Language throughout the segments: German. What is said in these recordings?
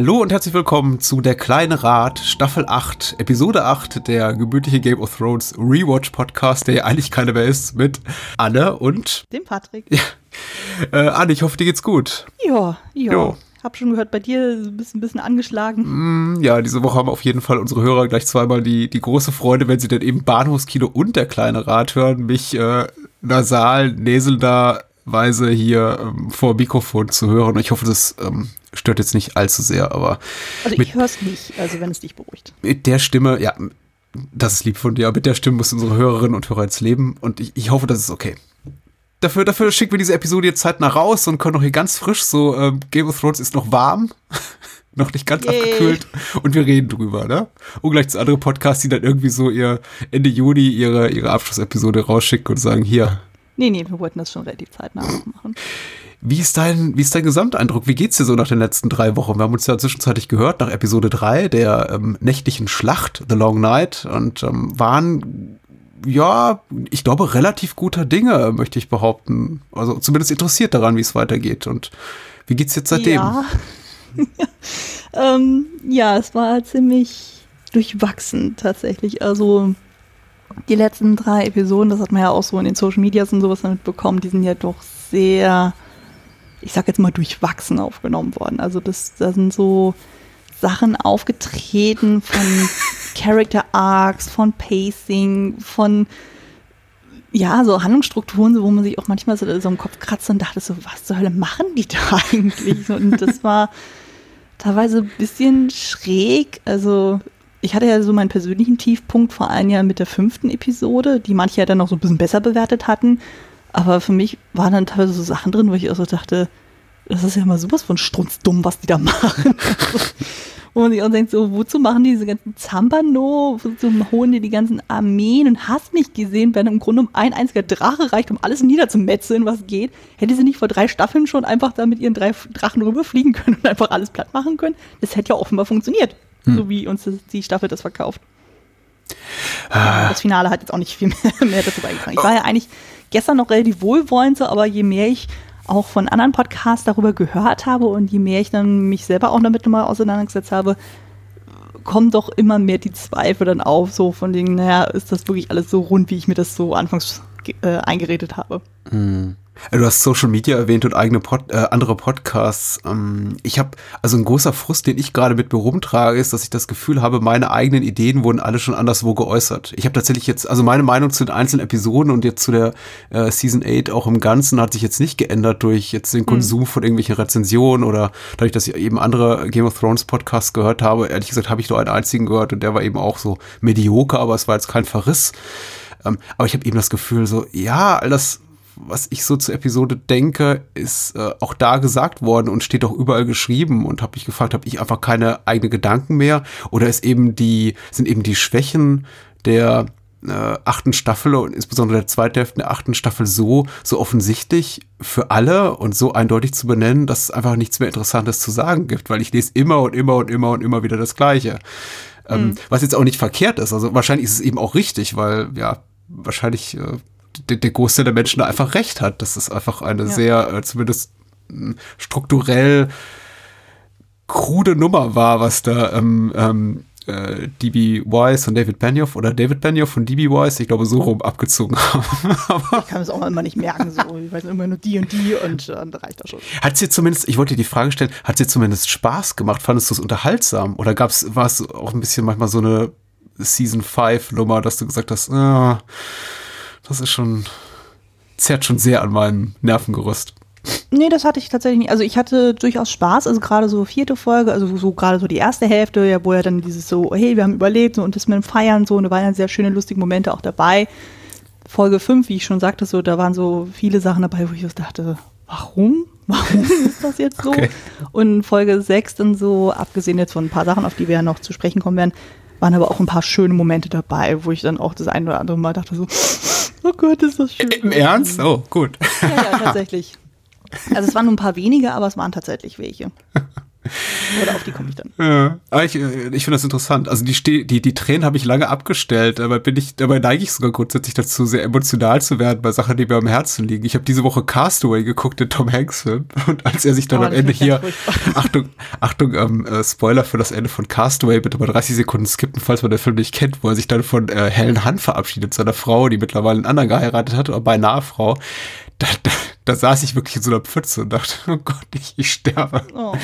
Hallo und herzlich willkommen zu Der kleine Rat, Staffel 8, Episode 8, der gemütliche Game of Thrones Rewatch Podcast, der ja eigentlich keiner mehr ist, mit Anne und dem Patrick. Ja. Äh, Anne, ich hoffe, dir geht's gut. Ja, ja. Jo. Hab schon gehört, bei dir bist ein bisschen angeschlagen. Mm, ja, diese Woche haben auf jeden Fall unsere Hörer gleich zweimal die, die große Freude, wenn sie dann eben Bahnhofskino und der kleine Rat hören, mich äh, nasal, näselnderweise hier ähm, vor Mikrofon zu hören. Ich hoffe, das ähm, stört jetzt nicht allzu sehr, aber. Also ich höre es nicht, also wenn es dich beruhigt. Mit der Stimme, ja, das ist lieb von dir, aber mit der Stimme muss unsere Hörerinnen und Hörer jetzt leben und ich, ich hoffe, das ist okay. Dafür, dafür schicken wir diese Episode jetzt zeitnah raus und können noch hier ganz frisch, so äh, Game of Thrones ist noch warm, noch nicht ganz Yay. abgekühlt und wir reden drüber, ne? Ungleich zu anderen Podcasts, die dann irgendwie so ihr Ende Juni ihre, ihre Abschlussepisode rausschicken und sagen, hier. Nee, nee, wir wollten das schon relativ zeitnah machen. Wie ist dein, wie ist dein Gesamteindruck? Wie geht's dir so nach den letzten drei Wochen? Wir haben uns ja zwischenzeitlich gehört nach Episode 3 der ähm, nächtlichen Schlacht, The Long Night, und ähm, waren, ja, ich glaube, relativ guter Dinge, möchte ich behaupten. Also zumindest interessiert daran, wie es weitergeht. Und wie geht's jetzt seitdem? Ja, ähm, ja es war ziemlich durchwachsen tatsächlich. Also die letzten drei Episoden, das hat man ja auch so in den Social Medias und sowas damit bekommen, die sind ja doch sehr ich sag jetzt mal, durchwachsen aufgenommen worden. Also das, da sind so Sachen aufgetreten von Character Arcs, von Pacing, von ja, so Handlungsstrukturen, wo man sich auch manchmal so, so im Kopf kratzt und dachte so, was zur Hölle machen die da eigentlich? Und das war teilweise ein bisschen schräg. Also ich hatte ja so meinen persönlichen Tiefpunkt vor allem ja mit der fünften Episode, die manche ja dann noch so ein bisschen besser bewertet hatten. Aber für mich waren dann teilweise so Sachen drin, wo ich auch so dachte, das ist ja mal sowas von strunzdumm, was die da machen. Wo man sich auch denkt, so, wozu machen die diese ganzen Zampano, wozu holen die die ganzen Armeen und hast nicht gesehen, wenn im Grunde um ein einziger Drache reicht, um alles niederzumetzeln, was geht. Hätte sie nicht vor drei Staffeln schon einfach da mit ihren drei Drachen rüberfliegen können und einfach alles platt machen können? Das hätte ja offenbar funktioniert, hm. so wie uns die Staffel das verkauft. Ah. Das Finale hat jetzt auch nicht viel mehr, mehr dazu beigetragen. Ich war ja eigentlich gestern noch relativ wohlwollend, aber je mehr ich auch von anderen Podcasts darüber gehört habe und je mehr ich dann mich selber auch damit nochmal auseinandergesetzt habe, kommen doch immer mehr die Zweifel dann auf, so von denen, naja, ist das wirklich alles so rund, wie ich mir das so anfangs äh, eingeredet habe. Mhm. Du hast Social Media erwähnt und eigene Pod, äh, andere Podcasts. Ähm, ich habe also ein großer Frust, den ich gerade mit mir rumtrage, ist, dass ich das Gefühl habe, meine eigenen Ideen wurden alle schon anderswo geäußert. Ich habe tatsächlich jetzt, also meine Meinung zu den einzelnen Episoden und jetzt zu der äh, Season 8 auch im Ganzen hat sich jetzt nicht geändert durch jetzt den hm. Konsum mhm. von irgendwelchen Rezensionen oder dadurch, dass ich eben andere Game of Thrones Podcasts gehört habe. Ehrlich gesagt habe ich nur einen einzigen gehört und der war eben auch so medioker, aber es war jetzt kein Verriss. Ähm, aber ich habe eben das Gefühl so, ja, all das was ich so zur Episode denke, ist äh, auch da gesagt worden und steht auch überall geschrieben und habe mich gefragt, habe ich einfach keine eigenen Gedanken mehr oder ist eben die sind eben die Schwächen der äh, achten Staffel und insbesondere der zweiten Hälfte der achten Staffel so so offensichtlich für alle und so eindeutig zu benennen, dass es einfach nichts mehr Interessantes zu sagen gibt, weil ich lese immer und immer und immer und immer wieder das Gleiche. Ähm, mhm. Was jetzt auch nicht verkehrt ist. Also wahrscheinlich ist es eben auch richtig, weil ja wahrscheinlich äh, der, der Großteil der Menschen einfach recht hat. Das ist einfach eine ja. sehr, äh, zumindest hm, strukturell krude Nummer war, was da ähm, ähm, äh, DB Wise und David Benioff oder David Benioff und DB Wise, ich glaube, so rum abgezogen haben. ich kann es auch immer nicht merken, so. Ich weiß immer nur die und die und äh, dann reicht das schon. Hat sie zumindest, ich wollte dir die Frage stellen, hat sie zumindest Spaß gemacht? Fandest du es unterhaltsam? Oder gab's, war es auch ein bisschen manchmal so eine Season 5 Nummer, dass du gesagt hast, ah, das ist schon, zerrt schon sehr an meinem Nervengerüst. Nee, das hatte ich tatsächlich nicht. Also ich hatte durchaus Spaß, also gerade so vierte Folge, also so gerade so die erste Hälfte, ja, wo ja dann dieses so, hey, wir haben überlebt so, und das mit dem Feiern so, und da waren dann sehr schöne, lustige Momente auch dabei. Folge 5, wie ich schon sagte, so, da waren so viele Sachen dabei, wo ich so dachte, warum? Warum ist das jetzt so? Okay. Und Folge 6 dann so, abgesehen jetzt von ein paar Sachen, auf die wir ja noch zu sprechen kommen werden, waren aber auch ein paar schöne Momente dabei, wo ich dann auch das ein oder andere Mal dachte so, Oh Gott, ist das schön. Im Ernst? Oh, gut. Ja, ja, tatsächlich. Also es waren nur ein paar wenige, aber es waren tatsächlich welche. Oder auf die komme ich dann. Ja, aber ich, äh, ich finde das interessant. Also die, die, die Tränen habe ich lange abgestellt, aber bin ich, dabei neige ich sogar grundsätzlich dazu, sehr emotional zu werden bei Sachen, die mir am Herzen liegen. Ich habe diese Woche Castaway geguckt, den Tom Hanks Film. Und als er sich dann Oh, am Ende hier. Achtung, Achtung, ähm, äh, Spoiler für das Ende von Castaway, bitte mal 30 Sekunden skippen, falls man den Film nicht kennt, wo er sich dann von äh, Helen Hunt verabschiedet, seiner Frau, die mittlerweile einen anderen geheiratet hat, oder beinahe Frau. Da, da, da saß ich wirklich in so einer Pfütze und dachte, oh Gott, ich, ich sterbe. Oh.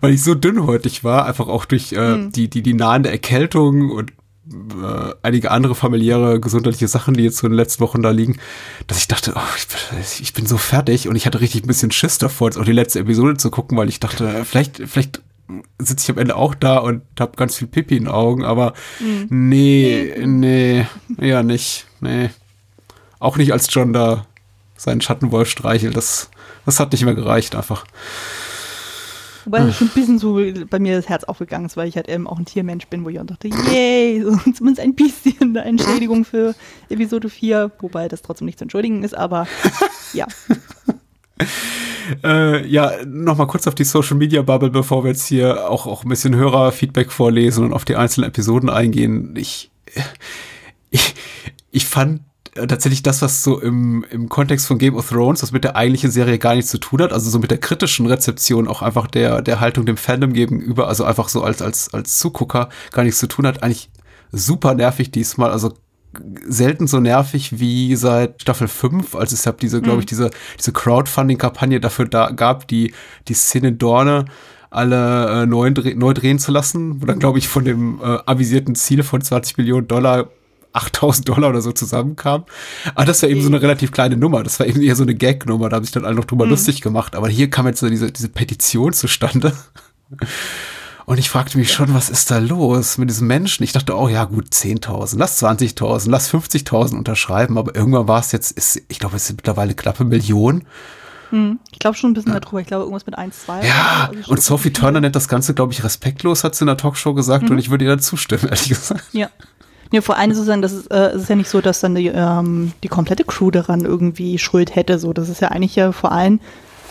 weil ich so dünnhäutig war, einfach auch durch äh, die, die, die nahende Erkältung und äh, einige andere familiäre gesundheitliche Sachen, die jetzt so in den letzten Wochen da liegen, dass ich dachte, oh, ich, bin, ich bin so fertig und ich hatte richtig ein bisschen Schiss davor, jetzt auch die letzte Episode zu gucken, weil ich dachte, äh, vielleicht, vielleicht sitze ich am Ende auch da und habe ganz viel Pipi in den Augen, aber nee, nee, ja nicht, nee. Auch nicht als John da seinen Schattenwolf streichelt, das, das hat nicht mehr gereicht einfach. Wobei es ein bisschen so bei mir das Herz aufgegangen ist, weil ich halt eben auch ein Tiermensch bin, wo ich auch dachte, yay, so zumindest ein bisschen eine Entschädigung für Episode 4, wobei das trotzdem nicht zu entschuldigen ist, aber ja. Äh, ja, nochmal kurz auf die Social Media Bubble, bevor wir jetzt hier auch, auch ein bisschen Hörerfeedback vorlesen und auf die einzelnen Episoden eingehen. Ich, ich, ich fand tatsächlich das, was so im, im Kontext von Game of Thrones, was mit der eigentlichen Serie gar nichts zu tun hat, also so mit der kritischen Rezeption auch einfach der, der Haltung dem Fandom gegenüber, also einfach so als, als, als Zugucker gar nichts zu tun hat, eigentlich super nervig diesmal, also selten so nervig wie seit Staffel 5, als es hab diese, glaube ich, diese, diese Crowdfunding-Kampagne dafür da gab, die, die Szene Dorne alle äh, neu, neu drehen zu lassen, wo dann, glaube ich, von dem äh, avisierten Ziel von 20 Millionen Dollar 8000 Dollar oder so zusammenkam. Aber das war eben so eine relativ kleine Nummer. Das war eben eher so eine Gag-Nummer. Da haben sich dann alle noch drüber lustig gemacht. Aber hier kam jetzt so diese, diese Petition zustande. Und ich fragte mich schon, was ist da los mit diesen Menschen? Ich dachte, oh ja, gut, 10.000, lass 20.000, lass 50.000 unterschreiben. Aber irgendwann war es jetzt, ist, ich glaube, es sind mittlerweile knappe Millionen. Hm. Ich glaube schon ein bisschen darüber. Ich glaube, irgendwas mit 1, 2. Ja, Also und Sophie Turner nennt das Ganze, glaube ich, respektlos, hat sie in der Talkshow gesagt. Und ich würde ihr da zustimmen, ehrlich gesagt. Ja. Ja, vor allem dann, das ist, äh, es ist ja nicht so, dass dann die, ähm, die komplette Crew daran irgendwie Schuld hätte. So, das ist ja eigentlich ja vor allem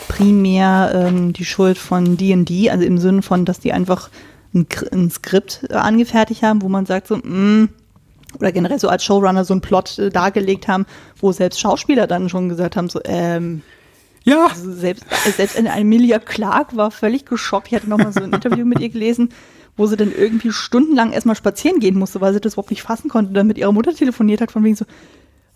primär ähm, die Schuld von D&D, also im Sinne von, dass die einfach ein, ein Skript äh, angefertigt haben, wo man sagt so, mm, oder generell so als Showrunner so einen Plot äh, dargelegt haben, wo selbst Schauspieler dann schon gesagt haben, so, ähm, Ja, also selbst, selbst eine Emilia Clark war völlig geschockt. Ich hatte noch mal so ein Interview mit ihr gelesen, wo sie dann irgendwie stundenlang erstmal spazieren gehen musste, weil sie das überhaupt nicht fassen konnte. Dann mit ihrer Mutter telefoniert hat, von wegen so,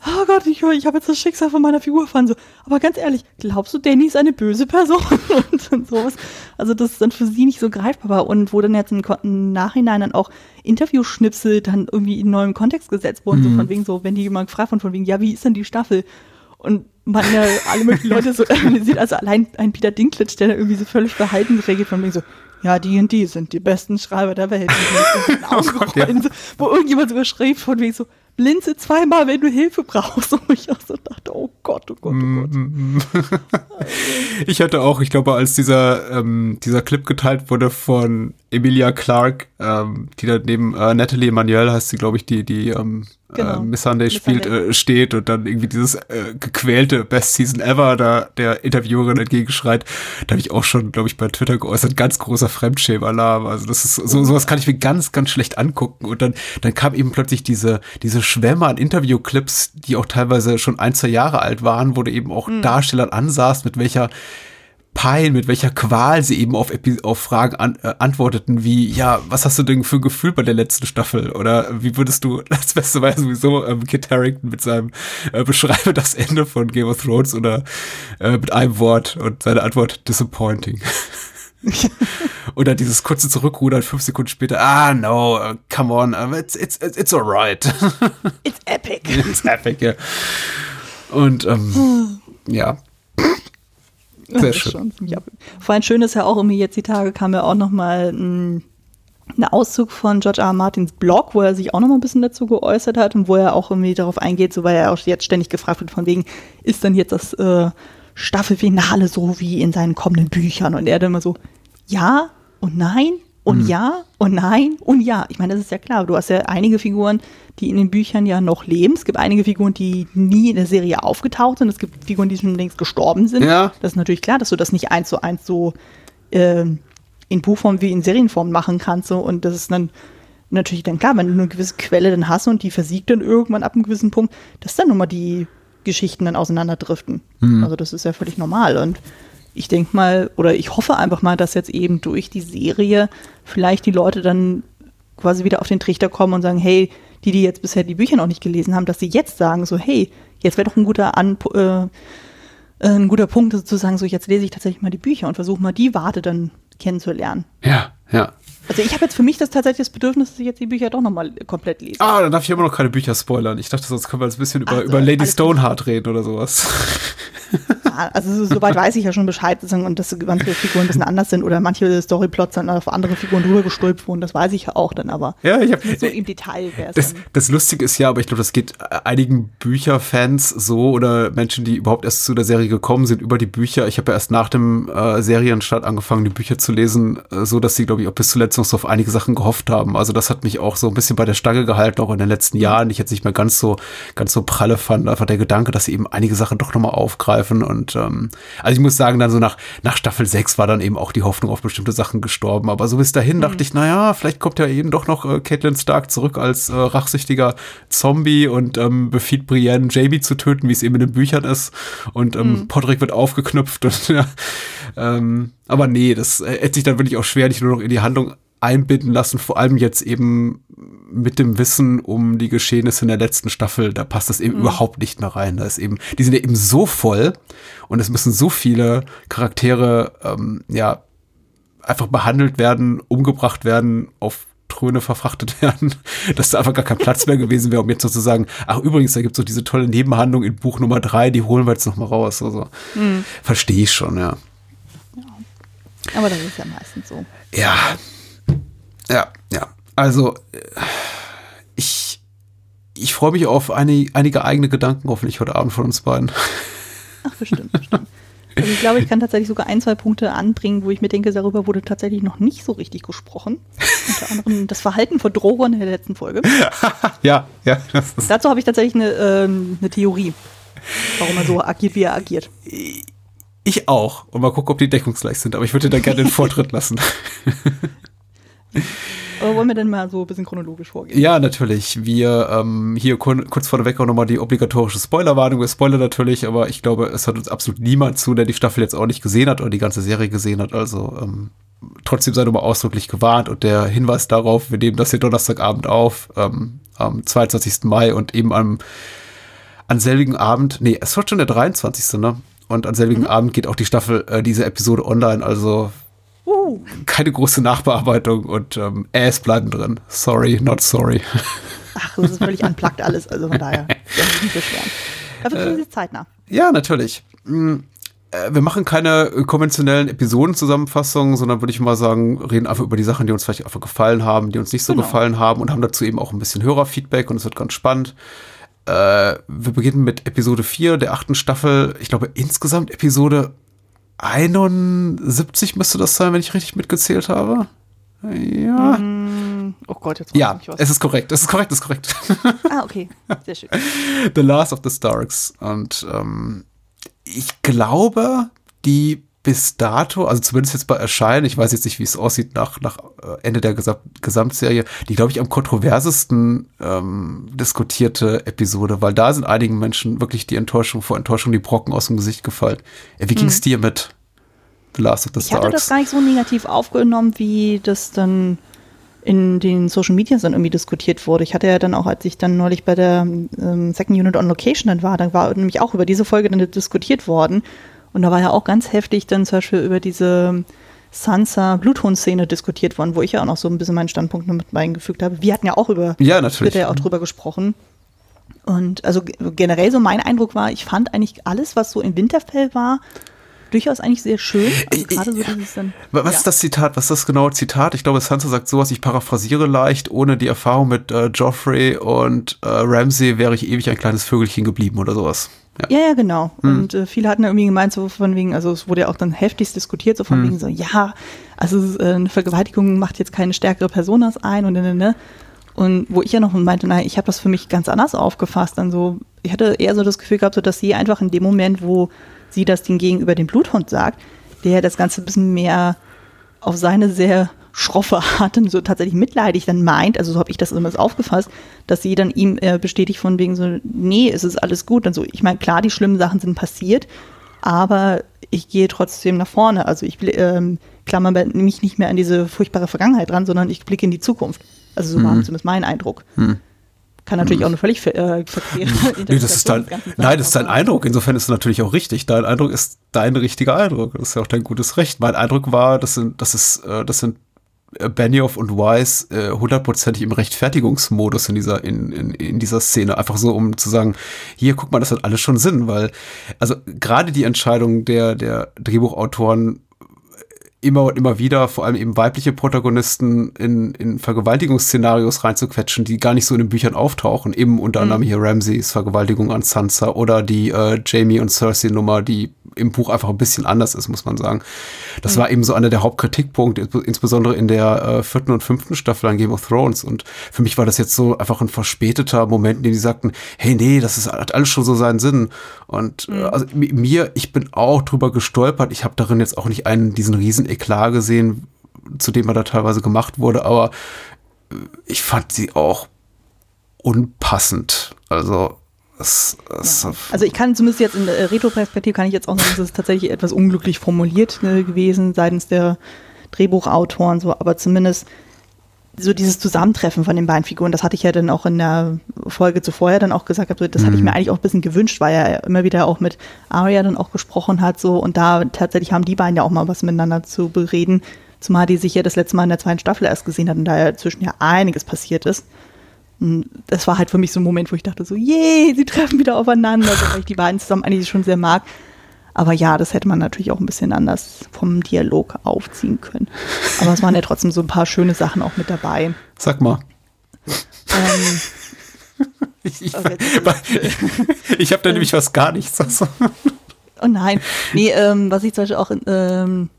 oh Gott, ich, ich habe jetzt das Schicksal von meiner Figur erfahren. So, aber ganz ehrlich, glaubst du, Danny ist eine böse Person? und, und sowas. Also das ist dann für sie nicht so greifbar war. Und wo dann jetzt im, Nachhinein dann auch Interviewschnipsel dann irgendwie in neuem Kontext gesetzt wurden, so von wegen so, wenn die jemand gefragt von, von wegen, ja, wie ist denn die Staffel? Und man ja alle möglichen Leute so analysiert, also allein ein Peter Dinklage, der da irgendwie so völlig verhalten reagiert, von wegen so, ja, die und die sind die besten Schreiber der Welt. Oh Gott, ja. so, Wo irgendjemand sogar schrieb, von wegen so, blinze zweimal, wenn du Hilfe brauchst. Und ich auch so dachte, oh Gott, oh Gott, oh Gott. ich hatte auch, ich glaube, als dieser, ähm, dieser Clip geteilt wurde von Emilia Clark, ähm, die da neben äh, Natalie Emanuel heißt sie, glaube ich, die, die ähm, Genau. äh, Miss Sunday spielt, äh, steht und dann irgendwie dieses äh, gequälte Best Season Ever da der Interviewerin entgegenschreit. Da habe ich auch schon, glaube ich, bei Twitter geäußert, ganz großer Fremdschämen-Alarm. Also das ist so, sowas kann ich mir ganz, ganz schlecht angucken. Und dann, dann kam eben plötzlich diese, diese Schwämme an Interviewclips, die auch teilweise schon ein, zwei Jahre alt waren, wo du eben auch Darstellern ansahst, mit welcher Pein, mit welcher Qual sie eben auf, Epi auf Fragen an, äh, antworteten, wie, ja, was hast du denn für ein Gefühl bei der letzten Staffel? Oder wie würdest du, das Beste war ja sowieso ähm, Kit Harington mit seinem äh, Beschreibe das Ende von Game of Thrones oder äh, mit einem Wort und seine Antwort disappointing. oder dieses kurze Zurückrudern fünf Sekunden später, ah, no, uh, come on, uh, it's, it's, it's alright. It's epic. it's epic, ja. Und, ähm, ja. Das Sehr ist schön. schon ab- Vor allem schön ist ja auch irgendwie jetzt die Tage kam ja auch noch mal ein, ein Auszug von George R. R. Martins Blog, wo er sich auch noch mal ein bisschen dazu geäußert hat und wo er auch irgendwie darauf eingeht, so weil er auch jetzt ständig gefragt wird von wegen, ist dann jetzt das äh, Staffelfinale so wie in seinen kommenden Büchern? Und er dann immer so, ja und nein und ja und nein und ja. Ich meine, das ist ja klar. Du hast ja einige Figuren, die in den Büchern ja noch leben. Es gibt einige Figuren, die nie in der Serie aufgetaucht sind. Es gibt Figuren, die schon längst gestorben sind. Ja. Das ist natürlich klar, dass du das nicht eins zu eins so ähm, in Buchform wie in Serienform machen kannst. So, und das ist dann natürlich dann klar, wenn du eine gewisse Quelle dann hast und die versiegt dann irgendwann ab einem gewissen Punkt, dass dann nochmal die Geschichten dann auseinanderdriften. Mhm. Also das ist ja völlig normal. Und ich denke mal, oder ich hoffe einfach mal, dass jetzt eben durch die Serie vielleicht die Leute dann quasi wieder auf den Trichter kommen und sagen, hey, die, die jetzt bisher die Bücher noch nicht gelesen haben, dass sie jetzt sagen, so, hey, jetzt wäre doch ein guter, An äh, ein guter Punkt zu sagen, so, jetzt lese ich tatsächlich mal die Bücher und versuche mal die Warte dann kennenzulernen. Ja, ja. Also ich habe jetzt für mich das tatsächlich das Bedürfnis, dass ich jetzt die Bücher doch nochmal komplett lese. Ah, dann darf ich immer noch keine Bücher spoilern. Ich dachte, sonst können wir jetzt ein bisschen über, also, über Lady Stoneheart reden oder sowas. also soweit weiß ich ja schon Bescheid und dass manche Figuren ein bisschen anders sind oder manche Storyplots dann auf andere Figuren drüber gestülpt wurden, das weiß ich ja auch dann, aber ja, ich hab, so im Detail wäre das, das Lustige ist ja, aber ich glaube, das geht einigen Bücherfans so oder Menschen, die überhaupt erst zu der Serie gekommen sind über die Bücher. Ich habe ja erst nach dem äh, Serienstart angefangen, die Bücher zu lesen, äh, so dass sie, glaube ich, auch bis zuletzt noch so auf einige Sachen gehofft haben. Also das hat mich auch so ein bisschen bei der Stange gehalten, auch in den letzten Jahren. Ich jetzt nicht mehr ganz so, ganz so pralle fand. Einfach der Gedanke, dass sie eben einige Sachen doch nochmal aufgreifen und ähm, also ich muss sagen, dann so nach, nach Staffel 6 war dann eben auch die Hoffnung auf bestimmte Sachen gestorben. Aber so bis dahin mhm. dachte ich, naja, vielleicht kommt ja eben doch noch äh, Caitlin Stark zurück als äh, rachsüchtiger Zombie und ähm, befiehlt Brienne, Jamie zu töten, wie es eben in den Büchern ist. Und ähm, mhm. Podrick wird aufgeknüpft. Und, ja, ähm, aber nee, das äh, hätte sich dann wirklich auch schwer, nicht nur noch in die Handlung einbinden lassen, vor allem jetzt eben mit dem Wissen um die Geschehnisse in der letzten Staffel, da passt das eben mhm. überhaupt nicht mehr rein. Da ist eben, die sind ja eben so voll und es müssen so viele Charaktere ähm, ja einfach behandelt werden, umgebracht werden, auf Throne verfrachtet werden, dass da einfach gar kein Platz mehr gewesen wäre, um jetzt sozusagen, ach übrigens, da gibt es so diese tolle Nebenhandlung in Buch Nummer drei, die holen wir jetzt noch mal raus. Also, mhm. Verstehe ich schon, ja. ja. Aber das ist ja meistens so. Ja, ja, ja. Also, ich, ich freue mich auf eine, einige eigene Gedanken, hoffentlich heute Abend von uns beiden. Ach, bestimmt, bestimmt. Also ich glaube, ich kann tatsächlich sogar ein, zwei Punkte anbringen, wo ich mir denke, darüber wurde tatsächlich noch nicht so richtig gesprochen. Unter anderem das Verhalten von Drogon in der letzten Folge. ja, ja. Dazu habe ich tatsächlich eine, ähm, eine Theorie, warum er so agiert, wie er agiert. Ich auch. Und mal gucken, ob die deckungsgleich sind. Aber ich würde da gerne den Vortritt lassen. Aber wollen wir denn mal so ein bisschen chronologisch vorgehen? Ja, natürlich. Wir ähm, hier kurz vorneweg auch nochmal die obligatorische Spoilerwarnung. Wir spoilern natürlich, aber ich glaube, es hat uns absolut niemand zu, der die Staffel jetzt auch nicht gesehen hat oder die ganze Serie gesehen hat. Also ähm, trotzdem sei nochmal ausdrücklich gewarnt und der Hinweis darauf, wir nehmen das hier Donnerstagabend auf, ähm, am 22. Mai und eben am, am selbigen Abend, nee, es wird schon der 23. ne? Und am selbigen mhm. Abend geht auch die Staffel, äh, diese Episode online. Also Uh. Keine große Nachbearbeitung und ähm, Äs bleiben drin. Sorry, not sorry. Ach, das ist völlig unplugged alles, also von daher, das ist nicht beschweren. Dafür kriegen Sie zeitnah. Ja, natürlich. Hm, äh, wir machen keine konventionellen Episodenzusammenfassungen, sondern würde ich mal sagen, reden einfach über die Sachen, die uns vielleicht einfach gefallen haben, die uns nicht so genau. gefallen haben und haben dazu eben auch ein bisschen Hörerfeedback und es wird ganz spannend. Äh, wir beginnen mit Episode 4 der achten Staffel. Ich glaube, insgesamt Episode 71 müsste das sein, wenn ich richtig mitgezählt habe. Ja. Mm, oh Gott, jetzt Ja, ich was. es ist korrekt, es ist korrekt, es ist korrekt. Ah, okay, sehr schön. The Last of the Starks. Und ähm, ich glaube, die bis dato, also zumindest jetzt bei Erscheinen, ich weiß jetzt nicht, wie es aussieht nach, nach äh, Ende der Gesam Gesamtserie, die, glaube ich, am kontroversesten ähm, diskutierte Episode, weil da sind einigen Menschen wirklich die Enttäuschung vor Enttäuschung die Brocken aus dem Gesicht gefallen. Ja, wie ging es hm. dir mit The Last of the Stars? Ich hatte das gar nicht so negativ aufgenommen, wie das dann in den Social Media dann irgendwie diskutiert wurde. Ich hatte ja dann auch, als ich dann neulich bei der ähm, Second Unit on Location dann war, dann war nämlich auch über diese Folge dann diskutiert worden. Und da war ja auch ganz heftig dann zum Beispiel über diese Sansa-Bluthund-Szene diskutiert worden, wo ich ja auch noch so ein bisschen meinen Standpunkt mit eingefügt habe. Wir hatten ja auch über ja, natürlich. ja auch drüber gesprochen. Und also generell so mein Eindruck war, ich fand eigentlich alles, was so in Winterfell war, durchaus eigentlich sehr schön. Also gerade so dieses dann, was ja. ist das Zitat? Was ist das genaue Zitat? Ich glaube, Sansa sagt sowas, ich paraphrasiere leicht, ohne die Erfahrung mit äh, Joffrey und äh, Ramsay wäre ich ewig ein kleines Vögelchen geblieben oder sowas. Ja, ja, genau. Hm. Und äh, viele hatten ja irgendwie gemeint, so von wegen, also es wurde ja auch dann heftigst diskutiert, so von hm. wegen so, ja, also äh, eine Vergewaltigung macht jetzt keine stärkere Person aus ein und ne, ne, ne. Und wo ich ja noch meinte, nein, ich habe das für mich ganz anders aufgefasst. Dann so, ich hatte eher so das Gefühl gehabt, so, dass sie einfach in dem Moment, wo sie das Ding gegenüber dem Bluthund sagt, der das Ganze ein bisschen mehr auf seine sehr schroffe Art dann so tatsächlich mitleidig dann meint, also so habe ich das immer aufgefasst, dass sie dann ihm äh, bestätigt von wegen so, nee, es ist alles gut. Und so, ich meine, klar, die schlimmen Sachen sind passiert, aber ich gehe trotzdem nach vorne. Also ich ähm, klammer mich nicht mehr an diese furchtbare Vergangenheit dran, sondern ich blicke in die Zukunft. Also so hm. war zumindest mein Eindruck. Hm. Kann natürlich hm. auch eine völlig äh, verquere nee, das ist dein, Nein, das ist dein Eindruck. Insofern ist es natürlich auch richtig. Dein Eindruck ist dein richtiger Eindruck. Das ist ja auch dein gutes Recht. Mein Eindruck war, das sind, das ist, äh, das sind Benioff und Weiss äh, hundertprozentig im Rechtfertigungsmodus in dieser, in, in, in dieser Szene. Einfach so, um zu sagen, hier, guck mal, das hat alles schon Sinn, weil, also gerade die Entscheidung der, der Drehbuchautoren immer und immer wieder, vor allem eben weibliche Protagonisten in, in Vergewaltigungsszenarios reinzuquetschen, die gar nicht so in den Büchern auftauchen. Eben unter anderem mhm. hier Ramseys Vergewaltigung an Sansa oder die äh, Jamie und Cersei Nummer, die im Buch einfach ein bisschen anders ist, muss man sagen. Das mhm. war eben so einer der Hauptkritikpunkte, insbesondere in der äh, vierten und fünften Staffel an Game of Thrones. Und für mich war das jetzt so einfach ein verspäteter Moment, in dem die sagten, hey, nee, das ist, hat alles schon so seinen Sinn. Und äh, mhm. also mir, ich bin auch drüber gestolpert. Ich habe darin jetzt auch nicht einen, diesen riesen Eklat gesehen, zu dem er da teilweise gemacht wurde, aber ich fand sie auch unpassend. Also es, es ja. Also ich kann zumindest jetzt in der Retroperspektive kann ich jetzt auch sagen, es tatsächlich etwas unglücklich formuliert äh, gewesen seitens der Drehbuchautoren, so, aber zumindest so dieses Zusammentreffen von den beiden Figuren, das hatte ich ja dann auch in der Folge zuvor dann auch gesagt, das mhm. hatte ich mhm. mir eigentlich auch ein bisschen gewünscht, weil er immer wieder auch mit Arya dann auch gesprochen hat, so und da tatsächlich haben die beiden ja auch mal was miteinander zu bereden, zumal die sich ja das letzte Mal in der zweiten Staffel erst gesehen hatten, da ja zwischen ja einiges passiert ist. Und das war halt für mich so ein Moment, wo ich dachte so, je, sie treffen wieder aufeinander, weil ich die beiden zusammen eigentlich schon sehr mag. Aber ja, das hätte man natürlich auch ein bisschen anders vom Dialog aufziehen können. Aber es waren ja trotzdem so ein paar schöne Sachen auch mit dabei. Sag mal. Ähm, ich ich, okay. ich habe da nämlich was gar nichts. Also. Oh nein. Nee, ähm, was ich zum Beispiel auch ähm,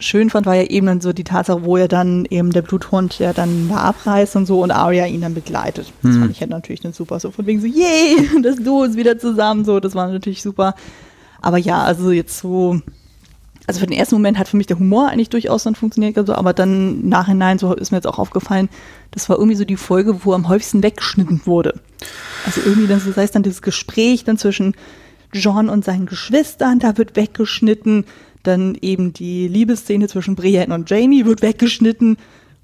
schön fand, war ja eben dann so die Tatsache, wo er dann eben der Bluthund ja dann da abreißt und so und Arya ihn dann begleitet. Das hm. fand ich ja natürlich dann super. So von wegen so, yay, das Duo ist wieder zusammen. So, das war natürlich super. Aber ja, also jetzt so, also für den ersten Moment hat für mich der Humor eigentlich durchaus dann funktioniert, also, aber dann Nachhinein, so ist mir jetzt auch aufgefallen, das war irgendwie so die Folge, wo am häufigsten weggeschnitten wurde. Also irgendwie, dann, so sei es dann dieses Gespräch dann zwischen John und seinen Geschwistern, da wird weggeschnitten, dann eben die Liebesszene zwischen Brienne und Jamie wird weggeschnitten.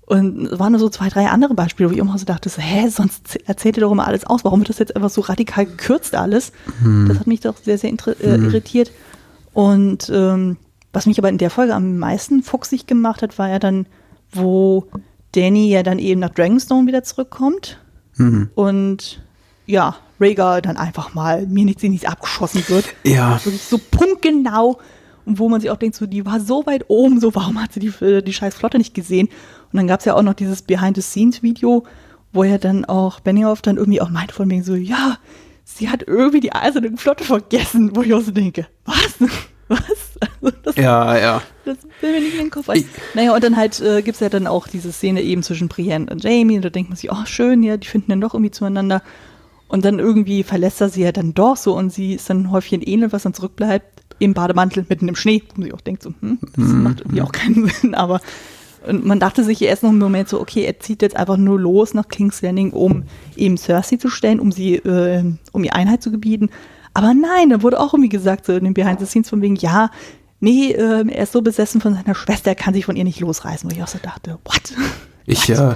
Und es waren nur so zwei, drei andere Beispiele, wo ich immer so dachte, so, hä, sonst erzählt ihr doch immer alles aus. Warum wird das jetzt einfach so radikal gekürzt alles? Hm. Das hat mich doch sehr, sehr äh, hm. irritiert. Und ähm, was mich aber in der Folge am meisten fuchsig gemacht hat, war ja dann, wo Danny ja dann eben nach Dragonstone wieder zurückkommt. Hm. Und ja, Rhaegar dann einfach mal mir nichts, nichts abgeschossen wird. Ja. Wirklich so punktgenau. Und wo man sich auch denkt, so, die war so weit oben, so, warum hat sie die, äh, die scheiß Flotte nicht gesehen? Und dann gab es ja auch noch dieses Behind-the-Scenes-Video, wo ja dann auch Benioff dann irgendwie auch meint von mir so, ja, sie hat irgendwie die eiserne Flotte vergessen, wo ich auch so denke, was? Was? Also das, ja, ja. Das will mir nicht in den Kopf ein. Naja, und dann halt äh, gibt es ja dann auch diese Szene eben zwischen Brienne und Jamie und da denkt man sich, oh schön, ja, die finden dann doch irgendwie zueinander. Und dann irgendwie verlässt er sie ja dann doch so und sie ist dann ein Häufchen Elend, was dann zurückbleibt, im Bademantel mitten im Schnee, wo man sich auch denkt, so, hm, das mhm. macht irgendwie auch keinen Sinn, aber und man dachte sich erst noch im Moment so, okay, er zieht jetzt einfach nur los nach King's Landing, um eben Cersei zu stellen, um sie, äh, um ihr Einheit zu gebieten. Aber nein, da wurde auch irgendwie gesagt, so in den Behind the Scenes von wegen, ja, nee, äh, er ist so besessen von seiner Schwester, er kann sich von ihr nicht losreißen, wo ich auch so dachte, what? Ich, what? Äh,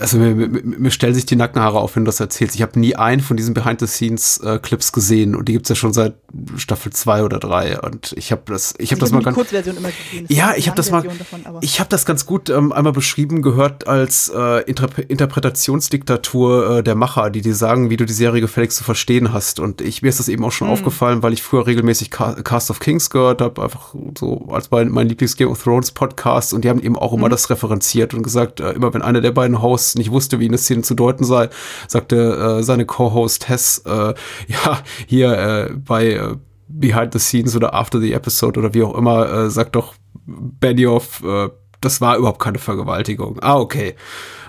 also mir, mir, mir stellen sich die Nackenhaare auf, wenn du das erzählst. Ich habe nie einen von diesen Behind-the-Scenes-Clips äh, gesehen und die gibt's ja schon seit Staffel 2 oder 3 und ich habe das ich habe also das mal ganz Kurzversion immer gesehen. Ja, ich habe das mal davon, ich habe das ganz gut ähm, einmal beschrieben gehört als äh, Interpre Interpretationsdiktatur äh, der Macher, die dir sagen, wie du die Serie gefälligst zu verstehen hast und ich mir ist das eben auch schon mhm. aufgefallen, weil ich früher regelmäßig Cast of Kings gehört habe, einfach so als mein, mein Lieblings Game of Thrones Podcast und die haben eben auch immer mhm. das referenziert und gesagt, äh, immer wenn einer der beiden Hosts Host nicht wusste, wie eine Szene zu deuten sei, sagte äh, seine Co-Host Hess, äh, ja, hier äh, bei äh, Behind the Scenes oder After the Episode oder wie auch immer, äh, sagt doch Benioff, äh, das war überhaupt keine Vergewaltigung. Ah, okay.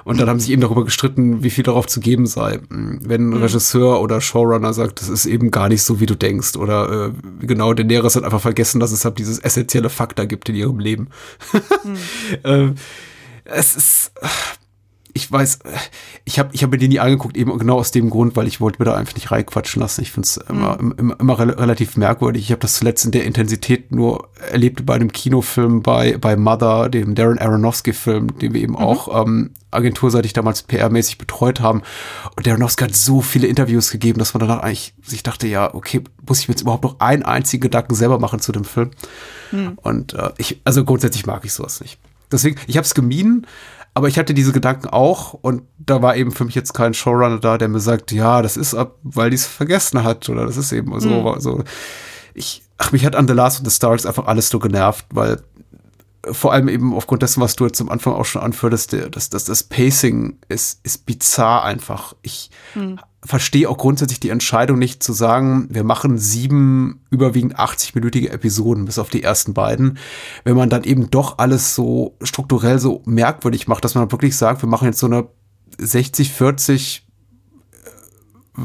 Und dann haben sie eben darüber gestritten, wie viel darauf zu geben sei. Wenn ein mhm. Regisseur oder Showrunner sagt, das ist eben gar nicht so, wie du denkst. Oder äh, genau, Daenerys hat einfach vergessen, dass es halt dieses essentielle Faktor gibt in ihrem Leben. Mhm. äh, es ist, ich weiß, ich habe ich hab mir den nie angeguckt, eben genau aus dem Grund, weil ich wollte mir da einfach nicht reinquatschen lassen. Ich finde es immer, mhm. immer, immer re relativ merkwürdig. Ich habe das zuletzt in der Intensität nur erlebt bei einem Kinofilm bei, bei Mother, dem Darren Aronofsky-Film, den wir eben mhm. auch ähm, agenturseitig damals PR-mäßig betreut haben. Und Aronofsky hat so viele Interviews gegeben, dass man danach eigentlich sich dachte, ja, okay, muss ich mir jetzt überhaupt noch einen einzigen Gedanken selber machen zu dem Film? Mhm. Und äh, ich, also grundsätzlich mag ich sowas nicht. Deswegen, ich habe es gemieden, aber ich hatte diese Gedanken auch und da war eben für mich jetzt kein Showrunner da, der mir sagt, ja, das ist ab, weil die es vergessen hat oder das ist eben so. Mhm. so. Ich, ach, mich hat an The Last of the Stars einfach alles so genervt, weil vor allem eben aufgrund dessen, was du jetzt am Anfang auch schon anführtest, das, das, das Pacing ist, ist bizarr einfach. Ich hm. Verstehe auch grundsätzlich die Entscheidung nicht zu sagen, wir machen sieben überwiegend 80-minütige Episoden, bis auf die ersten beiden, wenn man dann eben doch alles so strukturell so merkwürdig macht, dass man wirklich sagt, wir machen jetzt so eine 60, 40 äh,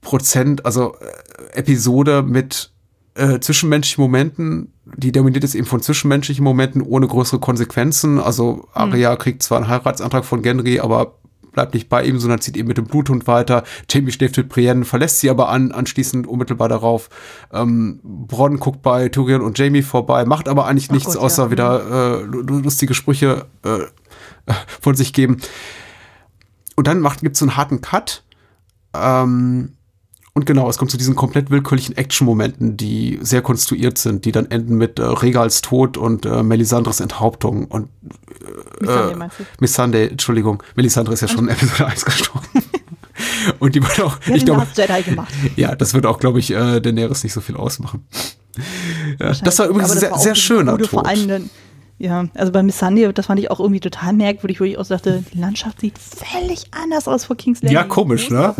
Prozent, also äh, Episode mit äh, zwischenmenschlichen Momenten, die dominiert ist eben von zwischenmenschlichen Momenten ohne größere Konsequenzen. Also Arya mhm. kriegt zwar einen Heiratsantrag von Genry, aber bleibt nicht bei ihm, sondern zieht eben mit dem Bluthund weiter. Jamie schläft mit Brienne, verlässt sie aber an, anschließend unmittelbar darauf. Ähm, Bronn guckt bei Tyrion und Jamie vorbei, macht aber eigentlich Ach nichts, Gott, außer ja. wieder mhm. äh, lustige Sprüche äh, von sich geben. Und dann gibt es so einen harten Cut. Ähm, und genau, es kommt zu diesen komplett willkürlichen Action-Momenten, die sehr konstruiert sind, die dann enden mit äh, Regals Tod und äh, Melisandres Enthauptung. Und äh, Missandei, Miss Sunday, Entschuldigung, Melisandre ist ja schon in Episode 1 gestorben. und die wird auch. Ja, ich glaube, gemacht. ja, das wird auch, glaube ich, äh, Daenerys nicht so viel ausmachen. ja, das war übrigens ein sehr, sehr schöner Tod. Vor allem dann, ja, also bei Miss Sunday, das fand ich auch irgendwie total merkwürdig, wo ich auch dachte, die Landschaft sieht völlig anders aus vor King's Landing. Ja, komisch, ne?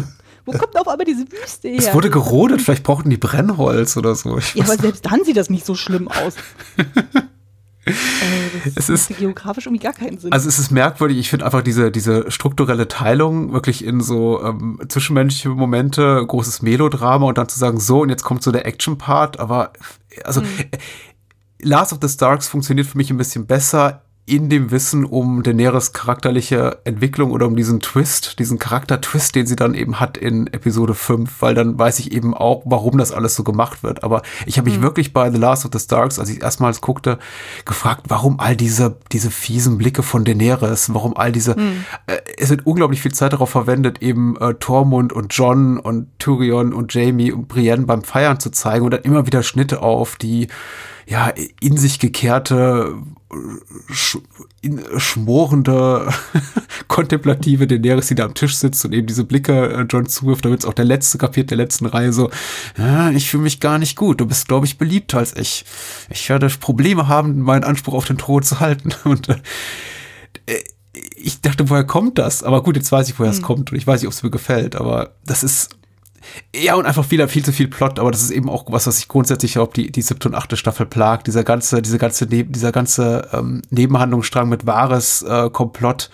Wo kommt auf einmal diese Wüste her? Es wurde gerodet, vielleicht brauchten die Brennholz oder so. Ja, aber selbst dann sieht das nicht so schlimm aus. äh, es ist geografisch irgendwie gar keinen Sinn. Also es ist merkwürdig, ich finde einfach diese, diese strukturelle Teilung wirklich in so ähm, zwischenmenschliche Momente, großes Melodrama und dann zu sagen, so und jetzt kommt so der Action-Part, aber also hm. Last of the Starks funktioniert für mich ein bisschen besser in dem Wissen um Daenerys charakterliche Entwicklung oder um diesen Twist, diesen Charakter-Twist, den sie dann eben hat in Episode 5, weil dann weiß ich eben auch, warum das alles so gemacht wird. Aber ich habe mich mhm. wirklich bei The Last of the Starks, als ich erstmals guckte, gefragt, warum all diese, diese fiesen Blicke von Daenerys, warum all diese, mhm. äh, es wird unglaublich viel Zeit darauf verwendet, eben äh, Tormund und John und Tyrion und Jamie und Brienne beim Feiern zu zeigen und dann immer wieder Schnitte auf, die ja, in sich gekehrte, sch in, schmorende, kontemplative Daenerys, die da am Tisch sitzt und eben diese Blicke äh, John zuwirft, damit es auch der Letzte kapiert, der letzten Reihe so, ja, ich fühle mich gar nicht gut, du bist, glaube ich, beliebter als ich. Ich werde Probleme haben, meinen Anspruch auf den Thron zu halten und äh, ich dachte, woher kommt das? Aber gut, jetzt weiß ich, woher es hm. kommt und ich weiß nicht, ob es mir gefällt, aber das ist ja, und einfach wieder viel zu viel Plot, aber das ist eben auch was, was sich grundsätzlich auf die, die siebte und achte Staffel plagt. Dieser ganze, diese ganze, dieser ganze ähm, Nebenhandlungsstrang mit wahres äh, Komplott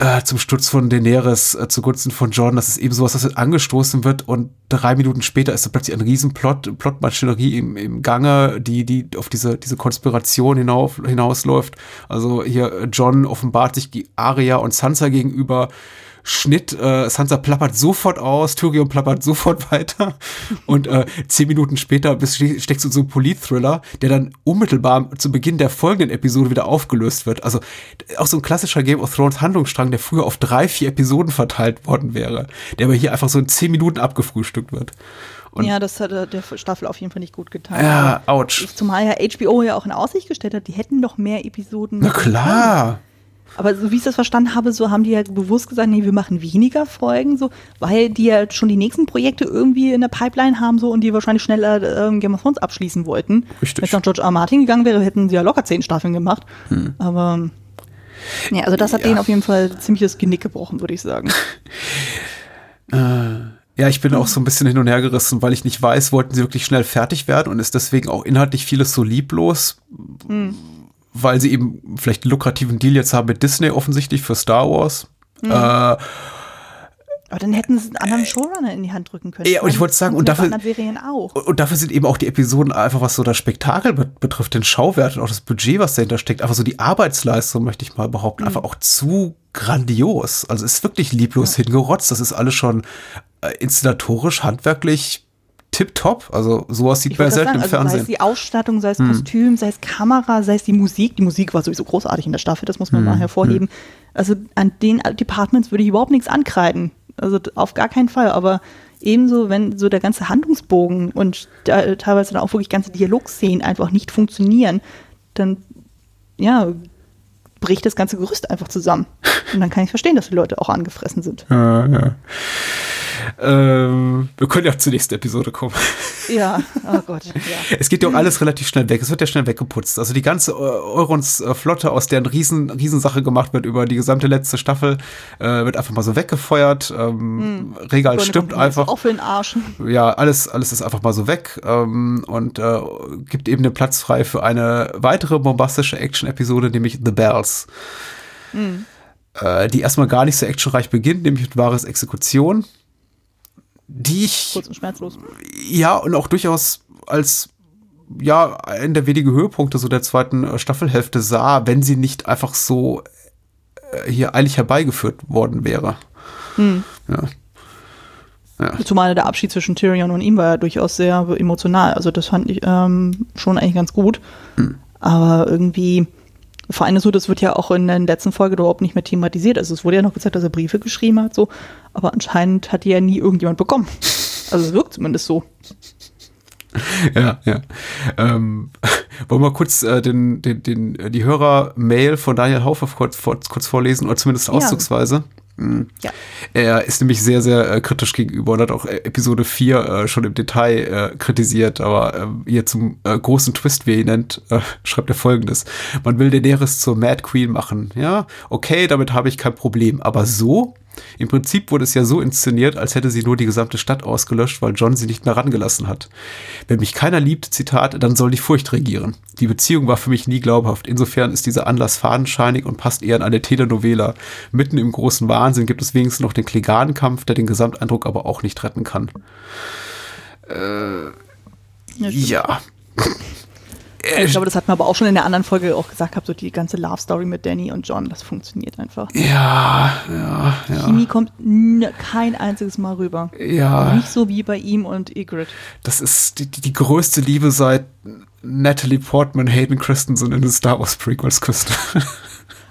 äh, zum Sturz von Daenerys äh, zugunsten von John, das ist eben sowas, das angestoßen wird und drei Minuten später ist da plötzlich ein Riesenplot, Plotmaschinerie im, im Gange, die, die auf diese, diese Konspiration hinauf, hinausläuft. Also hier John offenbart sich Aria und Sansa gegenüber Schnitt, äh, Sansa plappert sofort aus, Tyrion plappert sofort weiter und äh, zehn Minuten später bist, steckst du in so einem Polit-Thriller, der dann unmittelbar zu Beginn der folgenden Episode wieder aufgelöst wird. Also auch so ein klassischer Game of Thrones Handlungsstrang, der früher auf drei, vier Episoden verteilt worden wäre, der aber hier einfach so in zehn Minuten abgefrühstückt wird. Und ja, das hat der Staffel auf jeden Fall nicht gut getan. Ja, ouch. Zumal ja HBO ja auch in Aussicht gestellt hat, die hätten noch mehr Episoden. Na klar. Aber so wie ich das verstanden habe, so haben die ja bewusst gesagt, nee, wir machen weniger Folgen, so, weil die ja schon die nächsten Projekte irgendwie in der Pipeline haben so und die wahrscheinlich schneller ähm, Game of Thrones abschließen wollten. Richtig. Wenn es nach George R. Martin gegangen wäre, hätten sie ja locker zehn Staffeln gemacht. Hm. Aber ja, also das hat ja. denen auf jeden Fall ziemliches Genick gebrochen, würde ich sagen. äh. Ja, ich bin auch so ein bisschen hin und her gerissen, weil ich nicht weiß, wollten sie wirklich schnell fertig werden und ist deswegen auch inhaltlich vieles so lieblos, hm. Weil sie eben vielleicht einen lukrativen Deal jetzt haben mit Disney offensichtlich für Star Wars. Hm. Äh, aber dann hätten sie einen anderen Showrunner in die Hand drücken können. Ja, und ich wollte sagen, und dafür, und dafür sind eben auch die Episoden einfach, was so das Spektakel betrifft, den Schauwert und auch das Budget, was dahinter steckt, einfach so die Arbeitsleistung, möchte ich mal behaupten, mhm. einfach auch zu grandios. Also ist wirklich lieblos ja. hingerotzt. Das ist alles schon äh, inszenatorisch, handwerklich tipptopp. Also sowas sieht man selten im also Fernsehen. Sei es die Ausstattung, sei es hm. Kostüm, sei es Kamera, sei es die Musik. Die Musik war sowieso großartig in der Staffel, das muss man hm. mal hervorheben. Hm. Also an den Departments würde ich überhaupt nichts ankreiden. Also auf gar keinen Fall. Aber ebenso, wenn so der ganze Handlungsbogen und da, teilweise dann auch wirklich ganze Dialogszenen einfach nicht funktionieren, dann ja, bricht das ganze Gerüst einfach zusammen. Und dann kann ich verstehen, dass die Leute auch angefressen sind. Ja, ja. Ähm, wir können ja zur nächsten Episode kommen. Ja, oh Gott. Ja. Es geht ja auch alles relativ schnell weg. Es wird ja schnell weggeputzt. Also die ganze Eurons-Flotte, aus der eine riesen, Riesensache gemacht wird über die gesamte letzte Staffel, äh, wird einfach mal so weggefeuert. Ähm, hm. Regal stimmt einfach. Auch für den Arsch. Ja, alles, alles ist einfach mal so weg ähm, und äh, gibt eben den Platz frei für eine weitere bombastische Action-Episode, nämlich The Bells. Hm. Äh, die erstmal gar nicht so actionreich beginnt, nämlich mit wahres Exekution die ich. Kurz und schmerzlos. Ja, und auch durchaus als ja, einen der wenigen Höhepunkte so der zweiten äh, Staffelhälfte sah, wenn sie nicht einfach so äh, hier eilig herbeigeführt worden wäre. Hm. Ja. Ja. Zumal der Abschied zwischen Tyrion und ihm war ja durchaus sehr emotional. Also das fand ich ähm, schon eigentlich ganz gut. Hm. Aber irgendwie vor allem so, das wird ja auch in der letzten Folge überhaupt nicht mehr thematisiert. Also es wurde ja noch gesagt, dass er Briefe geschrieben hat, so, aber anscheinend hat die ja nie irgendjemand bekommen. Also es wirkt zumindest so. Ja, ja. Ähm, wollen wir kurz äh, den, den, den, die Hörer-Mail von Daniel Haufer kurz, kurz vorlesen, oder zumindest auszugsweise? Ja. Mhm. Ja. Er ist nämlich sehr, sehr äh, kritisch gegenüber und hat auch äh, Episode 4 äh, schon im Detail äh, kritisiert, aber äh, hier zum äh, großen Twist, wie er ihn nennt, schreibt er folgendes. Man will Daenerys zur Mad Queen machen. Ja, okay, damit habe ich kein Problem. Aber so im Prinzip wurde es ja so inszeniert, als hätte sie nur die gesamte Stadt ausgelöscht, weil John sie nicht mehr rangelassen hat. Wenn mich keiner liebt, Zitat, dann soll die Furcht regieren. Die Beziehung war für mich nie glaubhaft. Insofern ist dieser Anlass fadenscheinig und passt eher an eine Telenovela. Mitten im großen Wahnsinn gibt es wenigstens noch den Kleganenkampf, der den Gesamteindruck aber auch nicht retten kann. Äh, ja. Ich glaube, das hat man aber auch schon in der anderen Folge auch gesagt gehabt, so die ganze Love Story mit Danny und John, das funktioniert einfach. Ja, ja, ja. Chemie kommt kein einziges Mal rüber. Ja. Nicht so wie bei ihm und Ygritte. Das ist die, die größte Liebe seit Natalie Portman, Hayden Christensen in den Star Wars Prequels küsst.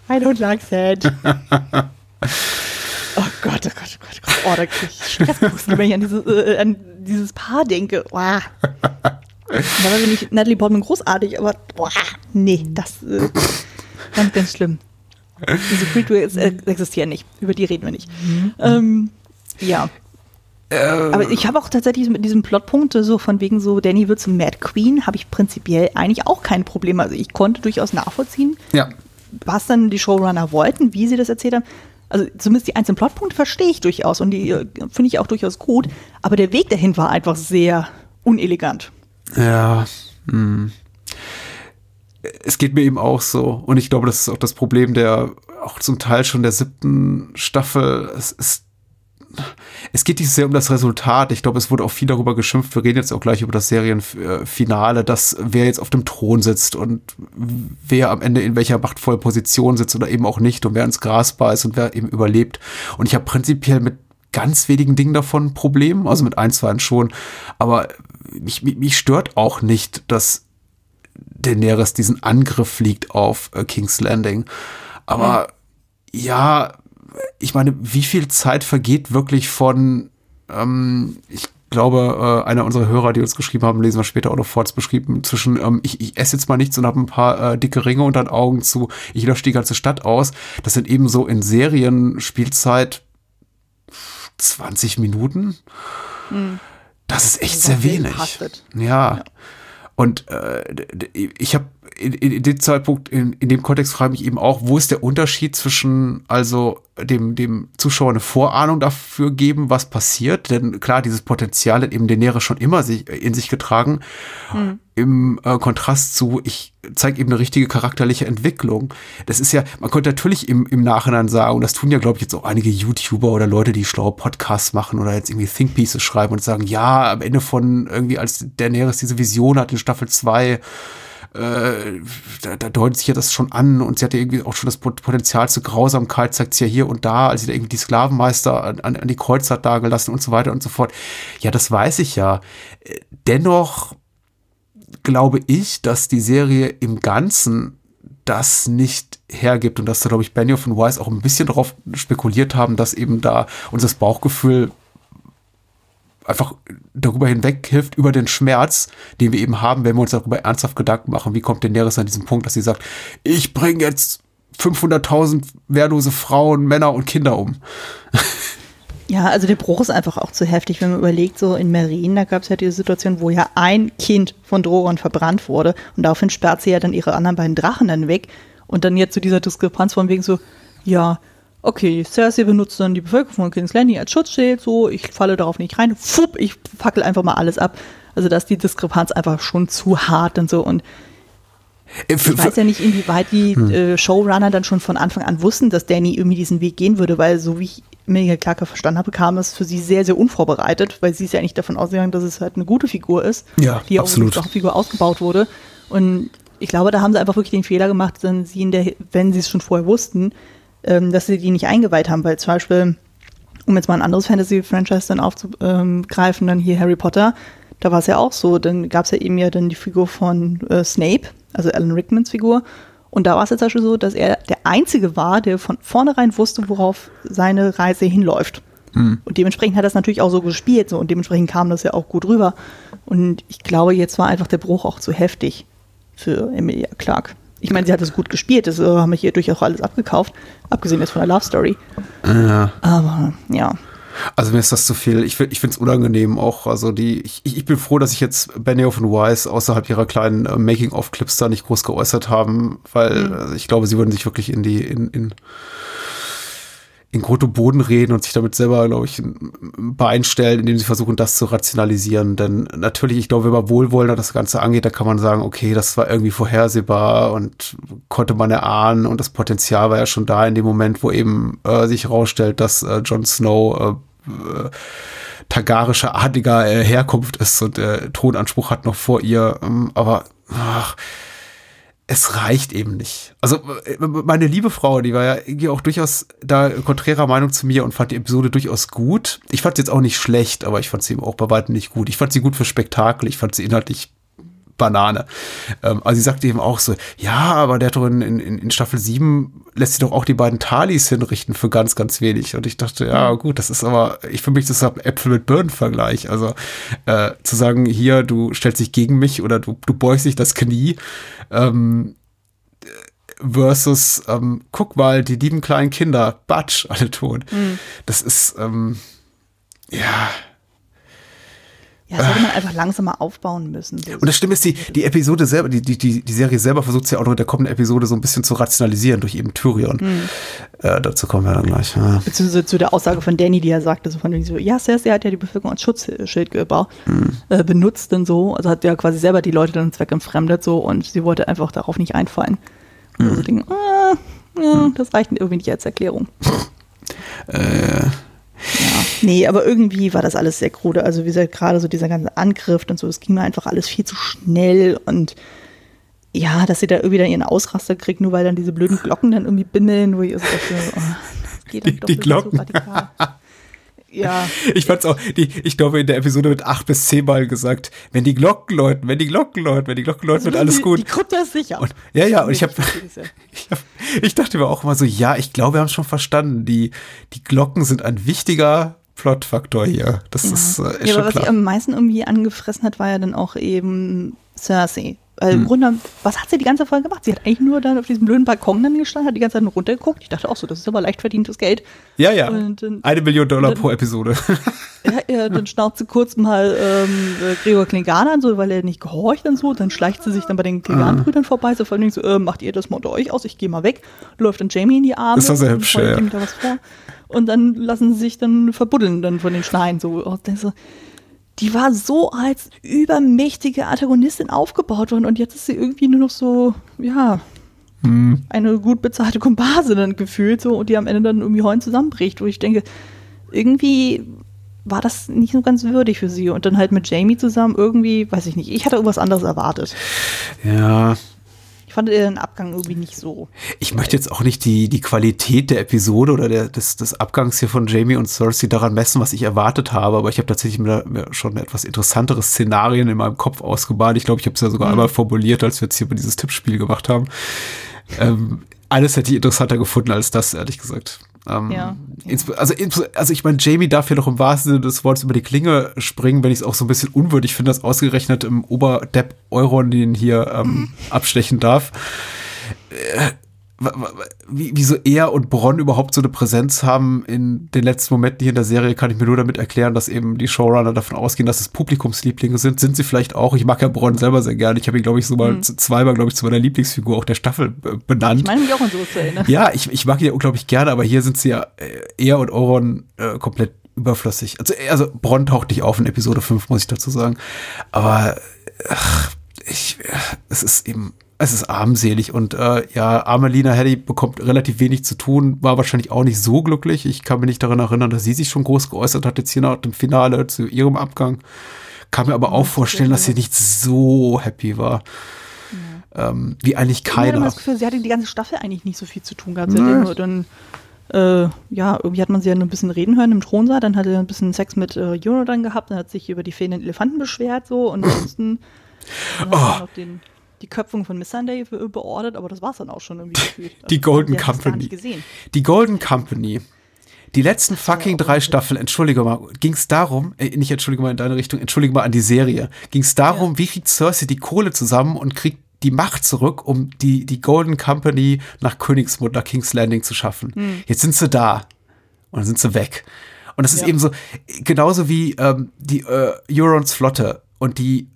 I don't like that. Oh Gott, oh Gott, oh Gott, oh Gott. Oh, da kriege ich Stressbrust, wenn ich an, diese, äh, an dieses Paar denke. Wow. Da war nicht Natalie Portman großartig, aber boah, nee, das äh, ganz, ganz schlimm. Diese Prequels äh, existieren nicht. Über die reden wir nicht. Mhm. Ähm, ja. Ähm. Aber ich habe auch tatsächlich mit diesem Plotpunkt, so von wegen so, Danny wird zum Mad Queen, habe ich prinzipiell eigentlich auch kein Problem. Also ich konnte durchaus nachvollziehen, ja. was dann die Showrunner wollten, wie sie das erzählt haben. Also zumindest die einzelnen Plotpunkte verstehe ich durchaus und die äh, finde ich auch durchaus gut. Aber der Weg dahin war einfach sehr unelegant. Ja. Hm. Es geht mir eben auch so. Und ich glaube, das ist auch das Problem der, auch zum Teil schon der siebten Staffel. Es ist es geht nicht sehr um das Resultat. Ich glaube, es wurde auch viel darüber geschimpft. Wir reden jetzt auch gleich über das Serienfinale, dass wer jetzt auf dem Thron sitzt und wer am Ende in welcher machtvollen Position sitzt oder eben auch nicht und wer ins Gras beißt und wer eben überlebt. Und ich habe prinzipiell mit ganz wenigen Dingen davon ein Problem, also mit ein, zwei schon. Aber mich, mich, mich stört auch nicht, dass Daenerys diesen Angriff fliegt auf äh, King's Landing. Aber mhm. ja, ich meine, wie viel Zeit vergeht wirklich von, ähm, ich glaube, äh, einer unserer Hörer, die uns geschrieben haben, lesen wir später auch noch vor, beschrieben, zwischen ähm, ich, ich esse jetzt mal nichts und habe ein paar äh, dicke Ringe unter den Augen zu, ich lösche die ganze Stadt aus. Das sind eben so in Serien Spielzeit 20 Minuten. Mhm. Das ist echt sehr wenig. Ja. ja. Und äh, ich habe in, in, dem Zeitpunkt, in, in dem Kontext frage ich mich eben auch, wo ist der Unterschied zwischen also dem, dem Zuschauer eine Vorahnung dafür geben, was passiert? Denn klar, dieses Potenzial hat eben Daenerys schon immer sich, in sich getragen. Hm. Im äh, Kontrast zu, ich zeige eben eine richtige charakterliche Entwicklung. Das ist ja, man könnte natürlich im, im Nachhinein sagen, und das tun ja, glaube ich, jetzt auch einige YouTuber oder Leute, die schlaue Podcasts machen oder jetzt irgendwie Think Pieces schreiben und sagen, ja, am Ende von irgendwie, als Daenerys diese Vision hat in Staffel 2, äh, da, da deutet sich ja das schon an und sie hat ja irgendwie auch schon das Potenzial zur Grausamkeit, zeigt sie ja hier und da, als sie da irgendwie die Sklavenmeister an, an die Kreuz hat dagelassen und so weiter und so fort. Ja, das weiß ich ja. Dennoch glaube ich, dass die Serie im Ganzen das nicht hergibt und dass da, glaube ich, Benioff und Weiss auch ein bisschen darauf spekuliert haben, dass eben da unser Bauchgefühl einfach darüber hinweg hilft, über den Schmerz, den wir eben haben, wenn wir uns darüber ernsthaft Gedanken machen, wie kommt Daenerys an diesen Punkt, dass sie sagt, ich bringe jetzt 500.000 wehrlose Frauen, Männer und Kinder um. Ja, also der Bruch ist einfach auch zu heftig, wenn man überlegt, so in Merin, da gab es ja diese Situation, wo ja ein Kind von Drogon verbrannt wurde und daraufhin sperrt sie ja dann ihre anderen beiden Drachen dann weg und dann jetzt zu so dieser Diskrepanz von wegen so, ja, okay, Cersei benutzt dann die Bevölkerung von King's Landing als Schutzschild, so, ich falle darauf nicht rein, fupp, ich fackel einfach mal alles ab. Also da ist die Diskrepanz einfach schon zu hart und so und äh, ich weiß ja nicht, inwieweit die hm. äh, Showrunner dann schon von Anfang an wussten, dass Danny irgendwie diesen Weg gehen würde, weil so wie ich Mega Clarke verstanden habe, kam es für sie sehr, sehr unvorbereitet, weil sie ist ja eigentlich davon ausgegangen, dass es halt eine gute Figur ist, ja, die absolut. auch als Figur ausgebaut wurde. Und ich glaube, da haben sie einfach wirklich den Fehler gemacht, wenn sie, der, wenn sie es schon vorher wussten, ähm, dass sie die nicht eingeweiht haben, weil zum Beispiel, um jetzt mal ein anderes Fantasy-Franchise dann aufzugreifen, dann hier Harry Potter, da war es ja auch so, dann gab es ja eben ja dann die Figur von äh, Snape, also Alan Rickmans Figur, und da war es jetzt zum Beispiel so, dass er der Einzige war, der von vornherein wusste, worauf seine Reise hinläuft. Mhm. Und dementsprechend hat er das natürlich auch so gespielt so, und dementsprechend kam das ja auch gut rüber. Und ich glaube, jetzt war einfach der Bruch auch zu heftig für Emilia Clark. Ich meine, sie hat es gut gespielt, das äh, haben wir hier durchaus alles abgekauft, abgesehen jetzt von der Love Story. Ja. Aber ja. Also mir ist das zu viel. Ich, ich finde es unangenehm auch. Also die, ich, ich bin froh, dass ich jetzt Benioff und Weiss außerhalb ihrer kleinen äh, Making-of-Clips da nicht groß geäußert haben, weil mhm. ich glaube, sie würden sich wirklich in die, in, in in Grund und Boden reden und sich damit selber, glaube ich, ein indem sie versuchen, das zu rationalisieren. Denn natürlich, ich glaube, wenn man wohlwollender das Ganze angeht, da kann man sagen, okay, das war irgendwie vorhersehbar und konnte man erahnen und das Potenzial war ja schon da in dem Moment, wo eben äh, sich herausstellt, dass äh, Jon Snow äh, äh, tagarischer, adliger äh, Herkunft ist und äh, Thronanspruch hat noch vor ihr. Ähm, aber ach, es reicht eben nicht. Also äh, meine liebe Frau, die war ja irgendwie auch durchaus da konträrer Meinung zu mir und fand die Episode durchaus gut. Ich fand sie jetzt auch nicht schlecht, aber ich fand sie eben auch bei weitem nicht gut. Ich fand sie gut für Spektakel, ich fand sie inhaltlich Banane. Ähm, also sie sagte eben auch so, ja, aber der hat doch in, in, in Staffel 7 lässt sich doch auch die beiden Talis hinrichten für ganz, ganz wenig. Und ich dachte, ja, gut, das ist aber, ich für mich das ist ein Äpfel mit Birnen-Vergleich. Also äh, zu sagen, hier, du stellst dich gegen mich oder du, du beugst dich das Knie, ähm, versus, ähm, guck mal, die lieben kleinen Kinder, Batsch, alle tot. Mhm. Das ist, ähm, ja, ja, das hätte man einfach langsamer aufbauen müssen. So. Und das Stimme ist, die, die Episode selber, die, die, die Serie selber versucht es ja auch noch in der kommenden Episode so ein bisschen zu rationalisieren durch eben Tyrion. Hm. Äh, dazu kommen wir dann gleich. Ja. Beziehungsweise zu der Aussage von Danny, die er sagte, so von wegen so, ja, Cersei hat ja die Bevölkerung als Schutzschild gebaut, hm. äh, benutzt und so. Also hat ja quasi selber die Leute dann zweckentfremdet so und sie wollte einfach darauf nicht einfallen. Und hm. so denken, ah, ja, hm. das reicht irgendwie nicht als Erklärung. äh ja, nee, aber irgendwie war das alles sehr krude. Also wie gesagt, gerade so dieser ganze Angriff und so, es ging mir einfach alles viel zu schnell und ja, dass sie da irgendwie dann ihren Ausraster kriegt, nur weil dann diese blöden Glocken dann irgendwie bimmeln, wo ich so dachte, oh, das geht dann die, doch die Glocken. so radikal. Ja. Ich fand's auch, die, ich glaube, in der Episode wird acht bis zehnmal gesagt, wenn die Glocken läuten, wenn die Glocken läuten, wenn die Glocken läuten, also wird alles gut. Die Krypta ist sicher. Und, ja, ja, und ich habe, ich, hab, ich dachte mir auch immer so, ja, ich glaube, wir haben es schon verstanden. Die, die Glocken sind ein wichtiger Plotfaktor hier. Das ja. ist, äh, ja, aber was klar. sie am meisten irgendwie angefressen hat, war ja dann auch eben Cersei. Weil im Grunde, was hat sie die ganze Folge gemacht? Sie hat eigentlich nur dann auf diesem blöden Balkon dann gestanden, hat die ganze Zeit nur runtergeguckt. Ich dachte auch so, das ist aber leicht verdientes Geld. Ja, ja. Und dann- Eine Million Dollar dann- pro Episode. Ja, ja, dann schnauzt sie kurz mal ähm, äh, Gregor Klingan an, so, weil er nicht gehorcht und so. Dann schleicht sie sich dann bei den Klingan-Brüdern vorbei, so vor allem so, äh, macht ihr das mal unter euch aus, ich gehe mal weg. Läuft dann Jamie in die Arme. Das war sehr und hübsch, ja. da was vor. Und dann lassen sie sich dann verbuddeln dann von den Schneien. So. Und dann so, die war so als übermächtige Antagonistin aufgebaut worden und jetzt ist sie irgendwie nur noch so, ja, Hm. eine gut bezahlte Komparse dann gefühlt so und die am Ende dann irgendwie heulen zusammenbricht, wo ich denke, irgendwie war das nicht so ganz würdig für sie und dann halt mit Jamie zusammen irgendwie, weiß ich nicht, ich hatte irgendwas anderes erwartet. Ja. Ich fand ihren Abgang irgendwie nicht so. Ich möchte jetzt auch nicht die, die Qualität der Episode oder der, des, des Abgangs hier von Jamie und Cersei daran messen, was ich erwartet habe, aber ich habe tatsächlich mir, mir schon etwas interessantere Szenarien in meinem Kopf ausgemalt. Ich glaube, ich habe es ja sogar einmal formuliert, als wir jetzt hier dieses Tippspiel gemacht haben. Ähm, alles hätte ich interessanter gefunden als das, ehrlich gesagt. Ähm, Ja. Also, also ich meine, Jamie darf ja doch im wahrsten Sinne des Wortes über die Klinge springen, wenn ich es auch so ein bisschen unwürdig finde, dass ausgerechnet im Oberdepp Euron den hier ähm, abstechen darf wa- wie, wieso er und Bronn überhaupt so eine Präsenz haben in den letzten Momenten hier in der Serie, kann ich mir nur damit erklären, dass eben die Showrunner davon ausgehen, dass es Publikumslieblinge sind. Sind sie vielleicht auch. Ich mag ja Bronn selber sehr gerne. Ich habe ihn, glaube ich, so mal z- zweimal, glaube ich, zu meiner Lieblingsfigur auch der Staffel äh, benannt. Ich meine mich auch an sowas zu erinnern. Ja, ich, ich mag ihn ja unglaublich gerne, aber hier sind sie ja äh, er und Oron äh, komplett überflüssig. Also, äh, also Bronn taucht nicht auf in Episode 5, muss ich dazu sagen. Aber ach, ich, es ist eben, es ist armselig und äh, ja, arme Lina Headey bekommt relativ wenig zu tun, war wahrscheinlich auch nicht so glücklich. Ich kann mich nicht daran erinnern, dass sie sich schon groß geäußert hat, jetzt hier nach dem Finale zu ihrem Abgang. Kann mir aber auch vorstellen, dass sie nicht so happy war. Ähm, wie eigentlich Ich hatte keiner. das Gefühl, sie hatte die ganze Staffel eigentlich nicht so viel zu tun gehabt. Sie nur dann, äh, ja, irgendwie hat man sie ja nur ein bisschen reden hören im Thronsaal, dann hat sie ein bisschen Sex mit äh, Juno dann gehabt, dann hat sich über die fehlenden Elefanten beschwert so und ansonsten hat Oh. den, die Köpfung von Miss Sunday be- beordert, aber das war es dann auch schon irgendwie gefühlt. Also, Die Golden es gar Company. Die Golden Company. Die letzten fucking drei. Staffeln, entschuldige mal, ging es darum, äh, nicht entschuldige mal in deine Richtung, entschuldige mal an die Serie, ging es darum, wie kriegt Cersei die Kohle zusammen und kriegt die Macht zurück, um die, die Golden Company nach Königsmund, nach King's Landing zu schaffen. Jetzt sind sie da und dann sind sie weg. Und das ist Ja. eben so, genauso wie ähm, die äh, Eurons Flotte und die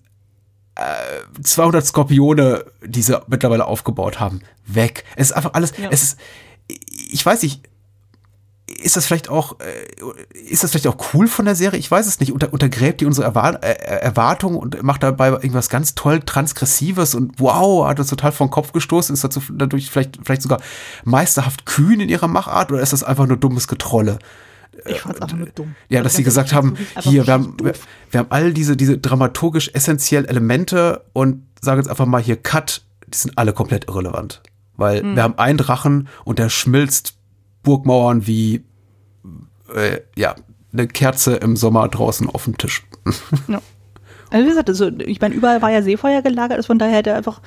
200 Skorpione, die sie mittlerweile aufgebaut haben, weg. Es ist einfach alles, Ja. es ist, ich weiß nicht, ist das vielleicht auch, äh, ist das vielleicht auch cool von der Serie? Ich weiß es nicht. Unter, untergräbt die unsere äh, Erwartungen und macht dabei irgendwas ganz toll Transgressives und wow, hat uns total vom Kopf gestoßen, ist dazu dadurch vielleicht, vielleicht sogar meisterhaft kühn in ihrer Machart oder ist das einfach nur dummes Getrolle? Ich fand es einfach nur dumm. Ja, dass sie gesagt haben, hier, wir haben, wir, wir haben all diese, diese dramaturgisch essentiellen Elemente und sagen jetzt einfach mal hier Cut, die sind alle komplett irrelevant. Weil Hm. wir haben einen Drachen und der schmilzt Burgmauern wie, äh, ja, eine Kerze im Sommer draußen auf dem Tisch. Ja. Also wie gesagt, also, ich meine, überall war ja Seefeuer gelagert, also von daher hätte er einfach,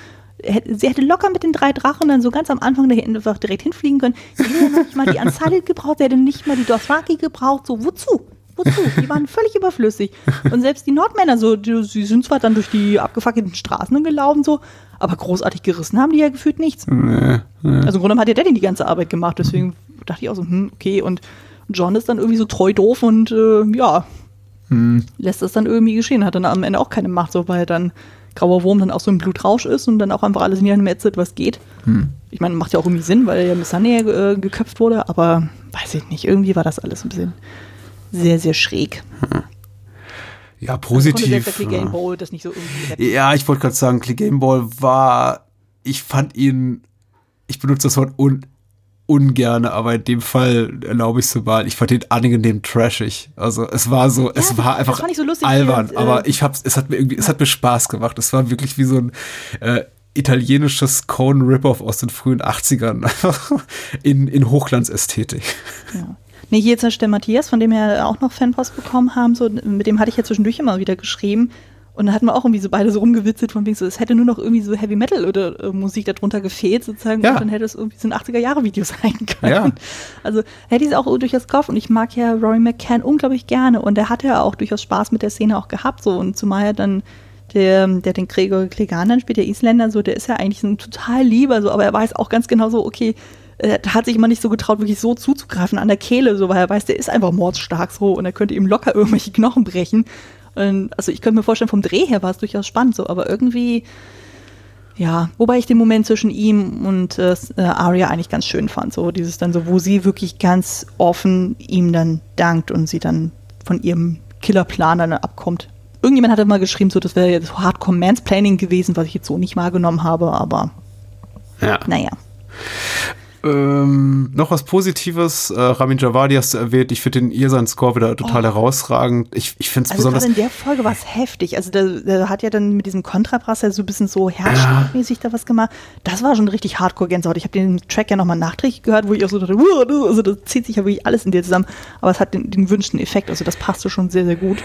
sie hätte locker mit den drei Drachen dann so ganz am Anfang da hinten einfach direkt hinfliegen können. Sie hätte nicht mal die Ansalit gebraucht, sie hätte nicht mal die Dothraki gebraucht, so wozu? Wozu? Die waren völlig überflüssig. Und selbst die Nordmänner, so, die, sie sind zwar dann durch die abgefackelten Straßen gelaufen, so, aber großartig gerissen haben die ja gefühlt nichts. Nee, nee. Also im Grunde hat ja Daddy die ganze Arbeit gemacht, deswegen dachte ich auch so, hm, okay. Und John ist dann irgendwie so treu doof und äh, ja, lässt das dann irgendwie geschehen. Hat dann am Ende auch keine Macht, so weil dann grauer Wurm dann auch so im Blutrausch ist und dann auch einfach alles niedermetzelt, was geht. Ich meine, macht ja auch irgendwie Sinn, weil ja Miss Sunny äh, geköpft wurde, aber weiß ich nicht, irgendwie war das alles ein bisschen sehr, sehr schräg. Ja, Also positiv. Click Game ja. Nicht so. Ja, ich wollte gerade sagen, Click Game Ball war, ich fand ihn, ich benutze das Wort un, ungerne, aber in dem Fall erlaube ich es mal. Ich fand ihn angenehm trashig. Also es war so, es das- war einfach ich so lustig, albern, wie, äh, aber ich hab's, es hat mir irgendwie, es hat mir Spaß gemacht. Es war wirklich wie so ein äh, italienisches Cone Rip-Off aus den frühen 80ern. Einfach in, in Hochglanzästhetik. Ja. Nee, hier Beispiel der Matthias, von dem wir auch noch Fanpost bekommen haben, so, mit dem hatte ich ja zwischendurch immer wieder geschrieben. Und da hatten wir auch irgendwie so beide so rumgewitzelt von wegen so, es hätte nur noch irgendwie so Heavy Metal oder äh, Musik darunter gefehlt, sozusagen. Ja. Und dann hätte es irgendwie so ein 80er-Jahre-Video sein können. Ja. Also hätte ich es auch durchaus gekauft und ich mag ja Rory McCann unglaublich gerne und er hatte ja auch durchaus Spaß mit der Szene auch gehabt, so und zumal er dann der, der den Gregor Klegan spielt, der Isländer, so, der ist ja eigentlich ein total lieber, so, aber er weiß auch ganz genau so, okay, er hat sich immer nicht so getraut, wirklich so zuzugreifen an der Kehle, so, weil er weiß, der ist einfach mordstark so und er könnte ihm locker irgendwelche Knochen brechen. Und, also ich könnte mir vorstellen, vom Dreh her war es durchaus spannend, so, aber irgendwie, ja, wobei ich den Moment zwischen ihm und äh, Arya eigentlich ganz schön fand, so dieses dann so, wo sie wirklich ganz offen ihm dann dankt und sie dann von ihrem Killerplan dann abkommt. Irgendjemand hatte mal geschrieben, so das wäre jetzt Hardcore Mansplaining gewesen, was ich jetzt so nicht wahrgenommen habe, aber ja. naja. Ähm, noch was Positives, äh, Ramin Javadi hast du erwähnt. Ich finde den ihr seinen Score wieder total oh. herausragend. Ich, ich finde es also besonders. in der Folge war es heftig. Also der, der, hat ja dann mit diesem Kontrabass ja so ein bisschen so herzstarkmäßig ja. da was gemacht. Das war schon richtig Hardcore-Gänsehaut. Ich habe den Track ja nochmal nachträglich gehört, wo ich auch so dachte, also das zieht sich ja wirklich alles in dir zusammen. Aber es hat den, den wünschten Effekt. Also das passte schon sehr, sehr gut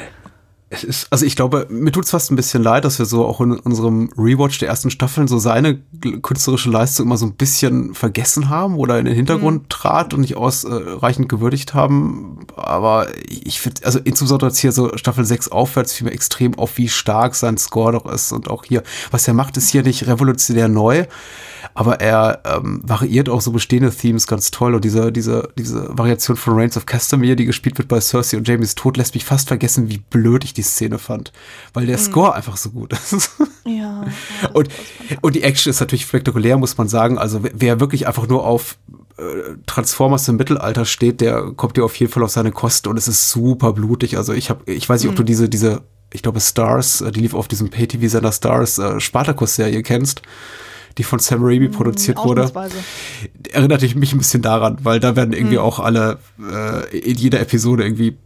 es ist, also ich glaube, mir tut es fast ein bisschen leid, dass wir so auch in unserem Rewatch der ersten Staffeln so seine künstlerische Leistung immer so ein bisschen vergessen haben oder in den Hintergrund mhm. trat und nicht ausreichend gewürdigt haben. Aber ich finde, also insbesondere jetzt hier so Staffel 6 aufwärts fiel mir extrem auf, wie stark sein Score doch ist. Und auch hier, was er macht, ist hier nicht revolutionär neu, aber er ähm, variiert auch so bestehende Themes ganz toll. Und diese, diese, diese Variation von Reigns of Castamere, die gespielt wird bei Cersei und Jamies Tod, lässt mich fast vergessen, wie blöd ich die Szene fand. Weil der mhm. Score einfach so gut ist. Ja. und, und die Action ist natürlich spektakulär, muss man sagen. Also wer wirklich einfach nur auf äh, Transformers im Mittelalter steht, der kommt dir auf jeden Fall auf seine Kosten und es ist super blutig. Also ich habe, ich weiß nicht, ob du mhm. diese, diese, ich glaube Stars, äh, die lief auf diesem Pay-TV-Sender Stars äh, Spartacus-Serie kennst die von Sam Raimi mhm, produziert wurde. Erinnert mich ein bisschen daran, weil da werden irgendwie mhm. auch alle äh, in jeder Episode irgendwie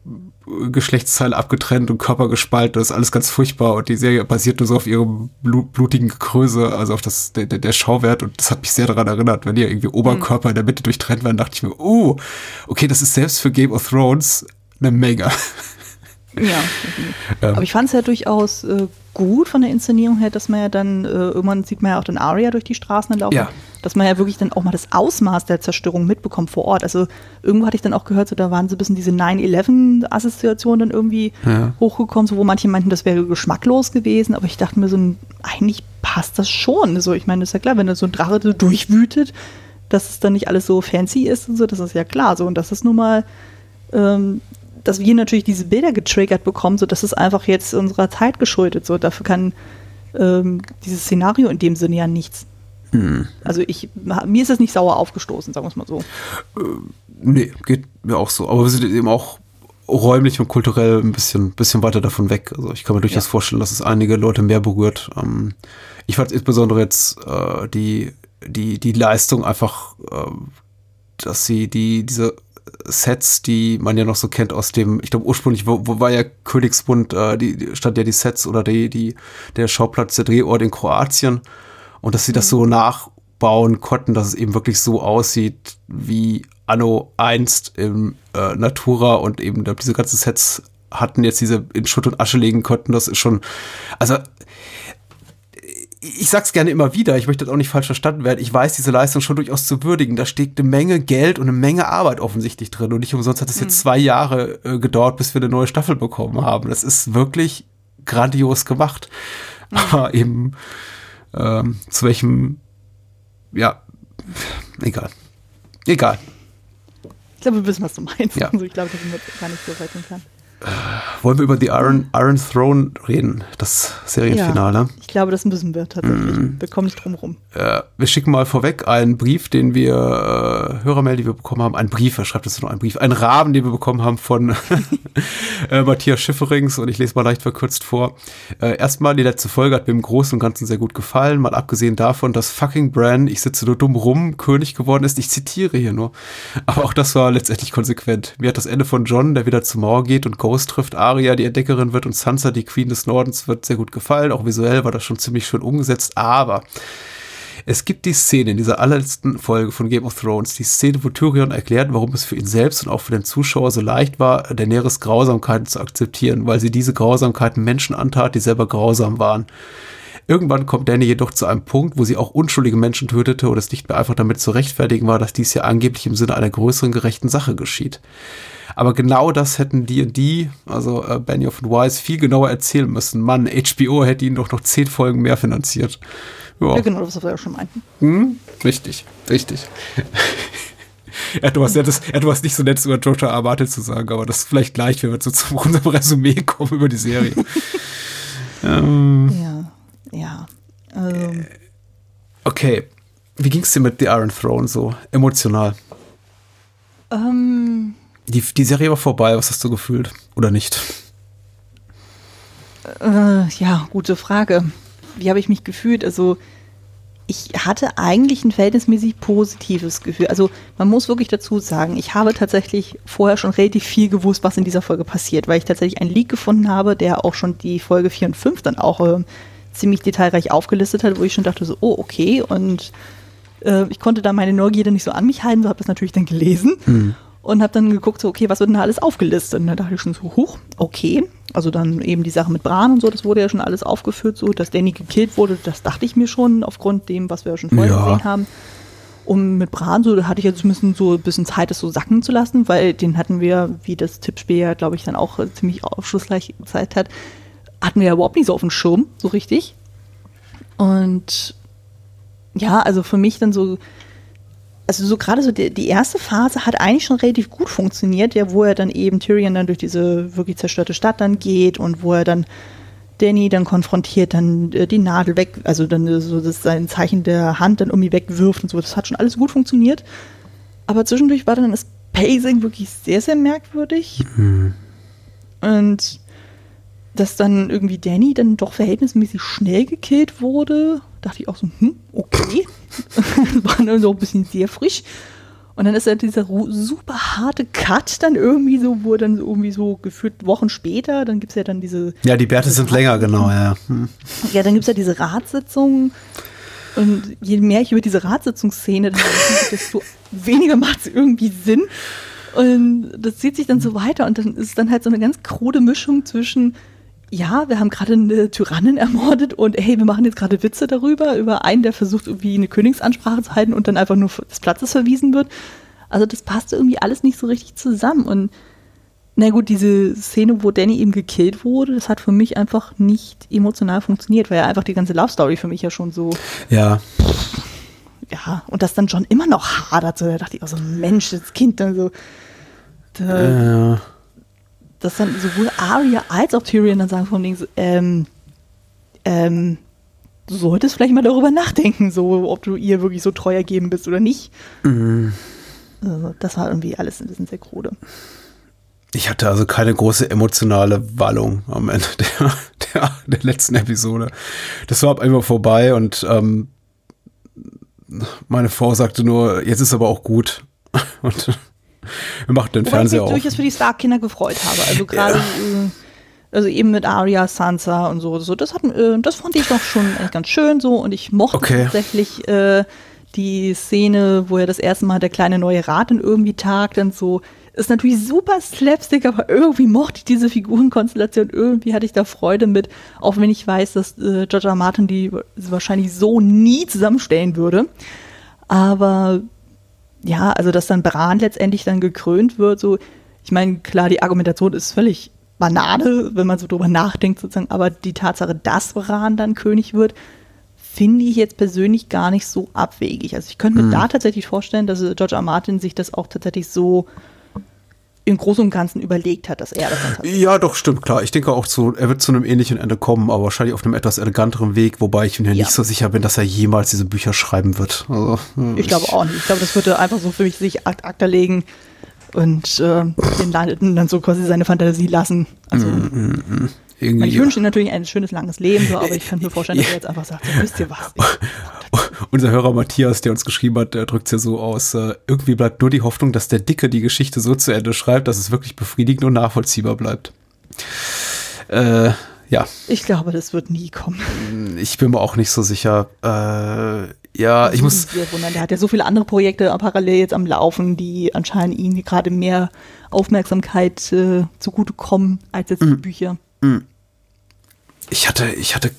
Geschlechtsteile abgetrennt und Körper gespalten. Das ist alles ganz furchtbar und die Serie basiert nur so auf ihrem blutigen Gekröse, also auf das, der, der Schauwert und das hat mich sehr daran erinnert, wenn hier irgendwie Oberkörper mhm. in der Mitte durchtrennt werden, dachte ich mir, oh, okay, das ist selbst für Game of Thrones eine Menge. Ja, ähm. aber ich fand es ja durchaus äh, gut von der Inszenierung her, dass man ja dann, äh, irgendwann sieht man ja auch den Aria durch die Straßen laufen, ja. dass man ja wirklich dann auch mal das Ausmaß der Zerstörung mitbekommt vor Ort. Also irgendwo hatte ich dann auch gehört, so da waren so ein bisschen diese 9-11-Assoziationen dann irgendwie ja. hochgekommen, so wo manche meinten, das wäre geschmacklos gewesen, aber ich dachte mir so, eigentlich passt das schon. So, ich meine, das ist ja klar, wenn da so ein Drache so durchwütet, dass es dann nicht alles so fancy ist und so, das ist ja klar so. Und das ist nun mal ähm, dass wir natürlich diese Bilder getriggert bekommen, so dass es einfach jetzt unserer Zeit geschuldet. So dafür kann ähm, dieses Szenario in dem Sinne ja nichts. Hm. Also ich, mir ist es nicht sauer aufgestoßen, sagen wir es mal so. Äh, nee, geht mir auch so. Aber wir sind eben auch räumlich und kulturell ein bisschen, bisschen weiter davon weg. Also ich kann mir durchaus ja. vorstellen, dass es einige Leute mehr berührt. Ähm, ich fand insbesondere jetzt äh, die, die, die Leistung einfach, äh, dass sie die, diese Sets, die man ja noch so kennt aus dem, ich glaube ursprünglich, wo, wo war ja Königsbund, äh, die, die stand ja die Sets oder die, die, der Schauplatz, der Drehort in Kroatien und dass sie das so mhm. nachbauen konnten, dass es eben wirklich so aussieht wie Anno einst im äh, Natura und eben diese ganzen Sets hatten jetzt diese in Schutt und Asche legen konnten, das ist schon, also ich sag's gerne immer wieder, ich möchte das auch nicht falsch verstanden werden. Ich weiß diese Leistung schon durchaus zu würdigen. Da steckt eine Menge Geld und eine Menge Arbeit offensichtlich drin. Und nicht umsonst hat es jetzt mhm. zwei Jahre äh, gedauert, bis wir eine neue Staffel bekommen haben. Das ist wirklich grandios gemacht. Mhm. Aber eben ähm, zu welchem, ja, egal. Egal. Ich glaube, wir wissen, was du meinst. Ja. Also ich glaube, das sind wir gar nicht so weit entfernt. Wollen wir über The Iron, Iron Throne reden, das Serienfinale? Ja, ich glaube, das müssen wir tatsächlich. Mm. Wir kommen nicht drum rum. Äh, wir schicken mal vorweg einen Brief, den wir, äh, Hörermail, die wir bekommen haben, einen Brief, er schreibt jetzt noch einen Brief, einen Rahmen, den wir bekommen haben von äh, Matthias Schifferings und ich lese mal leicht verkürzt vor. Äh, erstmal, die letzte Folge hat mir im Großen und Ganzen sehr gut gefallen, mal abgesehen davon, dass fucking Bran, ich sitze nur dumm rum, König geworden ist. Ich zitiere hier nur. Aber auch das war letztendlich konsequent. Mir hat das Ende von John, der wieder zur Mauer geht und Ghost trifft, Arya, die Entdeckerin wird und Sansa, die Queen des Nordens, wird sehr gut gefallen. Auch visuell war das schon ziemlich schön umgesetzt, aber es gibt die Szene in dieser allerletzten Folge von Game of Thrones, die Szene, wo Tyrion erklärt, warum es für ihn selbst und auch für den Zuschauer so leicht war, Daenerys Grausamkeiten zu akzeptieren, weil sie diese Grausamkeiten Menschen antat, die selber grausam waren. Irgendwann kommt Danny jedoch zu einem Punkt, wo sie auch unschuldige Menschen tötete und es nicht mehr einfach damit zu rechtfertigen war, dass dies ja angeblich im Sinne einer größeren gerechten Sache geschieht. Aber genau das hätten die und die, also äh, Benioff und Wise, viel genauer erzählen müssen. Mann, HBO hätte ihnen doch noch zehn Folgen mehr finanziert. Ja, ja genau, das was wir ja schon meinten. Hm? Richtig, richtig. Ja, das, ja, du hast nicht so nett über R. Martin zu sagen, aber das ist vielleicht gleich, wenn wir zu, zu unserem Resümee kommen über die Serie. ähm, ja, ja. Also. Okay. Wie ging es dir mit The Iron Throne so emotional? Ähm, die, die Serie war vorbei, was hast du gefühlt? Oder nicht? Äh, ja, gute Frage. Wie habe ich mich gefühlt? Also, ich hatte eigentlich ein verhältnismäßig positives Gefühl. Also man muss wirklich dazu sagen, ich habe tatsächlich vorher schon relativ viel gewusst, was in dieser Folge passiert, weil ich tatsächlich einen Leak gefunden habe, der auch schon die Folge 4 und 5 dann auch äh, ziemlich detailreich aufgelistet hat, wo ich schon dachte so, oh, okay. Und äh, ich konnte da meine Neugierde nicht so an mich halten, so habe das natürlich dann gelesen. Mhm und habe dann geguckt, so, okay, was wird denn da alles aufgelistet? Und da dachte ich schon so, huch, okay. Also dann eben die Sache mit Bran und so, das wurde ja schon alles aufgeführt, so, dass Danny gekillt wurde, das dachte ich mir schon, aufgrund dem, was wir ja schon vorher ja. gesehen haben. Und mit Bran, so, da hatte ich ja zumindest so ein bisschen Zeit, das so sacken zu lassen, weil den hatten wir, wie das Tippspiel ja, glaube ich, dann auch ziemlich aufschlussreich gezeigt hat, hatten wir ja überhaupt nicht so auf dem Schirm, so richtig. Und ja, also für mich dann so also so gerade so die, die, erste Phase hat eigentlich schon relativ gut funktioniert, ja, wo er dann eben Tyrion dann durch diese wirklich zerstörte Stadt dann geht und wo er dann Danny dann konfrontiert, dann äh, die Nadel weg, also dann so das sein Zeichen der Hand dann irgendwie wegwirft und so. Das hat schon alles gut funktioniert. Aber zwischendurch war dann das Pacing wirklich sehr, sehr merkwürdig. Mhm. Und dass dann irgendwie Danny dann doch verhältnismäßig schnell gekillt wurde, dachte ich auch so, hm, okay. war dann so ein bisschen sehr frisch. Und dann ist ja dieser super harte Cut dann irgendwie so, wo dann irgendwie so gefühlt Wochen später, dann gibt es ja dann diese. Ja, die Bärte sind länger, genau, ja. Hm. Ja, dann gibt es ja diese Ratssitzung. Und je mehr ich über diese Ratssitzungsszene dann denke, desto weniger macht es irgendwie Sinn. Und das zieht sich dann so weiter und dann ist dann halt so eine ganz krude Mischung zwischen ja, wir haben gerade eine Tyrannin ermordet und hey, wir machen jetzt gerade Witze darüber, über einen, der versucht, irgendwie eine Königsansprache zu halten und dann einfach nur des Platzes verwiesen wird. Also das passt irgendwie alles nicht so richtig zusammen. Und na gut, diese Szene, wo Danny eben gekillt wurde, das hat für mich einfach nicht emotional funktioniert, weil ja einfach die ganze Love Story für mich ja schon so. Ja. Ja, und das dann schon immer noch hadert. So, da dachte ich auch so, Mensch, das Kind dann so. Da, äh dass dann sowohl Arya als auch Tyrion dann sagen von Ding, ähm, ähm, du solltest vielleicht mal darüber nachdenken, so, ob du ihr wirklich so treu ergeben bist oder nicht. Mhm. Also, das war irgendwie alles ein bisschen sehr krude. Ich hatte also keine große emotionale Wallung am Ende der, der, der letzten Episode. Das war einmal vorbei und ähm, meine Frau sagte nur, jetzt ist aber auch gut. Und wir machen den Wobei Fernseher auf. Ich mich durchaus für die Stark-Kinder gefreut habe. Also gerade, ja. Äh, also eben mit Arya, Sansa und so. so das, hat, äh, das fand ich doch schon ganz schön so und ich mochte okay. tatsächlich äh, die Szene, wo er das erste Mal der kleine neue Rat dann irgendwie tagt und so. Ist natürlich super slapstick, aber irgendwie mochte ich diese Figurenkonstellation. Irgendwie hatte ich da Freude mit, auch wenn ich weiß, dass äh, George R. Martin die wahrscheinlich so nie zusammenstellen würde. Aber ja, also dass dann Bran letztendlich dann gekrönt wird, so, ich meine, klar, die Argumentation ist völlig Banane, wenn man so drüber nachdenkt, sozusagen, aber die Tatsache, dass Bran dann König wird, finde ich jetzt persönlich gar nicht so abwegig. Also ich könnte mir mhm. da tatsächlich vorstellen, dass George R. Martin sich das auch tatsächlich so im Großen und Ganzen überlegt hat, dass er das dann Ja, doch, stimmt, klar. Ich denke auch zu, er wird zu einem ähnlichen Ende kommen, aber wahrscheinlich auf einem etwas eleganteren Weg, wobei ich mir ja. nicht so sicher bin, dass er jemals diese Bücher schreiben wird. Also, ich, ich glaube auch nicht. Ich glaube, das würde einfach so für mich sich Akt Akta legen und äh, den Landeten dann so quasi seine Fantasie lassen. Also, mm, mm, mm. Irgendwie, ich wünsche ihm natürlich ein schönes, langes Leben, so, aber ich kann mir vorstellen, dass er jetzt einfach sagt, so, wisst ihr was? Unser Hörer Matthias, der uns geschrieben hat, drückt es ja so aus, äh, irgendwie bleibt nur die Hoffnung, dass der Dicke die Geschichte so zu Ende schreibt, dass es wirklich befriedigend und nachvollziehbar bleibt. Äh, ja. Ich glaube, das wird nie kommen. Ich bin mir auch nicht so sicher. Äh, ja, ich muss. Wundern. Der hat ja so viele andere Projekte parallel jetzt am Laufen, die anscheinend ihm gerade mehr Aufmerksamkeit äh, zugutekommen als jetzt die mm. Bücher. Mm. Ich hatte, ich hatte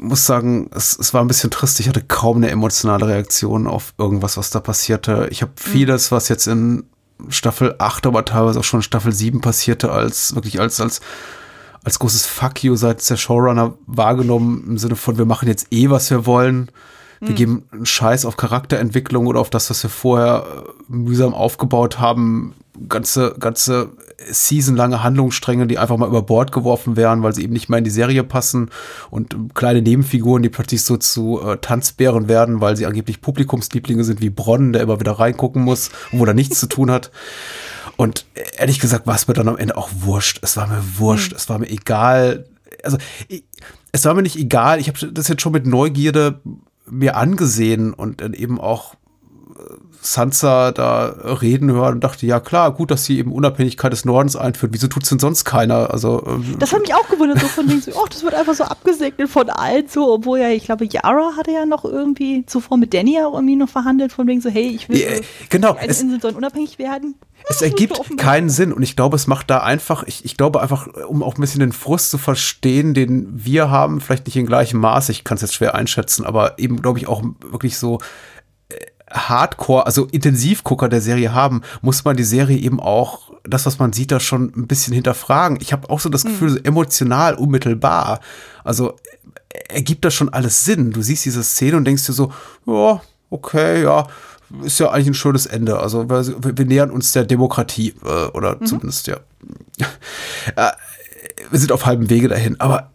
muss sagen, es, es war ein bisschen trist. Ich hatte kaum eine emotionale Reaktion auf irgendwas, was da passierte. Ich habe mhm. vieles, was jetzt in Staffel 8, aber teilweise auch schon Staffel 7 passierte, als wirklich als, als, als großes Fuck you seitens der Showrunner wahrgenommen, im Sinne von, wir machen jetzt eh, was wir wollen. Wir mhm. geben einen Scheiß auf Charakterentwicklung oder auf das, was wir vorher äh, mühsam aufgebaut haben. Ganze, ganze seasonlange Handlungsstränge, die einfach mal über Bord geworfen werden, weil sie eben nicht mehr in die Serie passen und kleine Nebenfiguren, die plötzlich so zu äh, Tanzbären werden, weil sie angeblich Publikumslieblinge sind wie Bronn, der immer wieder reingucken muss wo er nichts zu tun hat. Und ehrlich gesagt war es mir dann am Ende auch wurscht. Es war mir wurscht. Mhm. Es war mir egal. Also ich, es war mir nicht egal. Ich habe das jetzt schon mit Neugierde mir angesehen und dann eben auch Sansa da reden hören und dachte, ja klar, gut, dass sie eben Unabhängigkeit des Nordens einführt. Wieso tut's denn sonst keiner? Also ähm, Das hat mich auch gewundert, so von links, oh, das wird einfach so abgesegnet von allen so, obwohl ja, ich glaube, Yara hatte ja noch irgendwie zuvor mit Danny ja irgendwie noch verhandelt, von wegen so, hey, ich will, ja, genau, die Inseln sollen unabhängig werden. Es ergibt keinen Sinn und ich glaube, es macht da einfach, ich, ich glaube einfach, um auch ein bisschen den Frust zu verstehen, den wir haben, vielleicht nicht in gleichem Maß, ich kann es jetzt schwer einschätzen, aber eben, glaube ich, auch wirklich so Hardcore, also Intensivgucker der Serie haben, muss man die Serie eben auch, das, was man sieht, da schon ein bisschen hinterfragen. Ich habe auch so das Gefühl, so emotional, unmittelbar. Also ergibt das schon alles Sinn. Du siehst diese Szene und denkst dir so, ja, okay, ja, ist ja eigentlich ein schönes Ende. Also wir, wir nähern uns der Demokratie, äh, oder mhm. zumindest, ja. äh, wir sind auf halbem Wege dahin, aber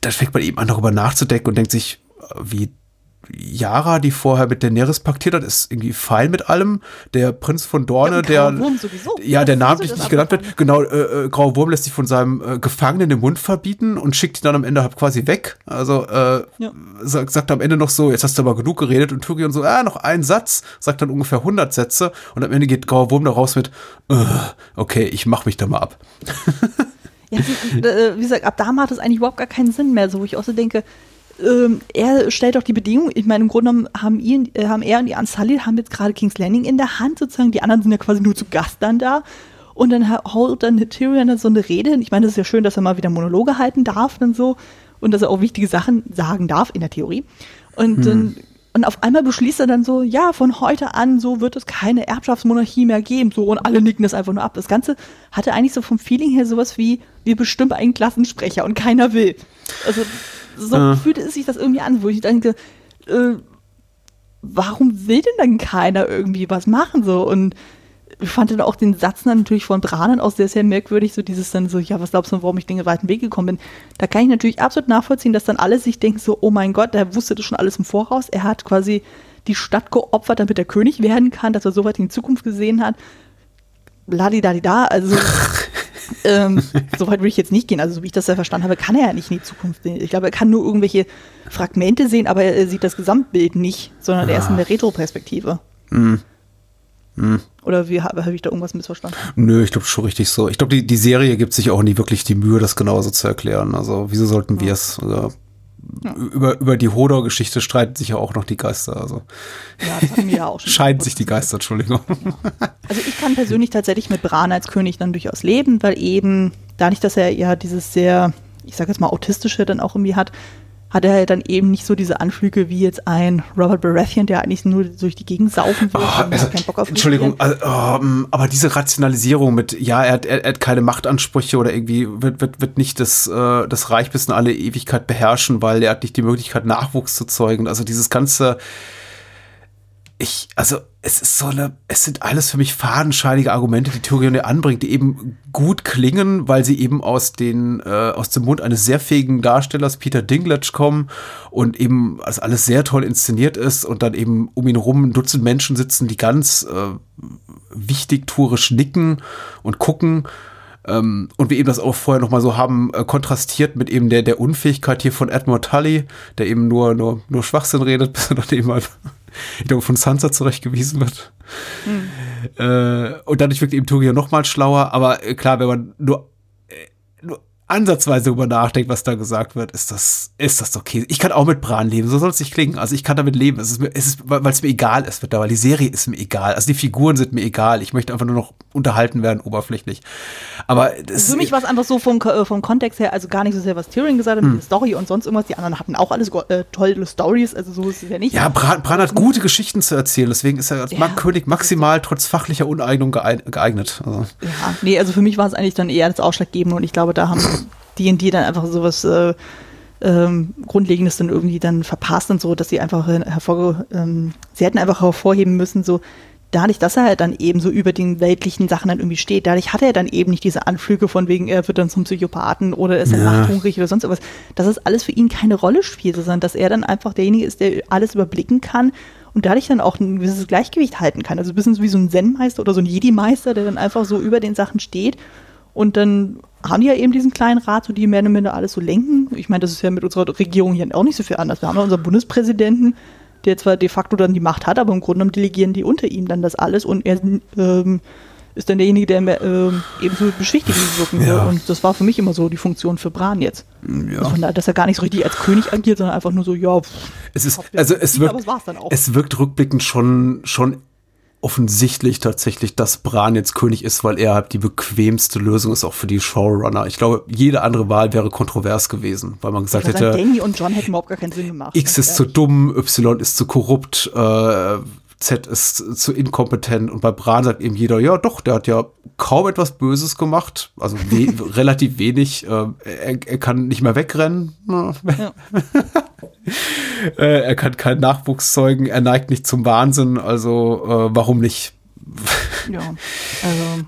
da fängt man eben an, darüber nachzudenken und denkt sich, wie Yara, die vorher mit Daenerys paktiert hat, ist irgendwie fein mit allem. Der Prinz von Dorne, ja, der Wurm sowieso. ja, der namentlich nicht genannt wird, genau, äh, äh, Grauer Wurm lässt sich von seinem äh, Gefangenen den Mund verbieten und schickt ihn dann am Ende halt quasi weg. Also äh, ja. sagt, sagt am Ende noch so, jetzt hast du aber genug geredet und Tyrion so, ah, noch ein Satz, sagt dann ungefähr 100 Sätze und am Ende geht Grauer Wurm da raus mit, äh, okay, ich mach mich da mal ab. ja, äh, wie gesagt, ab da macht es eigentlich überhaupt gar keinen Sinn mehr, so wo ich auch so denke, ähm, er stellt doch die Bedingungen, ich meine, im Grunde genommen haben, ihn, äh, haben er und die Unsullied haben jetzt gerade King's Landing in der Hand sozusagen, die anderen sind ja quasi nur zu Gast dann da. Und dann haut dann Tyrion dann so eine Rede. Ich meine, es ist ja schön, dass er mal wieder Monologe halten darf und so. Und dass er auch wichtige Sachen sagen darf, in der Theorie. Und hm. dann und auf einmal beschließt er dann so, ja, von heute an, so wird es keine Erbschaftsmonarchie mehr geben. So, und alle nicken das einfach nur ab. Das Ganze hatte eigentlich so vom Feeling her sowas wie, wir bestimmen einen Klassensprecher und keiner will. Also, so äh. fühlte es sich das irgendwie an, wo ich denke, äh, warum will denn dann keiner irgendwie was machen so und ich fand dann auch den Satz dann natürlich von Branen auch sehr, sehr merkwürdig, so dieses dann so, ja, was glaubst du, warum ich den weiten Weg gekommen bin? Da kann ich natürlich absolut nachvollziehen, dass dann alle sich denken so, oh mein Gott, der wusste das schon alles im Voraus, er hat quasi die Stadt geopfert, damit er König werden kann, dass er so weit in die Zukunft gesehen hat. Ladidadida, also ähm, so weit würde ich jetzt nicht gehen. Also, so wie ich das ja verstanden habe, kann er ja nicht in die Zukunft sehen. Ich glaube, er kann nur irgendwelche Fragmente sehen, aber er sieht das Gesamtbild nicht, sondern er ist in der Retroperspektive. Mhm. Mhm. Oder wie habe hab ich da irgendwas missverstanden? Nö, ich glaube schon richtig so. Ich glaube, die, die Serie gibt sich auch nie wirklich die Mühe, das genauso zu erklären. Also, wieso sollten ja. wir es? Also, ja. Über, über die Hodor-Geschichte streiten sich ja auch noch die Geister. Also. Ja, das hatten wir ja auch schon. Scheiden sich die Geister, Entschuldigung. Also ich kann persönlich tatsächlich mit Bran als König dann durchaus leben, weil eben, dadurch, dass er ja dieses sehr, ich sag jetzt mal, autistische dann auch irgendwie hat, hat er dann eben nicht so diese Anflüge wie jetzt ein Robert Baratheon, der eigentlich nur durch die Gegend saufen will. Oh, also, keinen Bock auf Entschuldigung, also, um, aber diese Rationalisierung mit, ja, er hat, er, er hat keine Machtansprüche oder irgendwie wird, wird, wird nicht das, äh, das Reich bis in alle Ewigkeit beherrschen, weil er hat nicht die Möglichkeit, Nachwuchs zu zeugen. Also dieses ganze ich, also es ist so eine, es sind alles für mich fadenscheinige Argumente, die Tyrion anbringt, die eben gut klingen, weil sie eben aus den, äh, aus dem Mund eines sehr fähigen Darstellers Peter Dinklage kommen und eben als alles sehr toll inszeniert ist und dann eben um ihn rum ein Dutzend Menschen sitzen, die ganz äh, wichtig tourisch nicken und gucken. Ähm, und wir eben das auch vorher noch mal so haben äh, kontrastiert mit eben der, der Unfähigkeit hier von Edmund Tully, der eben nur, nur, nur Schwachsinn redet, bis er dann eben halt ich glaube, von Sansa zurechtgewiesen wird. Hm. Äh, und dadurch wirkt eben Turio noch mal schlauer. Aber äh, klar, wenn man nur ansatzweise darüber nachdenkt, was da gesagt wird, ist das, ist das okay. Ich kann auch mit Bran leben, so soll es nicht klingen. Also ich kann damit leben. Es ist, es ist weil es mir egal ist, weil die Serie ist mir egal. Also die Figuren sind mir egal. Ich möchte einfach nur noch unterhalten werden, oberflächlich. Aber für mich war es einfach so vom, äh, vom Kontext her, also gar nicht so sehr, was Tyrion gesagt hat, mit hm. der Story und sonst irgendwas. Die anderen hatten auch alles äh, tolle Stories, also so ist es ja nicht. Ja, Bran, Bran hat gute Geschichten zu erzählen, deswegen ist er als ja, König maximal trotz fachlicher Uneignung geeignet. Also. Ja, nee, also für mich war es eigentlich dann eher das Ausschlaggebende und ich glaube, da haben D&D dann einfach sowas äh, ähm, Grundlegendes dann irgendwie dann verpasst und so, dass sie einfach hervor, ähm, sie hätten einfach hervorheben müssen, so dadurch, dass er halt dann eben so über den weltlichen Sachen dann irgendwie steht, dadurch hat er dann eben nicht diese Anflüge von wegen, er wird dann zum Psychopathen oder ist er ja. machthungrig oder sonst was. Dass es alles für ihn keine Rolle spielt, sondern dass er dann einfach derjenige ist, der alles überblicken kann und dadurch dann auch ein gewisses Gleichgewicht halten kann. Also ein bisschen wie so ein Zen-Meister oder so ein Jedi-Meister, der dann einfach so über den Sachen steht und dann haben die ja eben diesen kleinen Rat, so die mehr oder minder alles so lenken. Ich meine, das ist ja mit unserer Regierung hier auch nicht so viel anders. Wir haben ja unseren Bundespräsidenten, der zwar de facto dann die Macht hat, aber im Grunde genommen delegieren die unter ihm dann das alles und er ähm, ist dann derjenige, der mehr, ähm, eben so beschwichtigen wirken ja. Und das war für mich immer so die Funktion für Bran jetzt. Ja. Also von dass er gar nicht so richtig als König agiert, sondern einfach nur so, ja. Pff, es ist, also es wirkt, es wirkt rückblickend schon, schon offensichtlich tatsächlich, dass Bran jetzt König ist, weil er halt die bequemste Lösung ist, auch für die Showrunner. Ich glaube, jede andere Wahl wäre kontrovers gewesen, weil man gesagt hätte, Danny und John hätten überhaupt gar keinen Sinn gemacht. X ist zu dumm, Y ist zu korrupt, äh, Z ist zu inkompetent und bei Bran sagt eben jeder, ja doch, der hat ja kaum etwas Böses gemacht, also we relativ wenig, äh, er, er, kann nicht mehr wegrennen. Ja. äh, er kann keinen Nachwuchs zeugen, er neigt nicht zum Wahnsinn, also äh, warum nicht? ja, also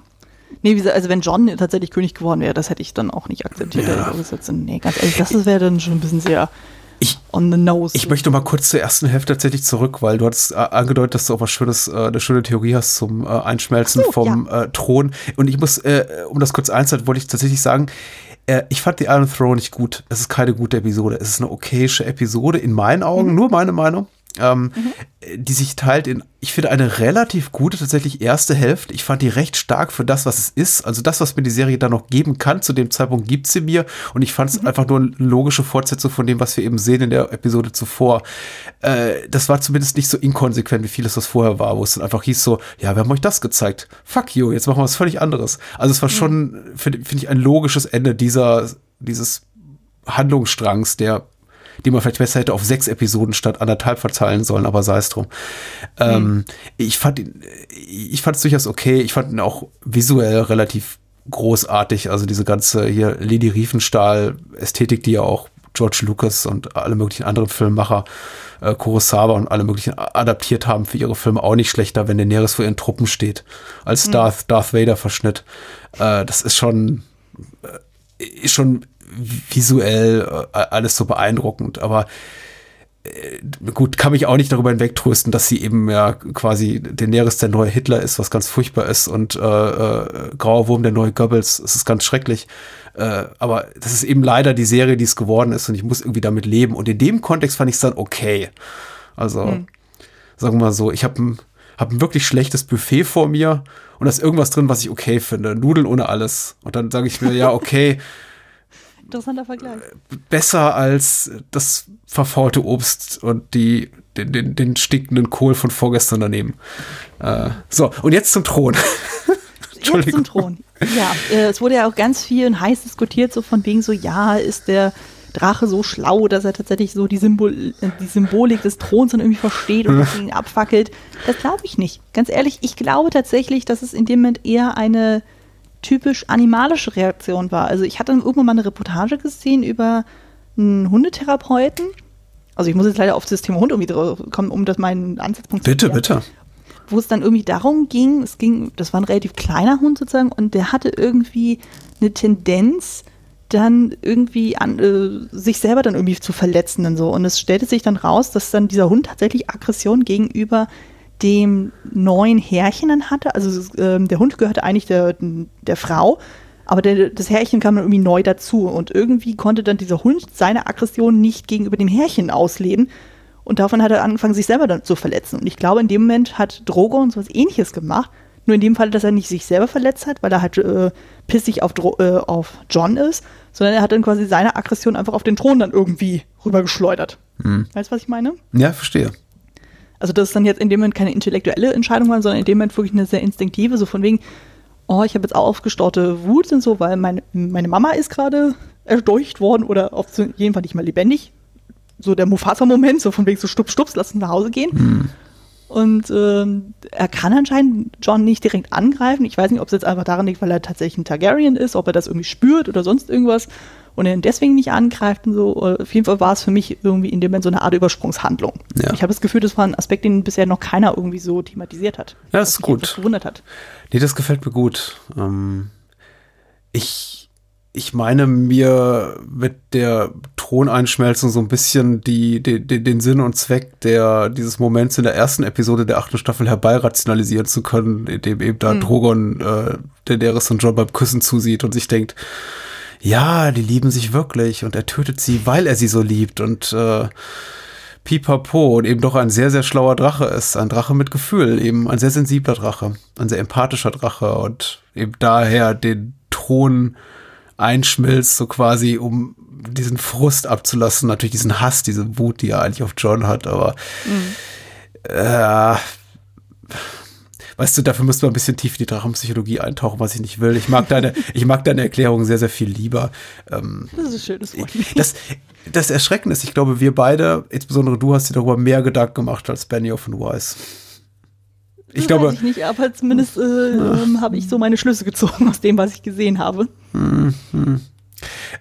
Nee, also wenn John tatsächlich König geworden wäre, das hätte ich dann auch nicht akzeptiert. Ja. Nee, ganz ehrlich, das wäre dann schon ein bisschen sehr ich, on the nose. Ich möchte mal kurz zur ersten Hälfte tatsächlich zurück, weil du hattest äh, angedeutet, dass du auch was Schönes, äh, eine schöne Theorie hast zum äh, Einschmelzen so, vom ja. Thron. Und ich muss, um das kurz einzuhalten, wollte ich tatsächlich sagen, ich fand die Iron Throne nicht gut. Es ist keine gute Episode. Es ist eine okayische Episode in meinen Augen, mhm. nur meine Meinung ähm, mhm. die sich teilt in, ich finde, eine relativ gute tatsächlich erste Hälfte. Ich fand die recht stark für das, was es ist. Also das, was mir die Serie dann noch geben kann, zu dem Zeitpunkt gibt sie mir. Und ich fand es mhm. einfach nur eine logische Fortsetzung von dem, was wir eben sehen in der Episode zuvor. Äh, das war zumindest nicht so inkonsequent, wie vieles das vorher war, wo es dann einfach hieß so, ja, wir haben euch das gezeigt. Fuck you, jetzt machen wir was völlig anderes. Also es war schon, finde find ich, ein logisches Ende dieser, dieses Handlungsstrangs, der die man vielleicht besser hätte auf sechs Episoden statt anderthalb verteilen sollen, aber sei es drum. Mhm. Ähm, ich fand ihn, ich fand es durchaus okay. Ich fand ihn auch visuell relativ großartig. Also diese ganze hier Lady Riefenstahl-Ästhetik, die ja auch George Lucas und alle möglichen anderen Filmmacher, äh, Kurosawa und alle möglichen adaptiert haben für ihre Filme auch nicht schlechter, wenn Daenerys vor ihren Truppen steht, als mhm. Darth, Darth Vader Verschnitt. Äh, das ist schon, äh, ist schon visuell äh, alles so beeindruckend, aber äh, gut, kann mich auch nicht darüber hinwegtrösten, dass sie eben ja quasi Daenerys der neue Hitler ist, was ganz furchtbar ist und äh, äh, Grauer Wurm der neue Goebbels, es ist ganz schrecklich. Äh, aber das ist eben leider die Serie, die es geworden ist und ich muss irgendwie damit leben. Und in dem Kontext fand ich es dann okay. Also, hm. sagen wir mal so, ich habe ein, hab ein wirklich schlechtes Buffet vor mir und da ist irgendwas drin, was ich okay finde. Nudeln ohne alles. Und dann sage ich mir, ja, okay. Interessanter Vergleich. Besser als das verfaulte Obst und die, den, den, den stinkenden Kohl von vorgestern daneben. Äh, so, und jetzt zum Thron. Jetzt zum Thron. Ja, äh, es wurde ja auch ganz viel und heiß diskutiert, so von wegen so, ja, ist der Drache so schlau, dass er tatsächlich so die, Symbol die Symbolik des Throns dann irgendwie versteht und ihn abfackelt. Das glaube ich nicht. Ganz ehrlich, ich glaube tatsächlich, dass es in dem Moment eher eine typisch animalische Reaktion war. Also ich hatte irgendwann mal eine Reportage gesehen über einen Hundetherapeuten. Also ich muss jetzt leider auf das Thema Hund irgendwie kommen, um das meinen Ansatzpunkt bitte, zu Bitte, bitte. Wo es dann irgendwie darum ging, es ging, das war ein relativ kleiner Hund sozusagen und der hatte irgendwie eine Tendenz, dann irgendwie an, äh, sich selber dann irgendwie zu verletzen und so. Und es stellte sich dann raus, dass dann dieser Hund tatsächlich Aggression gegenüber dem neuen Herrchen dann hatte. Also äh, der Hund gehörte eigentlich der, der Frau, aber der, das Herrchen kam dann irgendwie neu dazu. Und irgendwie konnte dann dieser Hund seine Aggression nicht gegenüber dem Herrchen ausleben. Und davon hat er angefangen, sich selber dann zu verletzen. Und ich glaube, in dem Moment hat Drogo und sowas ähnliches gemacht. Nur in dem Fall, dass er nicht sich selber verletzt hat, weil er halt äh, pissig auf, Dro äh, auf John ist, sondern er hat dann quasi seine Aggression einfach auf den Thron dann irgendwie rübergeschleudert. Hm. Weißt du, was ich meine? Ja, verstehe. Also das ist dann jetzt in dem Moment keine intellektuelle Entscheidung war, sondern in dem Moment wirklich eine sehr instinktive, so von wegen, oh, ich habe jetzt aufgestaute Wut und so, weil meine, meine Mama ist gerade erdolcht worden oder auf jeden Fall nicht mal lebendig. So der Mufasa-Moment, so von wegen so stups, stups, lass uns nach Hause gehen. Hm. Und ähm, er kann anscheinend John nicht direkt angreifen. Ich weiß nicht, ob es jetzt einfach daran liegt, weil er tatsächlich ein Targaryen ist, ob er das irgendwie spürt oder sonst irgendwas und er ihn deswegen nicht angreift und so. Auf jeden Fall war es für mich irgendwie in dem Moment so eine Art Übersprungshandlung. Ja. Ich habe das Gefühl, das war ein Aspekt, den bisher noch keiner irgendwie so thematisiert hat. Ja, das ist mich gut. gewundert hat. Nee, das gefällt mir gut. Ähm, ich, ich meine mir mit der Throneinschmelzung so ein bisschen die, die, die, den Sinn und Zweck der, dieses Moments in der ersten Episode der achten Staffel herbeirationalisieren zu können, indem eben da Hm. Drogon, äh, Daenerys und John beim Küssen zusieht und sich denkt, ja, die lieben sich wirklich und er tötet sie, weil er sie so liebt und äh, pipapo und eben doch ein sehr, sehr schlauer Drache ist. Ein Drache mit Gefühl, eben ein sehr sensibler Drache, ein sehr empathischer Drache und eben daher den Thron einschmilzt, so quasi, um diesen Frust abzulassen, natürlich diesen Hass, diese Wut, die er eigentlich auf John hat, aber äh, weißt du, dafür müsste man ein bisschen tief in die Drachenpsychologie eintauchen, was ich nicht will. Ich mag deine, ich mag deine Erklärung sehr, sehr viel lieber. Ähm, Das ist schön, das freut mich. das, das Erschreckende ist, ich glaube, wir beide, insbesondere du, hast dir darüber mehr Gedanken gemacht als Benioff und Wise. Ich Das glaube, Weiß ich nicht, aber zumindest äh, ähm, habe ich so meine Schlüsse gezogen aus dem, was ich gesehen habe.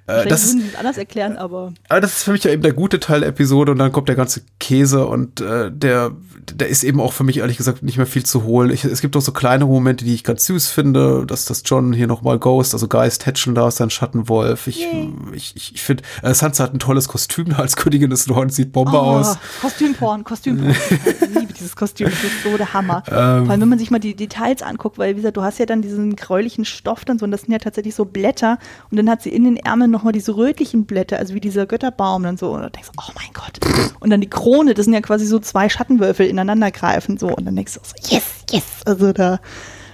Äh, Vielleicht das, ist, würden es anders erklären, aber aber das ist für mich ja eben der gute Teil der Episode und dann kommt der ganze Käse und äh, der, der ist eben auch für mich ehrlich gesagt nicht mehr viel zu holen. Ich, es gibt auch so kleine Momente, die ich ganz süß finde, dass das John hier nochmal Ghost, also Geist Hatchen da ist, sein Schattenwolf. Ich, Yay. ich, ich, ich finde, äh, Sansa hat ein tolles Kostüm als Königin des Nordens, sieht Bombe aus. Oh, Kostümporn, Kostümporn. ich liebe dieses Kostüm, das ist so der Hammer. Ähm. Vor allem, wenn man sich mal die Details anguckt, weil, wie gesagt, du hast ja dann diesen gräulichen Stoff dann so, und das sind ja tatsächlich so Blätter, und dann hat sie in den Ärmeln nochmal diese rötlichen Blätter, also wie dieser Götterbaum dann so, und dann denkst du, oh mein Gott. Und dann die Krone, das sind ja quasi so zwei Schattenwürfel ineinander greifen, so, und dann denkst du so, yes, yes. Also da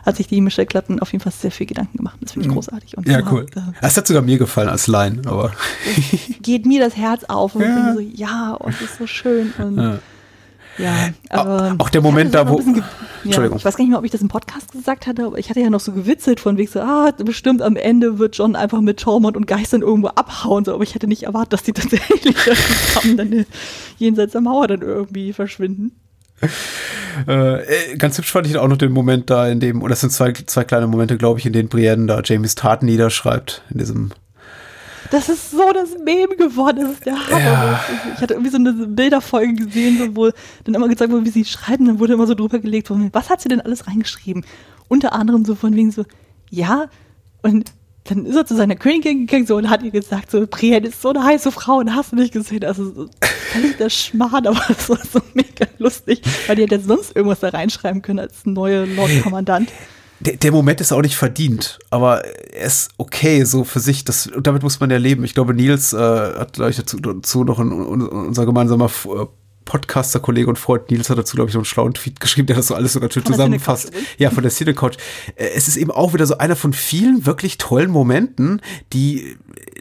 hat sich die Michelle Klatten auf jeden Fall sehr viel Gedanken gemacht. Das finde ich großartig. Und Mhm. Ja, ja, cool. da Das hat sogar mir gefallen als Line, aber geht mir das Herz auf und Ja. ich denke so, ja, und das ist so schön. Und Ja. Ja, aber auch der Moment da, wo- Entschuldigung. Ja, ich weiß gar nicht mehr, ob ich das im Podcast gesagt hatte, aber ich hatte ja noch so gewitzelt von wegen so, ah, bestimmt am Ende wird John einfach mit Tormund und Geistern irgendwo abhauen, so, aber ich hätte nicht erwartet, dass die tatsächlich zusammen dann äh, jenseits der Mauer dann irgendwie verschwinden. Äh, ganz hübsch fand ich auch noch den Moment da, in dem, oder es sind zwei, zwei kleine Momente, glaube ich, in denen Brienne da Jamies Taten niederschreibt, in diesem Das ist so das Meme geworden, das ist der Hammer. Ja. Ich hatte irgendwie so eine Bilderfolge gesehen, so, wo dann immer gezeigt wurde, wie sie schreiben, dann wurde immer so drüber gelegt, von, was hat sie denn alles reingeschrieben? Unter anderem so von wegen so, ja, und dann ist er zu seiner Königin gegangen so, und hat ihr gesagt, so, Brienne ist so eine heiße Frau und hast du nicht gesehen. Also so, völlig der Schmarrn, aber das war so mega lustig, weil die hätte sonst irgendwas da reinschreiben können als neue Lord-Kommandant. Der, der Moment ist auch nicht verdient, aber er ist okay so für sich. Das, und damit muss man ja leben. Ich glaube, Nils äh, hat gleich dazu, dazu noch ein, un, unser gemeinsamer äh, Podcaster-Kollege und Freund Nils hat dazu, glaube ich, noch einen schlauen Tweet geschrieben, der das so alles so natürlich der zusammenfasst. Ja, von der Cine Couch. Äh, Es ist eben auch wieder so einer von vielen wirklich tollen Momenten, die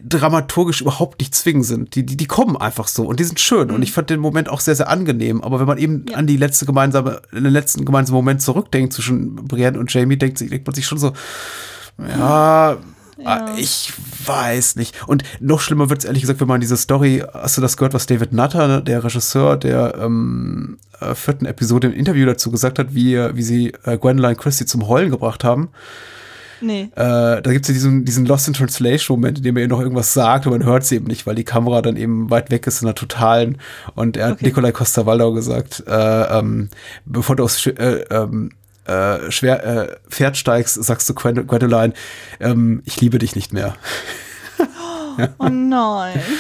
dramaturgisch überhaupt nicht zwingend sind. Die, die, die kommen einfach so und die sind schön. Und ich fand den Moment auch sehr, sehr angenehm. Aber wenn man eben Ja. an die letzte gemeinsame, den letzten gemeinsamen Moment zurückdenkt zwischen Brienne und Jamie, denkt, denkt man sich schon so, ja, Ja. ich weiß nicht. Und noch schlimmer wird es ehrlich gesagt, wenn man diese Story, hast du das gehört, was David Nutter, ne, der Regisseur der ähm, äh, vierten Episode im Interview dazu gesagt hat, wie, wie sie äh, Gwendoline Christie zum Heulen gebracht haben? Nee. Äh, da gibt es ja diesen, diesen Lost in Translation-Moment, in dem er ihr noch irgendwas sagt und man hört sie eben nicht, weil die Kamera dann eben weit weg ist in der totalen. Und er hat Okay. Nikolai Costa-Waldau gesagt, äh, ähm, bevor du aufs äh, ähm, äh, schwer, äh, Pferd steigst, sagst du Gwend Gwendoline, ähm, ich liebe dich nicht mehr. Oh nein.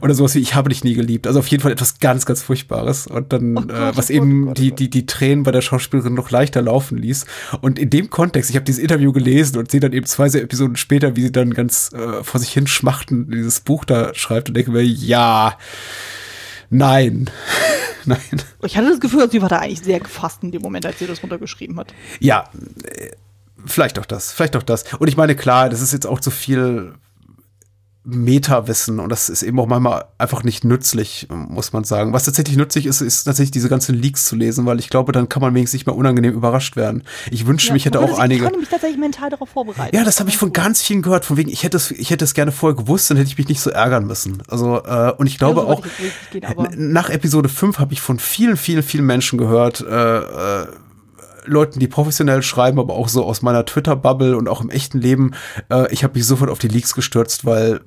Oder sowas wie, ich habe dich nie geliebt. Also auf jeden Fall etwas ganz, ganz Furchtbares. Und dann, Oh Gott, äh, was oh eben oh Gott, oh die, Gott. die, die Tränen bei der Schauspielerin noch leichter laufen ließ. Und in dem Kontext, ich habe dieses Interview gelesen und sehe dann eben zwei so Episoden später, wie sie dann ganz äh, vor sich hin schmachten, dieses Buch da schreibt und denke mir, ja, nein, nein. Ich hatte das Gefühl, sie war da eigentlich sehr gefasst in dem Moment, als sie das runtergeschrieben hat. Ja, äh, vielleicht auch das, vielleicht auch das. Und ich meine, klar, das ist jetzt auch zu viel Meta-Wissen und das ist eben auch manchmal einfach nicht nützlich, muss man sagen. Was tatsächlich nützlich ist, ist tatsächlich diese ganzen Leaks zu lesen, weil ich glaube, dann kann man wenigstens nicht mehr unangenehm überrascht werden. Ich wünsche ja, mich hätte auch sich, einige. Ich konnte mich tatsächlich mental darauf vorbereiten. Ja, das habe ich von ganz vielen gehört, von wegen, ich hätte es, ich hätte es gerne vorher gewusst, dann hätte ich mich nicht so ärgern müssen. Also, äh, und ich glaube ja, so auch, ich gehen, nach Episode 5 habe ich von vielen, vielen, vielen Menschen gehört, äh, äh, Leuten, die professionell schreiben, aber auch so aus meiner Twitter-Bubble und auch im echten Leben, äh, ich habe mich sofort auf die Leaks gestürzt, weil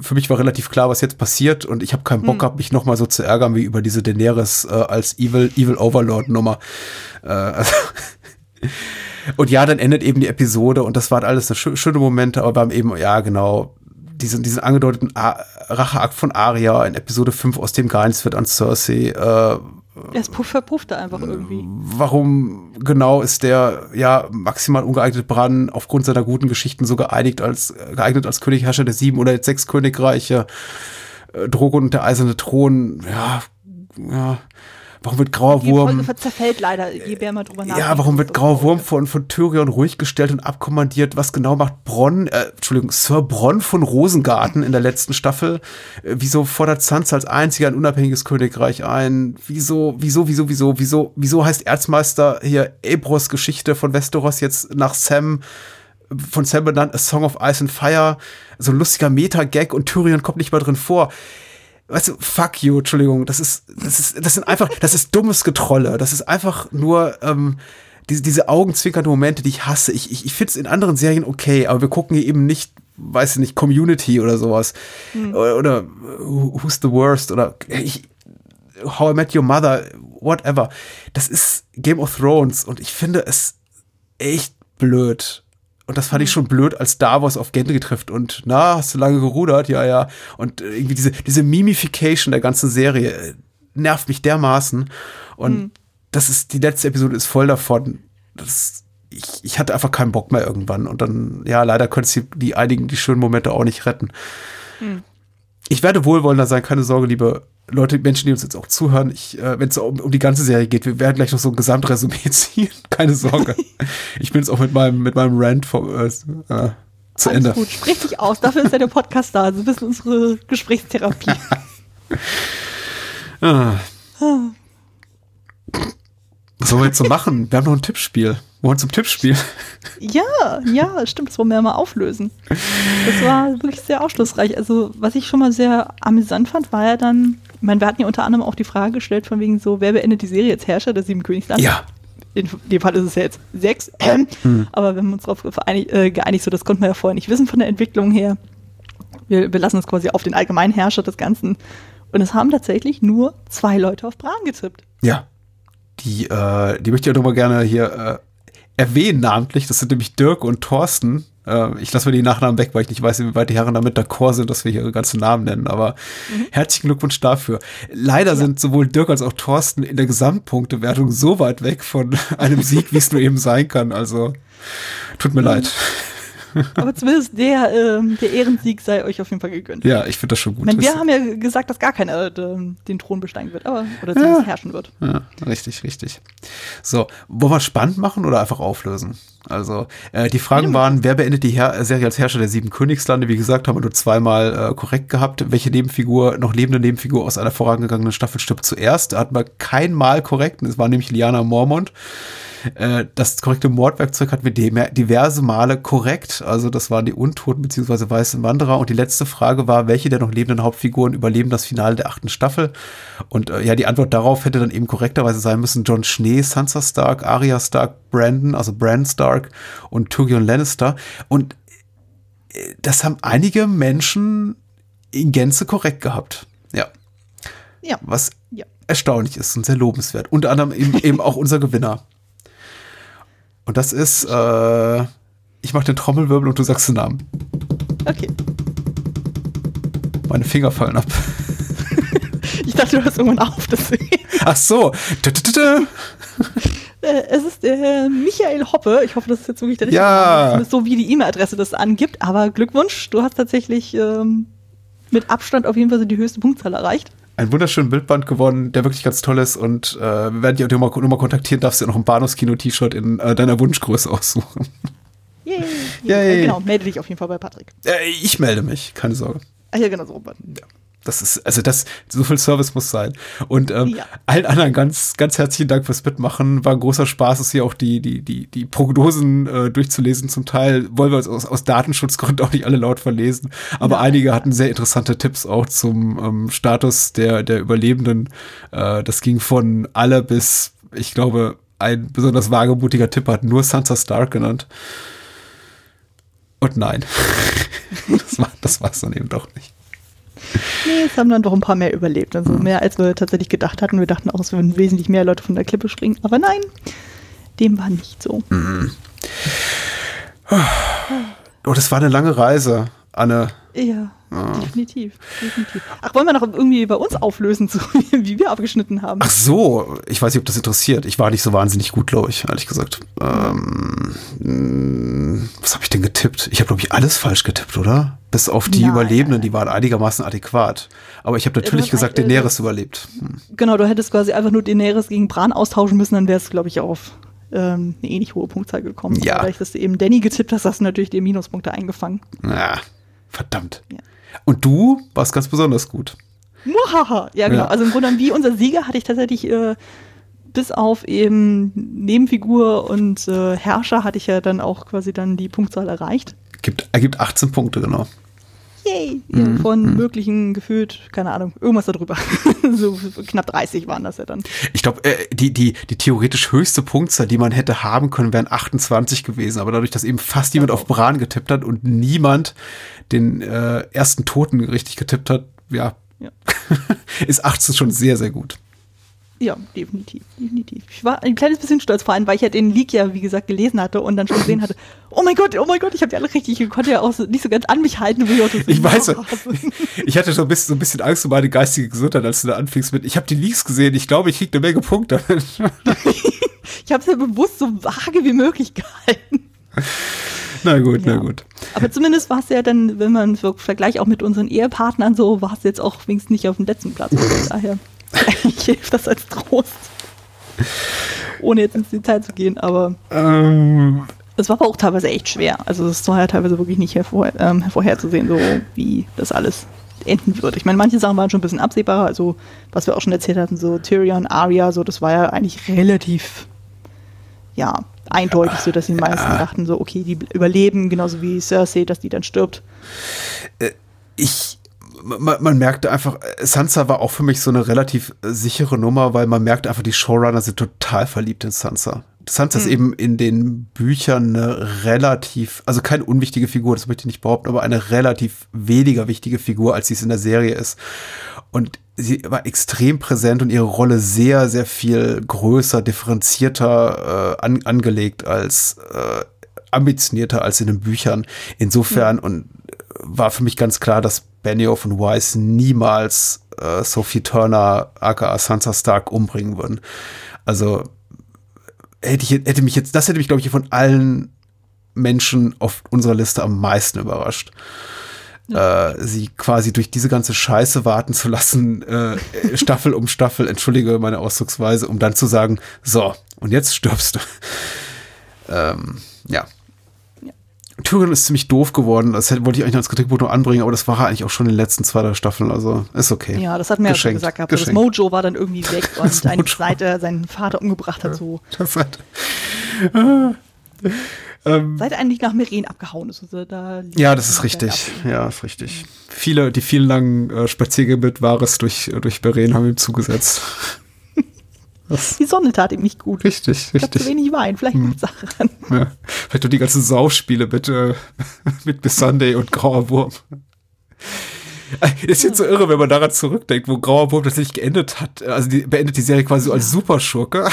für mich war relativ klar, was jetzt passiert und ich habe keinen Bock hm. gehabt, mich nochmal so zu ärgern wie über diese Daenerys äh, als Evil, Evil Overlord-Nummer. Äh, also und ja, dann endet eben die Episode und das waren alles eine schöne Momente, aber beim eben, ja, genau, diesen, diesen angedeuteten Racheakt von Arya in Episode 5, aus dem gar wird an Cersei, äh, es verpuffte einfach irgendwie. Warum genau ist der ja maximal ungeeignete Bran aufgrund seiner guten Geschichten so geeinigt als, geeignet als Königherrscher der sieben oder jetzt sechs Königreiche? Äh, Drogon und der eiserne Thron, ja, ja. Warum wird Grauer Wurm. Die zerfällt leider, je man drüber nachdenkt. Ja, warum wird Grauer Wurm von, von Tyrion ruhig gestellt und abkommandiert? Was genau macht Bronn, äh, Entschuldigung, Sir Bronn von Rosengarten in der letzten Staffel? Äh, wieso fordert Sansa als einziger ein unabhängiges Königreich ein? Wieso, wieso, wieso, wieso, wieso, wieso heißt Erzmeister hier Ebros Geschichte von Westeros jetzt nach Sam? von Sam benannt, A Song of Ice and Fire, so ein lustiger Meta-Gag und Tyrion kommt nicht mal drin vor weißt du, fuck you, Entschuldigung, das ist, das ist, das sind einfach, das ist dummes Getrolle. Das ist einfach nur ähm, diese, diese augenzwinkernde Momente, die ich hasse. Ich, ich, ich finde es in anderen Serien okay, aber wir gucken hier eben nicht, weiß ich nicht, Community oder sowas. Hm. Oder, oder Who's the Worst oder ich, How I Met Your Mother, whatever. Das ist Game of Thrones und ich finde es echt blöd. Und das fand ich mhm. schon blöd, als Davos auf Gendry trifft und na, hast du lange gerudert? Ja, ja. Und irgendwie diese, diese Mimification der ganzen Serie äh, nervt mich dermaßen. Und mhm. das ist, die letzte Episode ist voll davon. Das, ich, ich hatte einfach keinen Bock mehr irgendwann. Und dann, ja, leider können sie die einigen, die schönen Momente auch nicht retten. Mhm. Ich werde wohlwollender sein, keine Sorge, liebe Leute, Menschen, die uns jetzt auch zuhören, ich, äh, wenn es um, um die ganze Serie geht, wir werden gleich noch so ein Gesamtresümee ziehen. Keine Sorge. ich bin jetzt auch mit meinem, mit meinem Rant vom, äh, äh, zu Alles Ende. gut, sprich dich aus. Dafür ist ja der Podcast da. Also ein bisschen unsere Gesprächstherapie. ah. Was sollen wir jetzt so machen? Wir haben noch ein Tippspiel. Wollen zum Tippspiel. Ja, ja, stimmt, das wollen wir ja mal auflösen. Das war wirklich sehr aufschlussreich. Also, was ich schon mal sehr amüsant fand, war ja dann, ich meine, wir hatten ja unter anderem auch die Frage gestellt, von wegen so, wer beendet die Serie jetzt Herrscher der sieben Königslande? Ja. In dem Fall ist es ja jetzt sechs. Ähm, hm. Aber wir haben uns darauf äh, geeinigt, so das konnten wir ja vorher nicht wissen von der Entwicklung her. Wir, wir lassen uns quasi auf den allgemeinen Herrscher des Ganzen. Und es haben tatsächlich nur zwei Leute auf Bran getippt. Ja. Die, äh, die möchte ich ja nochmal gerne hier äh, erwähnen namentlich. Das sind nämlich Dirk und Thorsten. Äh, ich lasse mir die Nachnamen weg, weil ich nicht weiß, wie weit die Herren damit d'accord sind, dass wir hier ihre ganzen Namen nennen. Aber mhm. herzlichen Glückwunsch dafür. Leider ja. sind sowohl Dirk als auch Thorsten in der Gesamtpunktewertung so weit weg von einem Sieg, wie es nur eben sein kann. Also tut mir mhm. leid. Aber zumindest der, ähm, der Ehrensieg sei euch auf jeden Fall gegönnt. Ja, ich finde das schon gut. Meine, wir haben ja gesagt, dass gar keiner äh, den Thron besteigen wird, aber oder zumindest ja. herrschen wird. Ja, richtig, richtig. So, wollen wir spannend machen oder einfach auflösen? Also, äh, die Fragen waren, wer beendet die Her Serie als Herrscher der sieben Königslande? Wie gesagt, haben wir nur zweimal äh, korrekt gehabt. Welche Nebenfigur, noch lebende Nebenfigur aus einer vorangegangenen Staffel stirbt zuerst? Da hatten wir kein Mal korrekt. Es war nämlich Liana Mormont. Äh, das korrekte Mordwerkzeug hatten wir diverse Male korrekt. Also das waren die Untoten bzw. Weißen Wanderer. Und die letzte Frage war, welche der noch lebenden Hauptfiguren überleben das Finale der achten Staffel? Und äh, ja, die Antwort darauf hätte dann eben korrekterweise sein müssen, John Schnee, Sansa Stark, Arya Stark, Brandon, also Bran Stark und Tyrion Lannister. Und äh, das haben einige Menschen in Gänze korrekt gehabt. Ja. Ja. Was ja. erstaunlich ist und sehr lobenswert. Unter anderem eben, eben auch unser Gewinner. Und das ist, äh, ich mach den Trommelwirbel und du sagst den Namen. Okay. Meine Finger fallen ab. ich dachte, du hörst irgendwann auf, deswegen. Ach so. Äh, es ist äh, Michael Hoppe. Ich hoffe, das ist jetzt wirklich der richtige ja. Name. So wie die E-Mail-Adresse das angibt. Aber Glückwunsch, du hast tatsächlich ähm, mit Abstand auf jeden Fall die höchste Punktzahl erreicht einen wunderschönen Bildband gewonnen, der wirklich ganz toll ist und äh, wir werden dich auch nochmal noch mal kontaktieren, darfst du noch ein Bahnhofskino-T-Shirt in äh, deiner Wunschgröße aussuchen. Yay. Yay. Genau, melde dich auf jeden Fall bei Patrick. Äh, ich melde mich, keine Sorge. Ah ja, genau, so. Ja. Das ist, also das, so viel Service muss sein. Und ähm, Ja. allen anderen ganz, ganz herzlichen Dank fürs Mitmachen. War ein großer Spaß, es hier auch die, die, die, die Prognosen äh, durchzulesen. Zum Teil wollen wir uns aus, aus Datenschutzgründen auch nicht alle laut verlesen. Aber Nein. einige hatten sehr interessante Tipps auch zum ähm, Status der, der Überlebenden. Äh, das ging von alle bis, ich glaube, ein besonders wagemutiger Tipp hat nur Sansa Stark genannt. Und nein. das war das war's dann eben doch nicht. Nee, es haben dann doch ein paar mehr überlebt. Also mehr, als wir tatsächlich gedacht hatten. Wir dachten auch, es würden wesentlich mehr Leute von der Klippe springen. Aber nein, dem war nicht so. Oh, das war eine lange Reise, Anne. Ja, definitiv, definitiv. Ach, wollen wir noch irgendwie bei uns auflösen, so wie wir abgeschnitten haben? Ach so, ich weiß nicht, ob das interessiert. Ich war nicht so wahnsinnig gut, glaube ich, ehrlich gesagt. Ähm, was habe ich denn getippt? Ich habe, glaube ich, alles falsch getippt, oder? Bis auf die Nein, Überlebenden, die waren einigermaßen adäquat. Aber ich habe natürlich hast gesagt, ein- äh, Daenerys überlebt. Hm. Genau, du hättest quasi einfach nur Daenerys gegen Bran austauschen müssen, dann wäre es, glaube ich, auf ähm, eine ähnlich hohe Punktzahl gekommen. Ja. Dadurch, dass du eben Danny getippt hast, hast du natürlich die Minuspunkte eingefangen. Ja, verdammt. Ja. Und du warst ganz besonders gut. Muhaha. Ja, genau. Ja. Also im Grunde genommen wie unser Sieger hatte ich tatsächlich äh, bis auf eben Nebenfigur und äh, Herrscher hatte ich ja dann auch quasi dann die Punktzahl erreicht. Gibt, ergibt 18 Punkte, genau. Yay! Mhm, Von möglichen gefühlt, keine Ahnung, irgendwas darüber. so knapp 30 waren das ja dann. Ich glaube, äh, die, die, die theoretisch höchste Punktzahl, die man hätte haben können, wären 28 gewesen. Aber dadurch, dass eben fast jemand auf Bran getippt hat und niemand den äh, ersten Toten richtig getippt hat, ja, Ja. ist 18 schon sehr, sehr gut. Ja, definitiv, definitiv. Ich war ein kleines bisschen stolz, vor allem, weil ich ja den Leak ja, wie gesagt, gelesen hatte und dann schon gesehen hatte, oh mein Gott, oh mein Gott, ich habe die alle richtig, ich konnte ja auch so, nicht so ganz an mich halten. wie das Ich weiß, ich hatte so ein bisschen, so ein bisschen Angst um meine geistige Gesundheit, als du da anfingst mit, ich habe die Leaks gesehen, ich glaube, ich krieg eine Menge Punkte. Ich habe es ja bewusst so vage wie möglich gehalten. na gut, na Ja. gut. Aber zumindest war es ja dann, wenn man so Vergleich auch mit unseren Ehepartnern so, war es jetzt auch wenigstens nicht auf dem letzten Platz. Von daher, ich hilft das als Trost. Ohne jetzt ins Detail zu gehen, aber Ähm, es war aber auch teilweise echt schwer. Also es war ja teilweise wirklich nicht hervor, ähm, hervorherzusehen, so wie das alles enden wird. Ich meine, manche Sachen waren schon ein bisschen absehbarer, also was wir auch schon erzählt hatten, so Tyrion, Arya, so das war ja eigentlich relativ, ja, eindeutig, so dass die meisten dachten so, okay, die überleben, genauso wie Cersei, dass die dann stirbt. ich, man, man merkte einfach, äh, Sansa war auch für mich so eine relativ äh, sichere Nummer, weil man merkt einfach, die Showrunner sind total verliebt in Sansa. Sansa ist eben in den Büchern eine relativ, also keine unwichtige Figur, das möchte ich nicht behaupten, aber eine relativ weniger wichtige Figur, als sie es in der Serie ist. Und sie war extrem präsent und ihre Rolle sehr, sehr viel größer, differenzierter äh, an, angelegt als äh, ambitionierter als in den Büchern. Insofern und äh, war für mich ganz klar, dass Benioff und Weiss niemals äh, Sophie Turner, aka Sansa Stark, umbringen würden. Also hätte ich hätte mich jetzt, das hätte mich, glaube ich, von allen Menschen auf unserer Liste am meisten überrascht. Äh, sie quasi durch diese ganze Scheiße warten zu lassen, äh, Staffel um Staffel, entschuldige meine Ausdrucksweise, um dann zu sagen, so, und jetzt stirbst du. ähm, ja. Tyrion ist ziemlich doof geworden. Das wollte ich eigentlich als Kritikpunkt noch anbringen, aber das war eigentlich auch schon in den letzten zwei, drei Staffeln. Also ist okay. Ja, das hatten wir ja schon gesagt gehabt. Das geschenkt. Mojo war dann irgendwie weg Das und eigentlich Mojo. seit er seinen Vater umgebracht hat, so Das hat, ähm, seit er eigentlich nach Meren abgehauen ist. Also da ja, das ist richtig. Ja, ist richtig. Viele, die vielen langen äh, Spaziergänge mit Wahres durch, durch Beren haben ihm zugesetzt. Die Sonne tat ihm nicht gut. richtig, Ich glaube, zu richtig. wenig Wein. Vielleicht liegt es daran. Ja. Vielleicht nur die ganzen Saufspiele mit, äh, mit Miss Sunday und Grauer Wurm. Äh, Ist jetzt so irre, wenn man daran zurückdenkt, wo Grauer Wurm tatsächlich geendet hat. Also die beendet die Serie quasi so als Superschurke.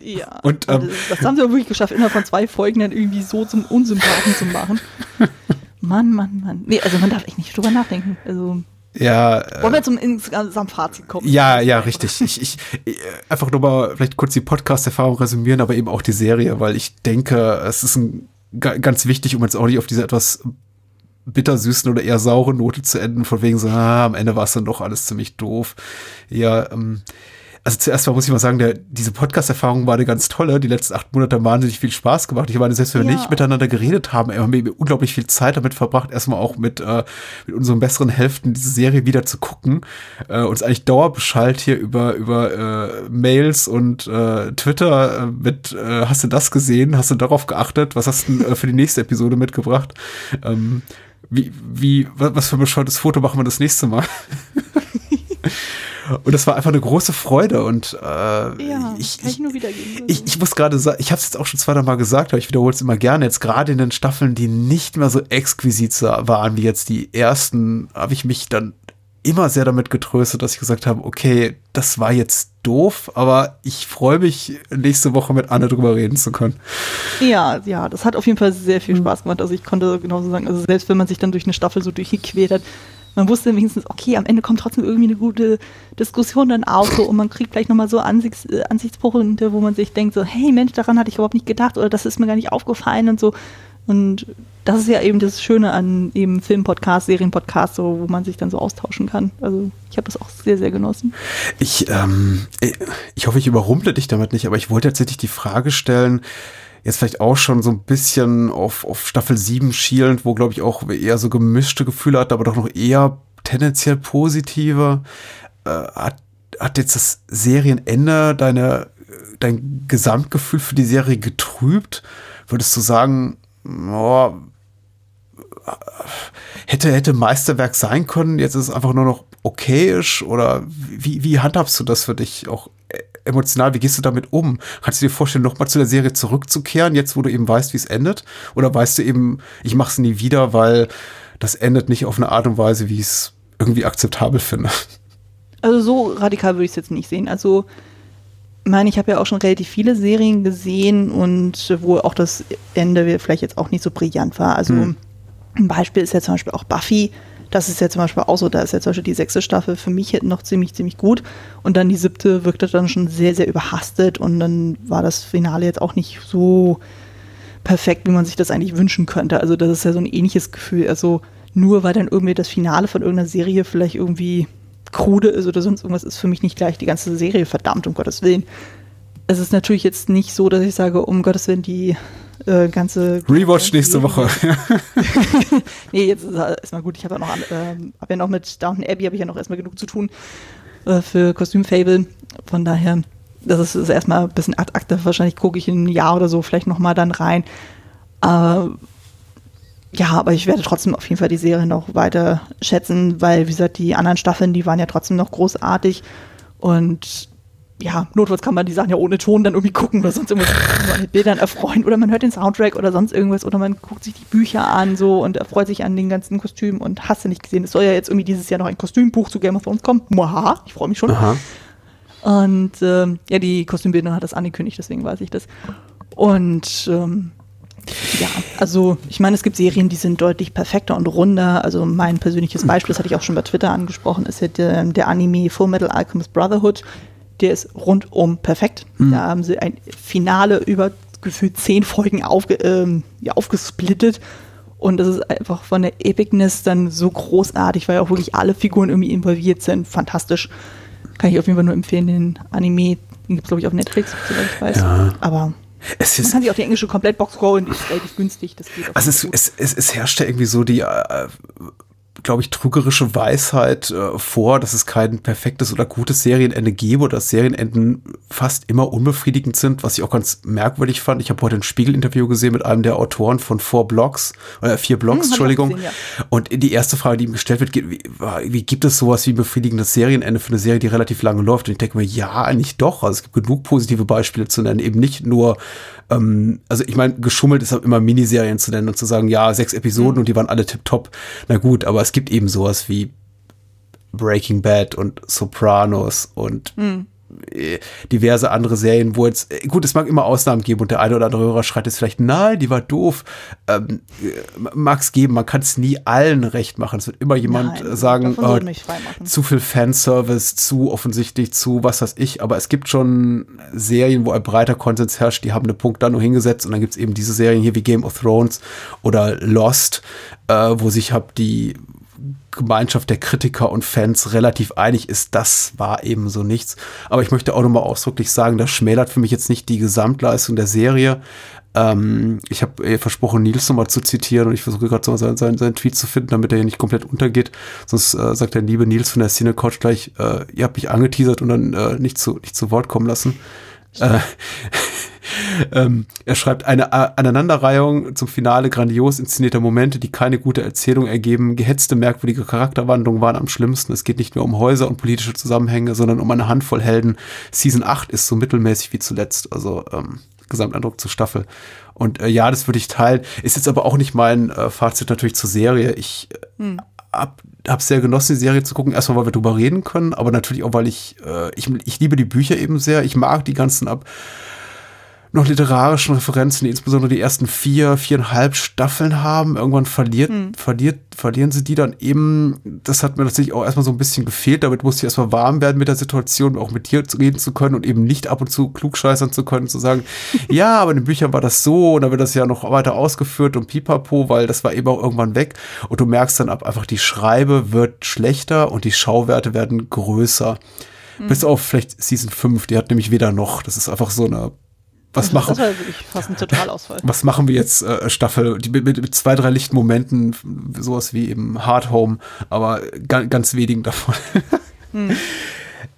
Ja. Und, ähm, das, das haben sie aber wirklich geschafft, innerhalb von zwei Folgen dann irgendwie so zum Unsympathen zu machen. Mann, Mann, Mann. Nee, also man darf echt nicht drüber nachdenken. Also Ja, wollen äh, wir zum insgesamt Fazit kommen? ja, ja, richtig. Ich, ich, ich einfach nur mal vielleicht kurz die Podcast-Erfahrung resümieren, aber eben auch die Serie, weil ich denke, es ist ein, ga- ganz wichtig, um jetzt auch nicht auf diese etwas bittersüßen oder eher saure Note zu enden, von wegen so, ah, am Ende war es dann doch alles ziemlich doof. Ja, ähm, also zuerst mal muss ich mal sagen, der, diese Podcast-Erfahrung war eine ganz tolle. Die letzten acht Monate haben wahnsinnig viel Spaß gemacht. Ich meine, selbst wenn wir ja. nicht miteinander geredet haben, haben wir unglaublich viel Zeit damit verbracht, erstmal auch mit, äh, mit unseren besseren Hälften diese Serie wieder zu gucken. Äh, uns eigentlich Dauerbescheid hier über, über äh, Mails und äh, Twitter äh, mit, äh, hast du das gesehen? Hast du darauf geachtet? Was hast du äh, für die nächste Episode mitgebracht? Ähm, wie, wie, was für ein bescheuertes Foto machen wir das nächste Mal? Und das war einfach eine große Freude. Und äh, ja, ich, kann ich nur wiedergeben. Ich, ich muss gerade sagen, ich habe es jetzt auch schon zweimal gesagt, aber ich wiederhole es immer gerne. Jetzt gerade in den Staffeln, die nicht mehr so exquisit waren wie jetzt die ersten, habe ich mich dann immer sehr damit getröstet, dass ich gesagt habe, okay, das war jetzt doof, aber ich freue mich, nächste Woche mit Anne drüber reden zu können. Ja, ja, das hat auf jeden Fall sehr viel Spaß gemacht. Also ich konnte genauso sagen, also selbst wenn man sich dann durch eine Staffel so durchgequält hat, man wusste wenigstens, okay, am Ende kommt trotzdem irgendwie eine gute Diskussion dann auf so, und man kriegt vielleicht nochmal so Ansichts, äh, Ansichtspunkte, wo man sich denkt, so, hey Mensch, daran hatte ich überhaupt nicht gedacht oder das ist mir gar nicht aufgefallen und so. Und das ist ja eben das Schöne an eben Filmpodcasts, Serienpodcasts, so, wo man sich dann so austauschen kann. Also ich habe das auch sehr, sehr genossen. Ich, ähm, ich hoffe, ich überrumple dich damit nicht, aber ich wollte tatsächlich die Frage stellen, jetzt vielleicht auch schon so ein bisschen auf, auf Staffel 7 schielend, wo, glaube ich, auch eher so gemischte Gefühle hat, aber doch noch eher tendenziell positive. Äh, hat, hat jetzt das Serienende deine, dein Gesamtgefühl für die Serie getrübt? Würdest du sagen, oh, hätte, hätte Meisterwerk sein können, jetzt ist es einfach nur noch okayisch oder wie, wie handhabst du das für dich auch emotional, wie gehst du damit um? Kannst du dir vorstellen, nochmal zu der Serie zurückzukehren, jetzt wo du eben weißt, wie es endet? Oder weißt du eben, ich mache es nie wieder, weil das endet nicht auf eine Art und Weise, wie ich es irgendwie akzeptabel finde? Also so radikal würde ich es jetzt nicht sehen. Also ich meine, ich habe ja auch schon relativ viele Serien gesehen und wo auch das Ende vielleicht jetzt auch nicht so brillant war. Also hm. ein Beispiel ist ja zum Beispiel auch Buffy das ist ja zum Beispiel auch so, da ist ja zum Beispiel die sechste Staffel für mich noch ziemlich, ziemlich gut. Und dann die siebte wirkte dann schon sehr, sehr überhastet und dann war das Finale jetzt auch nicht so perfekt, wie man sich das eigentlich wünschen könnte. Also das ist ja so ein ähnliches Gefühl. Also nur weil dann irgendwie das Finale von irgendeiner Serie vielleicht irgendwie krude ist oder sonst irgendwas, ist für mich nicht gleich die ganze Serie verdammt, um Gottes Willen. Es ist natürlich jetzt nicht so, dass ich sage, um Gottes Willen, die äh, ganze. Rewatch nächste Woche. nee, jetzt ist erstmal gut. Ich habe ja noch, äh, hab ja noch mit Downton Abbey habe ich ja noch erstmal genug zu tun äh, für Kostümfable. Von daher, das ist, ist erstmal ein bisschen ad acta. Wahrscheinlich gucke ich in ein Jahr oder so vielleicht nochmal dann rein. Aber ja, aber ich werde trotzdem auf jeden Fall die Serie noch weiter schätzen, weil, wie gesagt, die anderen Staffeln, die waren ja trotzdem noch großartig. Und ja, notfalls kann man die Sachen ja ohne Ton dann irgendwie gucken oder sonst irgendwas mit Bildern erfreuen oder man hört den Soundtrack oder sonst irgendwas oder man guckt sich die Bücher an so und erfreut sich an den ganzen Kostümen und hast du nicht gesehen. Es soll ja jetzt irgendwie dieses Jahr noch ein Kostümbuch zu Game of Thrones kommen. Moha, ich freue mich schon. Aha. Und ähm, ja, die Kostümbildnerin hat das angekündigt, deswegen weiß ich das. Und ähm, ja, also ich meine, es gibt Serien, die sind deutlich perfekter und runder. Also mein persönliches Beispiel, das hatte ich auch schon bei Twitter angesprochen, ist ja der, der Anime Full Metal Alchemist Brotherhood der ist rundum perfekt. Mhm. Da haben sie ein Finale über gefühlt zehn Folgen aufge, ähm, ja, aufgesplittet. Und das ist einfach von der Epicness dann so großartig, weil auch wirklich alle Figuren irgendwie involviert sind. Fantastisch. Kann ich auf jeden Fall nur empfehlen, den Anime. Den gibt es, glaube ich, auf Netflix, soweit ich weiß. Ja. Aber es ist, man kann sich auch die englische Komplettbox holen, die ist relativ günstig. Das geht also es, es, es, es herrscht ja irgendwie so die äh, glaube ich, trügerische Weisheit äh, vor, dass es kein perfektes oder gutes Serienende gäbe oder dass Serienenden fast immer unbefriedigend sind, was ich auch ganz merkwürdig fand. Ich habe heute ein Spiegel-Interview gesehen mit einem der Autoren von four Blogs, oder vier Blogs, hm, Entschuldigung. Gesehen, ja. Und die erste Frage, die ihm gestellt wird, wie, wie, gibt es sowas wie ein befriedigendes Serienende für eine Serie, die relativ lange läuft? Und ich denke mir, ja, eigentlich doch. Also es gibt genug positive Beispiele zu nennen, eben nicht nur ähm, also ich meine, geschummelt ist immer Miniserien zu nennen und zu sagen, ja, sechs Episoden mhm. und die waren alle tipptopp. Na gut, aber es gibt eben sowas wie Breaking Bad und Sopranos und mhm. Äh, diverse andere Serien, wo jetzt, äh, gut, es mag immer Ausnahmen geben und der eine oder andere Hörer schreit jetzt vielleicht, nein, die war doof. Ähm, äh, mag es geben, man kann es nie allen recht machen. Es wird immer jemand nein, sagen, oh, zu viel Fanservice, zu offensichtlich, zu was weiß ich, aber es gibt schon Serien, wo ein breiter Konsens herrscht, die haben eine Punkt da nur hingesetzt und dann gibt es eben diese Serien hier wie Game of Thrones oder Lost, äh, wo sich hab die Gemeinschaft der Kritiker und Fans relativ einig ist, das war eben so nichts. Aber ich möchte auch nochmal ausdrücklich sagen, das schmälert für mich jetzt nicht die Gesamtleistung der Serie. Ähm, ich habe äh, versprochen, Nils nochmal zu zitieren und ich versuche gerade so seinen, seinen, seinen Tweet zu finden, damit er hier nicht komplett untergeht. Sonst äh, sagt der liebe Nils von der Szene Couch gleich, äh, ihr habt mich angeteasert und dann äh, nicht, zu, nicht zu Wort kommen lassen. Äh, ähm, er schreibt eine Aneinanderreihung zum Finale grandios inszenierter Momente, die keine gute Erzählung ergeben. Gehetzte, merkwürdige Charakterwandlungen waren am schlimmsten. Es geht nicht mehr um Häuser und politische Zusammenhänge, sondern um eine Handvoll Helden. Season 8 ist so mittelmäßig wie zuletzt. Also ähm, Gesamteindruck zur Staffel. Und äh, ja, das würde ich teilen. Ist jetzt aber auch nicht mein äh, Fazit natürlich zur Serie. Ich äh, hm. hab, hab sehr genossen, die Serie zu gucken. Erstmal, weil wir drüber reden können, aber natürlich auch, weil ich, äh, ich, ich liebe die Bücher eben sehr. Ich mag die ganzen ab noch literarischen Referenzen, die insbesondere die ersten vier, viereinhalb Staffeln haben. Irgendwann verliert, hm. verliert, verlieren sie die dann eben. Das hat mir tatsächlich auch erstmal so ein bisschen gefehlt. Damit musste ich erstmal warm werden mit der Situation, auch mit dir reden zu können und eben nicht ab und zu klugscheißern zu können, zu sagen, ja, aber in den Büchern war das so und dann wird das ja noch weiter ausgeführt und pipapo, weil das war eben auch irgendwann weg. Und du merkst dann ab einfach, die Schreibe wird schlechter und die Schauwerte werden größer. Hm. Bis auf vielleicht Season 5, die hat nämlich weder noch. Das ist einfach so eine was machen, das war wirklich fast ein Totalausfall. Was machen wir jetzt, äh, Staffel, die, mit, mit, zwei, drei Lichtmomenten, sowas wie eben Hard Home, aber ganz, ganz wenigen davon. Hm.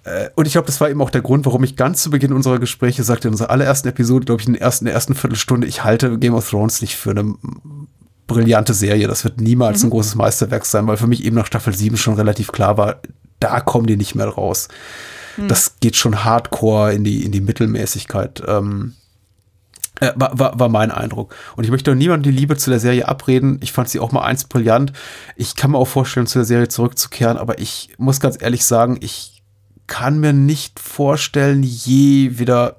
Äh, und ich glaube, das war eben auch der Grund, warum ich ganz zu Beginn unserer Gespräche sagte, in unserer allerersten Episode, glaube ich, in der ersten, in der ersten Viertelstunde, ich halte Game of Thrones nicht für eine brillante Serie. Das wird niemals mhm. ein großes Meisterwerk sein, weil für mich eben nach Staffel 7 schon relativ klar war, da kommen die nicht mehr raus. Mhm. Das geht schon hardcore in die, in die Mittelmäßigkeit. Ähm, äh, war, war, war mein Eindruck. Und ich möchte auch niemandem die Liebe zu der Serie abreden. Ich fand sie auch mal eins brillant. Ich kann mir auch vorstellen, zu der Serie zurückzukehren, aber ich muss ganz ehrlich sagen, ich kann mir nicht vorstellen, je wieder,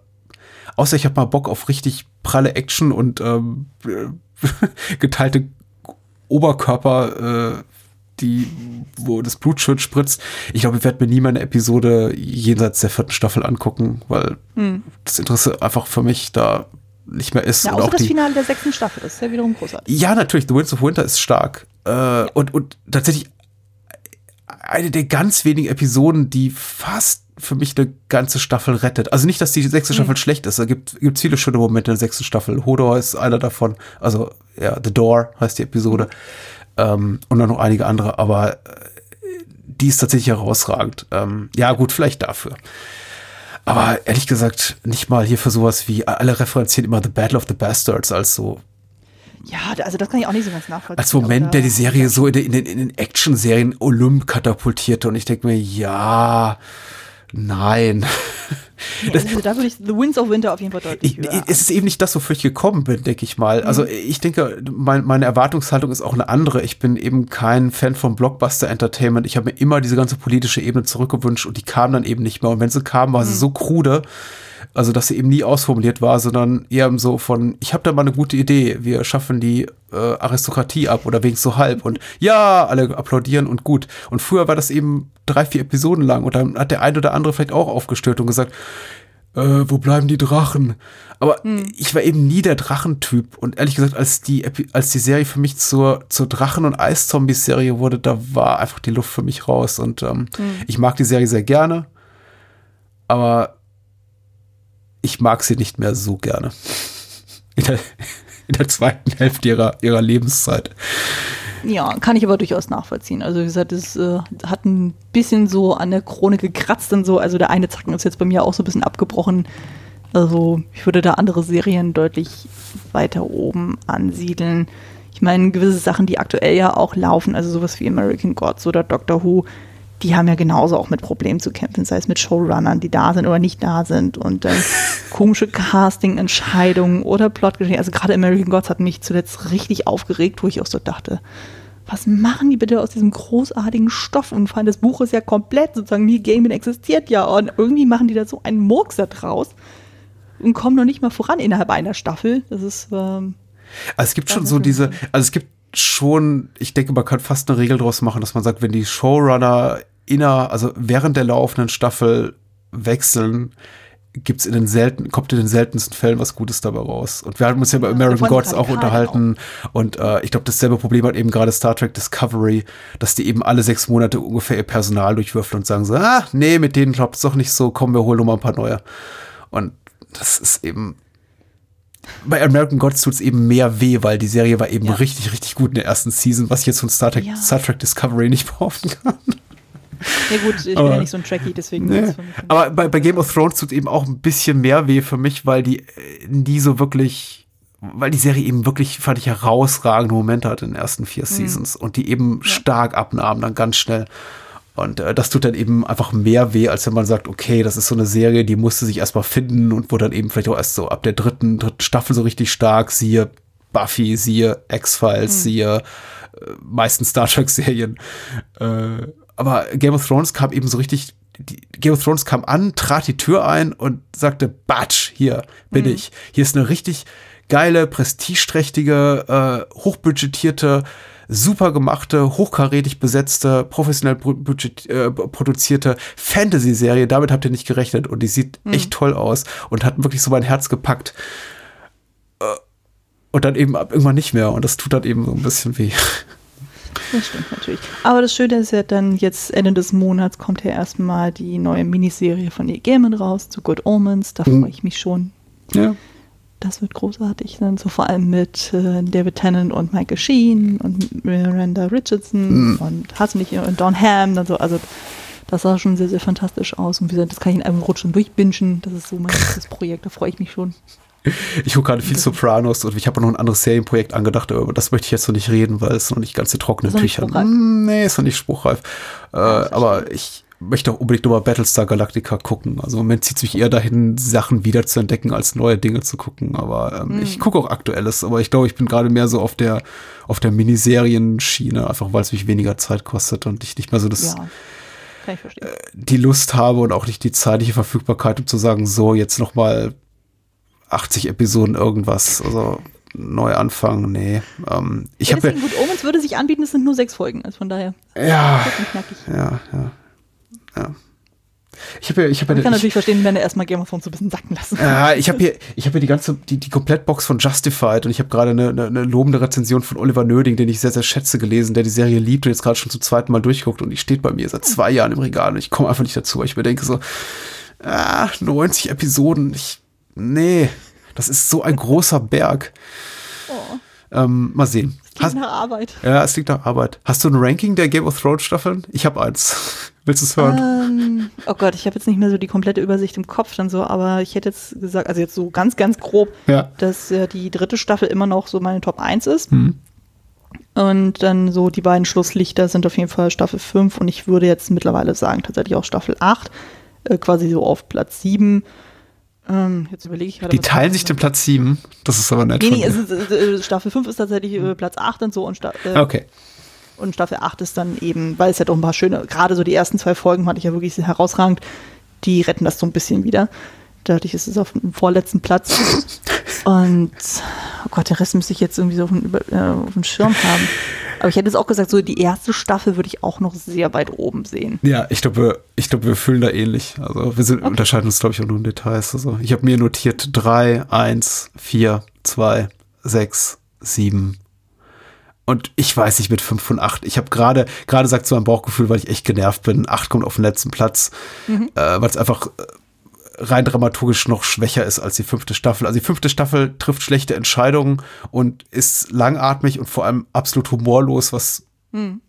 außer ich habe mal Bock auf richtig pralle Action und ähm, geteilte Oberkörper, äh, die, wo das Blut schön spritzt. Ich glaube, ich werde mir nie mal eine Episode jenseits der vierten Staffel angucken, weil hm. das Interesse einfach für mich da nicht mehr ist. Ja, außer das die, Finale der sechsten Staffel, ist ja wiederum großartig. Ja, natürlich, The Winds of Winter ist stark. Äh, ja. und, und tatsächlich eine der ganz wenigen Episoden, die fast für mich eine ganze Staffel rettet. Also nicht, dass die sechste hm. Staffel schlecht ist. Da gibt es viele schöne Momente in der sechsten Staffel. Hodor ist einer davon. Also, ja, The Door heißt die Episode. Ähm, und dann noch einige andere. Aber äh, die ist tatsächlich herausragend. Ähm, ja, gut, vielleicht dafür. Aber ehrlich gesagt, nicht mal hier für sowas wie, alle referenzieren immer The Battle of the Bastards als so. Ja, also das kann ich auch nicht so ganz nachvollziehen. Als Moment, der die Serie so in den, in den, in den Action-Serien Olymp katapultierte und ich denke mir, ja, nein. Das, also da würde ich The Winds of Winter auf jeden Fall deutlich höher. Es ist eben nicht das, wofür ich gekommen bin, denke ich mal. Also mhm. ich denke, mein, meine Erwartungshaltung ist auch eine andere. Ich bin eben kein Fan von Blockbuster Entertainment. Ich habe mir immer diese ganze politische Ebene zurückgewünscht und die kam dann eben nicht mehr. Und wenn sie kam, war mhm. sie so krude, also, dass sie eben nie ausformuliert war, sondern eher so von, ich habe da mal eine gute Idee, wir schaffen die äh, Aristokratie ab oder wenigstens so halb und ja, alle applaudieren und gut. Und früher war das eben drei, vier Episoden lang und dann hat der eine oder andere vielleicht auch aufgestört und gesagt, äh, wo bleiben die Drachen? Aber hm. ich war eben nie der Drachentyp. Und ehrlich gesagt, als die, als die Serie für mich zur, zur Drachen- und Eiszombies-Serie wurde, da war einfach die Luft für mich raus. Und ähm, hm. ich mag die Serie sehr gerne. Aber ich mag sie nicht mehr so gerne. In der, in der zweiten Hälfte ihrer, ihrer Lebenszeit. Ja, kann ich aber durchaus nachvollziehen. Also wie gesagt, es äh, hat ein bisschen so an der Krone gekratzt und so. Also der eine Zacken ist jetzt bei mir auch so ein bisschen abgebrochen. Also ich würde da andere Serien deutlich weiter oben ansiedeln. Ich meine, gewisse Sachen, die aktuell ja auch laufen, also sowas wie American Gods oder Doctor Who, die haben ja genauso auch mit Problemen zu kämpfen, sei es mit Showrunnern, die da sind oder nicht da sind und ähm, komische Casting-Entscheidungen oder Plotgeschichten. Also gerade American Gods hat mich zuletzt richtig aufgeregt, wo ich auch so dachte, was machen die bitte aus diesem großartigen Stoff? Und vor allem das Buch ist ja komplett sozusagen, nie Gaming existiert ja und irgendwie machen die da so einen Murks da draus und kommen noch nicht mal voran innerhalb einer Staffel. Das ist ähm, also es gibt schon so diese, also es gibt schon, ich denke, man kann fast eine Regel draus machen, dass man sagt, wenn die Showrunner inner, also während der laufenden Staffel wechseln, gibt's in den selten, kommt in den seltensten Fällen was Gutes dabei raus. Und wir haben uns ja bei American Gods auch unterhalten. Und äh, ich glaube, dasselbe Problem hat eben gerade Star Trek Discovery, dass die eben alle sechs Monate ungefähr ihr Personal durchwürfeln und sagen so, ah, nee, mit denen klappt's doch nicht so, komm, wir holen noch mal ein paar neue. Und das ist eben bei American Gods tut's eben mehr weh, weil die Serie war eben Ja. richtig, richtig gut in der ersten Season, was ich jetzt von Star Trek, Ja. Star Trek Discovery nicht behaupten kann. Ja gut, ich bin Aber- ja nicht so ein Trekkie, deswegen Nee. es Aber bei, bei Game of Thrones tut eben auch ein bisschen mehr weh für mich, weil die äh, nie so wirklich, weil die Serie eben wirklich, fand ich, herausragende Momente hatte in den ersten vier Seasons und die eben stark abnahmen dann ganz schnell. Und äh, das tut dann eben einfach mehr weh, als wenn man sagt, okay, das ist so eine Serie, die musste sich erstmal finden und wurde dann eben vielleicht auch erst so ab der dritten, dritten Staffel so richtig stark, siehe Buffy, siehe X-Files, siehe äh, meisten Star Trek-Serien. Äh, aber Game of Thrones kam eben so richtig, die, Game of Thrones kam an, trat die Tür ein und sagte, Batsch, hier bin ich. Hier ist eine richtig geile, prestigeträchtige, äh, hochbudgetierte, super gemachte, hochkarätig besetzte, professionell budget, äh, produzierte Fantasy-Serie. Damit habt ihr nicht gerechnet und die sieht echt toll aus und hat wirklich so mein Herz gepackt. Äh, Und dann eben ab irgendwann nicht mehr und das tut dann eben so ein bisschen weh. Das stimmt natürlich. Aber das Schöne ist ja dann, jetzt Ende des Monats kommt ja erstmal die neue Miniserie von Neil Gaiman raus, zu Good Omens. Da Mhm. freue ich mich schon. Ja. Das wird großartig dann, so vor allem mit äh, David Tennant und Michael Sheen und Miranda Richardson Mhm. und hast nicht und Don Ham. Also, also das sah schon sehr, sehr fantastisch aus. Und wie gesagt, das kann ich in einem Rutsch schon durchbingen. Das ist so mein nächstes Projekt, da freue ich mich schon. Ich gucke gerade viel Sopranos und ich habe noch ein anderes Serienprojekt angedacht, aber über das möchte ich jetzt noch nicht reden, weil es noch nicht ganz so trockene Ist noch nicht Tücher. Nee, ist noch nicht spruchreif. Äh, aber ich möchte auch unbedingt nochmal Battlestar Galactica gucken. Also im Moment zieht es mich eher dahin, Sachen wieder zu entdecken, als neue Dinge zu gucken. Aber ähm, Hm. ich gucke auch Aktuelles, aber ich glaube, ich bin gerade mehr so auf der, auf der Miniserien-Schiene, einfach weil es mich weniger Zeit kostet und ich nicht mehr so das, Ja, kann ich verstehen. die Lust habe und auch nicht die zeitliche Verfügbarkeit, um zu sagen, so jetzt noch mal 80 Episoden irgendwas, also neu anfangen, nee. Ähm, ich ja, habe deswegen, Good Omens würde sich anbieten, es sind nur sechs Folgen. Also von daher, ja, ja, ja, ja. Ich habe ja, ich habe Ich kann ja, ich, natürlich verstehen, wenn er erstmal Game of Thrones so ein bisschen sacken lassen. ja, ich habe hier, ich habe hier die ganze, die, die Komplettbox von Justified und ich habe gerade eine, eine, eine lobende Rezension von Oliver Nöding, den ich sehr, sehr schätze, gelesen, der die Serie liebt und jetzt gerade schon zum zweiten Mal durchguckt und die steht bei mir seit zwei Jahren im Regal und ich komme einfach nicht dazu. weil Ich mir denke so, ah, 90 Episoden, ich, nee, das ist so ein großer Berg. Oh, Ähm, mal sehen. Klingt Hast, nach Arbeit. ja, es liegt nach Arbeit. Hast du ein Ranking der Game of Thrones Staffeln? Ich habe eins. Willst du es hören? Ähm, oh Gott, ich habe jetzt nicht mehr so die komplette Übersicht im Kopf dann so, aber ich hätte jetzt gesagt, also jetzt so ganz, ganz grob, Ja. dass äh, die dritte Staffel immer noch so meine Top 1 ist. Hm. Und dann so die beiden Schlusslichter sind auf jeden Fall Staffel 5 und ich würde jetzt mittlerweile sagen, tatsächlich auch Staffel 8, äh, quasi so auf Platz 7. Ähm, jetzt überlege ich gerade. Die teilen sich den Platz 7. Das ist aber nett. Nee, nee, ist, äh, Staffel 5 ist tatsächlich äh, Platz 8 und so und, Sta äh, okay. und Staffel 8 ist dann eben, weil es ja doch ein paar schöne, gerade so die ersten zwei Folgen fand ich ja wirklich herausragend, die retten das so ein bisschen wieder. Dadurch ist es auf dem vorletzten Platz. Und, oh Gott, der Rest müsste ich jetzt irgendwie so auf dem, äh, auf dem Schirm haben. Aber ich hätte es auch gesagt, so die erste Staffel würde ich auch noch sehr weit oben sehen. Ja, ich glaube, wir- ich glaube, wir fühlen da ähnlich. Also wir sind, unterscheiden uns, glaube ich, auch nur in Details. Also ich habe mir notiert 3, 1, 4, 2, 6, 7. Und ich weiß nicht mit 5 von 8. Ich habe gerade, gerade sagt so ein Bauchgefühl, weil ich echt genervt bin. 8 kommt auf den letzten Platz, äh, weil es einfach äh, rein dramaturgisch noch schwächer ist als die fünfte Staffel. Also die fünfte Staffel trifft schlechte Entscheidungen und ist langatmig und vor allem absolut humorlos, was ein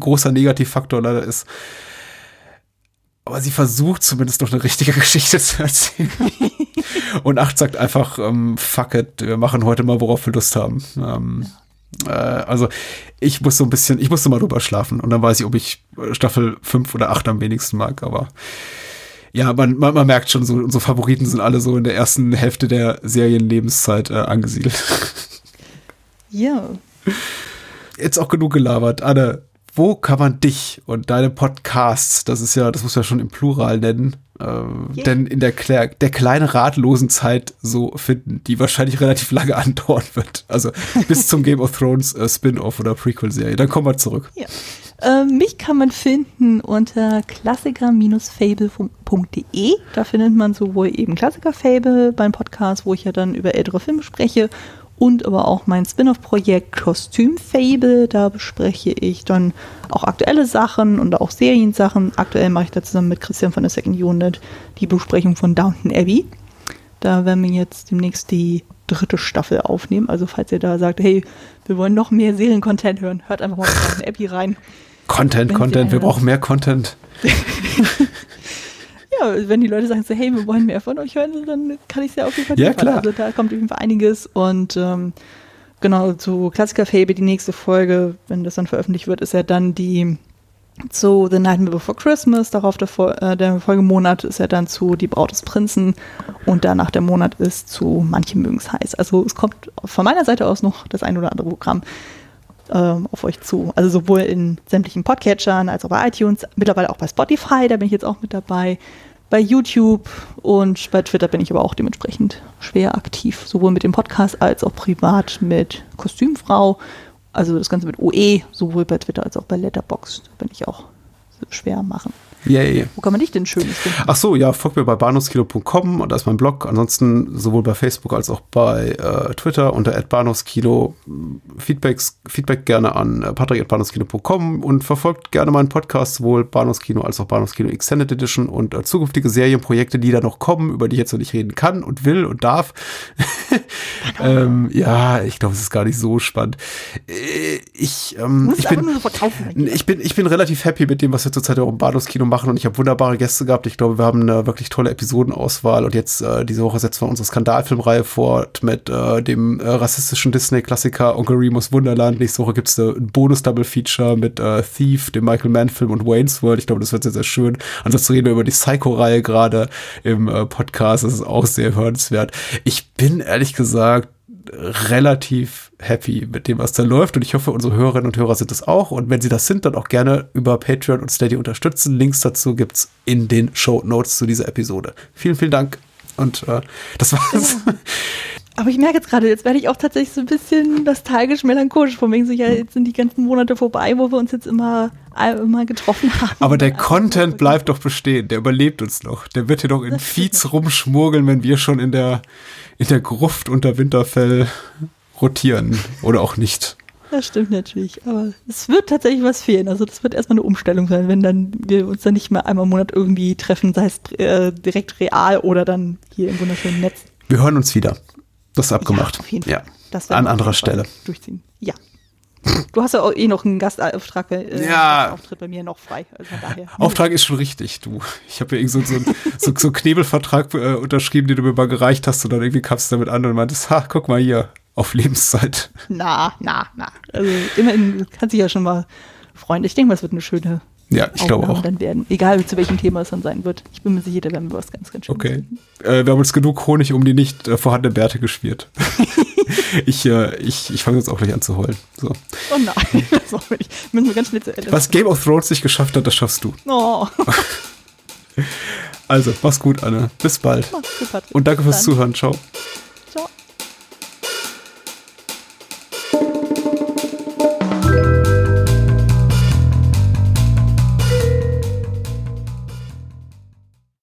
großer Negativfaktor leider ist. Aber sie versucht zumindest noch eine richtige Geschichte zu erzählen. und acht sagt einfach, ähm, fuck it, wir machen heute mal, worauf wir Lust haben. Ähm, äh, also ich muss so ein bisschen, ich musste mal drüber schlafen und dann weiß ich, ob ich Staffel 5 oder 8 am wenigsten mag, aber ja, man, man, man merkt schon, so, unsere Favoriten sind alle so in der ersten Hälfte der Serienlebenszeit äh, angesiedelt. Ja. Jetzt auch genug gelabert. Anne, wo kann man dich und deine Podcasts, das ist ja, das muss man ja schon im Plural nennen, ähm, Yeah. denn in der, der kleinen ratlosen Zeit so finden, die wahrscheinlich relativ lange andauern wird. Also bis zum Game of Thrones äh, Spin-off oder Prequel-Serie. Dann kommen wir zurück. Ja. Äh, mich kann man finden unter klassiker-fable.de. Da findet man sowohl eben Klassiker-Fable beim Podcast, wo ich ja dann über ältere Filme spreche, und aber auch mein Spin-off-Projekt Kostüm-Fable. Da bespreche ich dann auch aktuelle Sachen und auch Seriensachen. Aktuell mache ich da zusammen mit Christian von der Second Unit die Besprechung von Downton Abbey. Da werden wir jetzt demnächst die dritte Staffel aufnehmen. Also falls ihr da sagt, hey, wir wollen noch mehr Seriencontent hören, hört einfach mal in Abbey rein. Content, wenn Content, wir brauchen mehr Content. ja, wenn die Leute sagen so, hey, wir wollen mehr von euch hören, dann kann ich es ja auf jeden Fall Ja, klar. Also da kommt auf jeden Fall einiges und ähm, genau, zu Klassiker Fable, die nächste Folge, wenn das dann veröffentlicht wird, ist ja dann die zu The Night Before Christmas, darauf der, äh, der Folgemonat ist ja dann zu Die Braut des Prinzen und danach der Monat ist zu Manche mögen es heiß. Also es kommt von meiner Seite aus noch das ein oder andere Programm ähm, auf euch zu. Also sowohl in sämtlichen Podcatchern als auch bei iTunes, mittlerweile auch bei Spotify, da bin ich jetzt auch mit dabei, bei YouTube und bei Twitter bin ich aber auch dementsprechend schwer aktiv, sowohl mit dem Podcast als auch privat mit Kostümfrau. Also das Ganze mit OE, sowohl bei Twitter als auch bei Letterboxd, bin ich auch schwer machen. Yay. Wo kann man dich denn Schönes finden? Ach so, ja, folgt mir bei bahnhofskilo.com und da ist mein Blog. Ansonsten sowohl bei Facebook als auch bei äh, Twitter unter bahnhofskilo. Feedbacks, Feedback gerne an äh, patrick.bahnhofskino.com und verfolgt gerne meinen Podcast, sowohl Bahnhofskino als auch Bahnhofskino Extended Edition und äh, zukünftige Serienprojekte, die da noch kommen, über die ich jetzt noch nicht reden kann und will und darf. ähm, ja, ich glaube, es ist gar nicht so spannend. Äh, ich, ähm, ich, bin, ich, bin, ich bin relativ happy mit dem, was wir zurzeit auch im Bahnhofskino machen machen und ich habe wunderbare Gäste gehabt. Ich glaube, wir haben eine wirklich tolle Episodenauswahl und jetzt äh, diese Woche setzen wir unsere Skandalfilmreihe fort mit äh, dem äh, rassistischen Disney-Klassiker Onkel Remus Wunderland. Nächste Woche gibt es äh, ein Bonus-Double-Feature mit äh, Thief, dem Michael Mann-Film und Wayne's World. Ich glaube, das wird sehr, sehr schön. Ansonsten reden wir über die Psycho-Reihe gerade im äh, Podcast. Das ist auch sehr hörenswert. Ich bin ehrlich gesagt relativ happy mit dem, was da läuft. Und ich hoffe, unsere Hörerinnen und Hörer sind es auch. Und wenn sie das sind, dann auch gerne über Patreon und Steady unterstützen. Links dazu gibt es in den Show Notes zu dieser Episode. Vielen, vielen Dank. Und äh, das war's. Ja. Aber ich merke jetzt gerade, jetzt werde ich auch tatsächlich so ein bisschen nostalgisch, melancholisch. Von wegen so, ja, jetzt sind die ganzen Monate vorbei, wo wir uns jetzt immer, immer getroffen haben. Aber der Content bleibt doch bestehen. Der überlebt uns noch. Der wird hier doch in Feeds rumschmurgeln, wenn wir schon in der, in der Gruft unter Winterfell rotieren. Oder auch nicht. Das stimmt natürlich. Aber es wird tatsächlich was fehlen. Also das wird erstmal eine Umstellung sein, wenn dann wir uns dann nicht mehr einmal im Monat irgendwie treffen, sei es äh, direkt real oder dann hier im wunderschönen Netz. Wir hören uns wieder. Das ist abgemacht. Ja, auf jeden Fall. Ja. An anderer Stelle. Durchziehen. Ja. Du hast ja auch eh noch einen Gastauftrag, äh, ja. Auftritt bei mir noch frei. Also Auftrag ist schon richtig, du. Ich habe ja irgendwie so, so, so, so einen Knebelvertrag äh, unterschrieben, den du mir mal gereicht hast und dann irgendwie kamst du damit an und meintest, ha, guck mal hier, auf Lebenszeit. Na, na, na. Also immerhin kannst du ja schon mal freuen. Ich denke mal, es wird eine schöne ja, ich glaube auch. Dann werden, egal zu welchem Thema es dann sein wird. Ich bin mir sicher, da werden wir was ganz, ganz Schönes Okay. Äh, wir haben uns genug Honig um die nicht äh, vorhandene Bärte geschmiert. ich äh, ich, ich fange jetzt auch gleich an zu heulen. So. Oh nein, das auch nicht. Müssen wir ganz schnell zu Ende. Was Game of Thrones nicht geschafft hat, das schaffst du. Oh. also, mach's gut, Anne. Bis bald. Mach's gut, Und danke fürs dann. Zuhören. Ciao.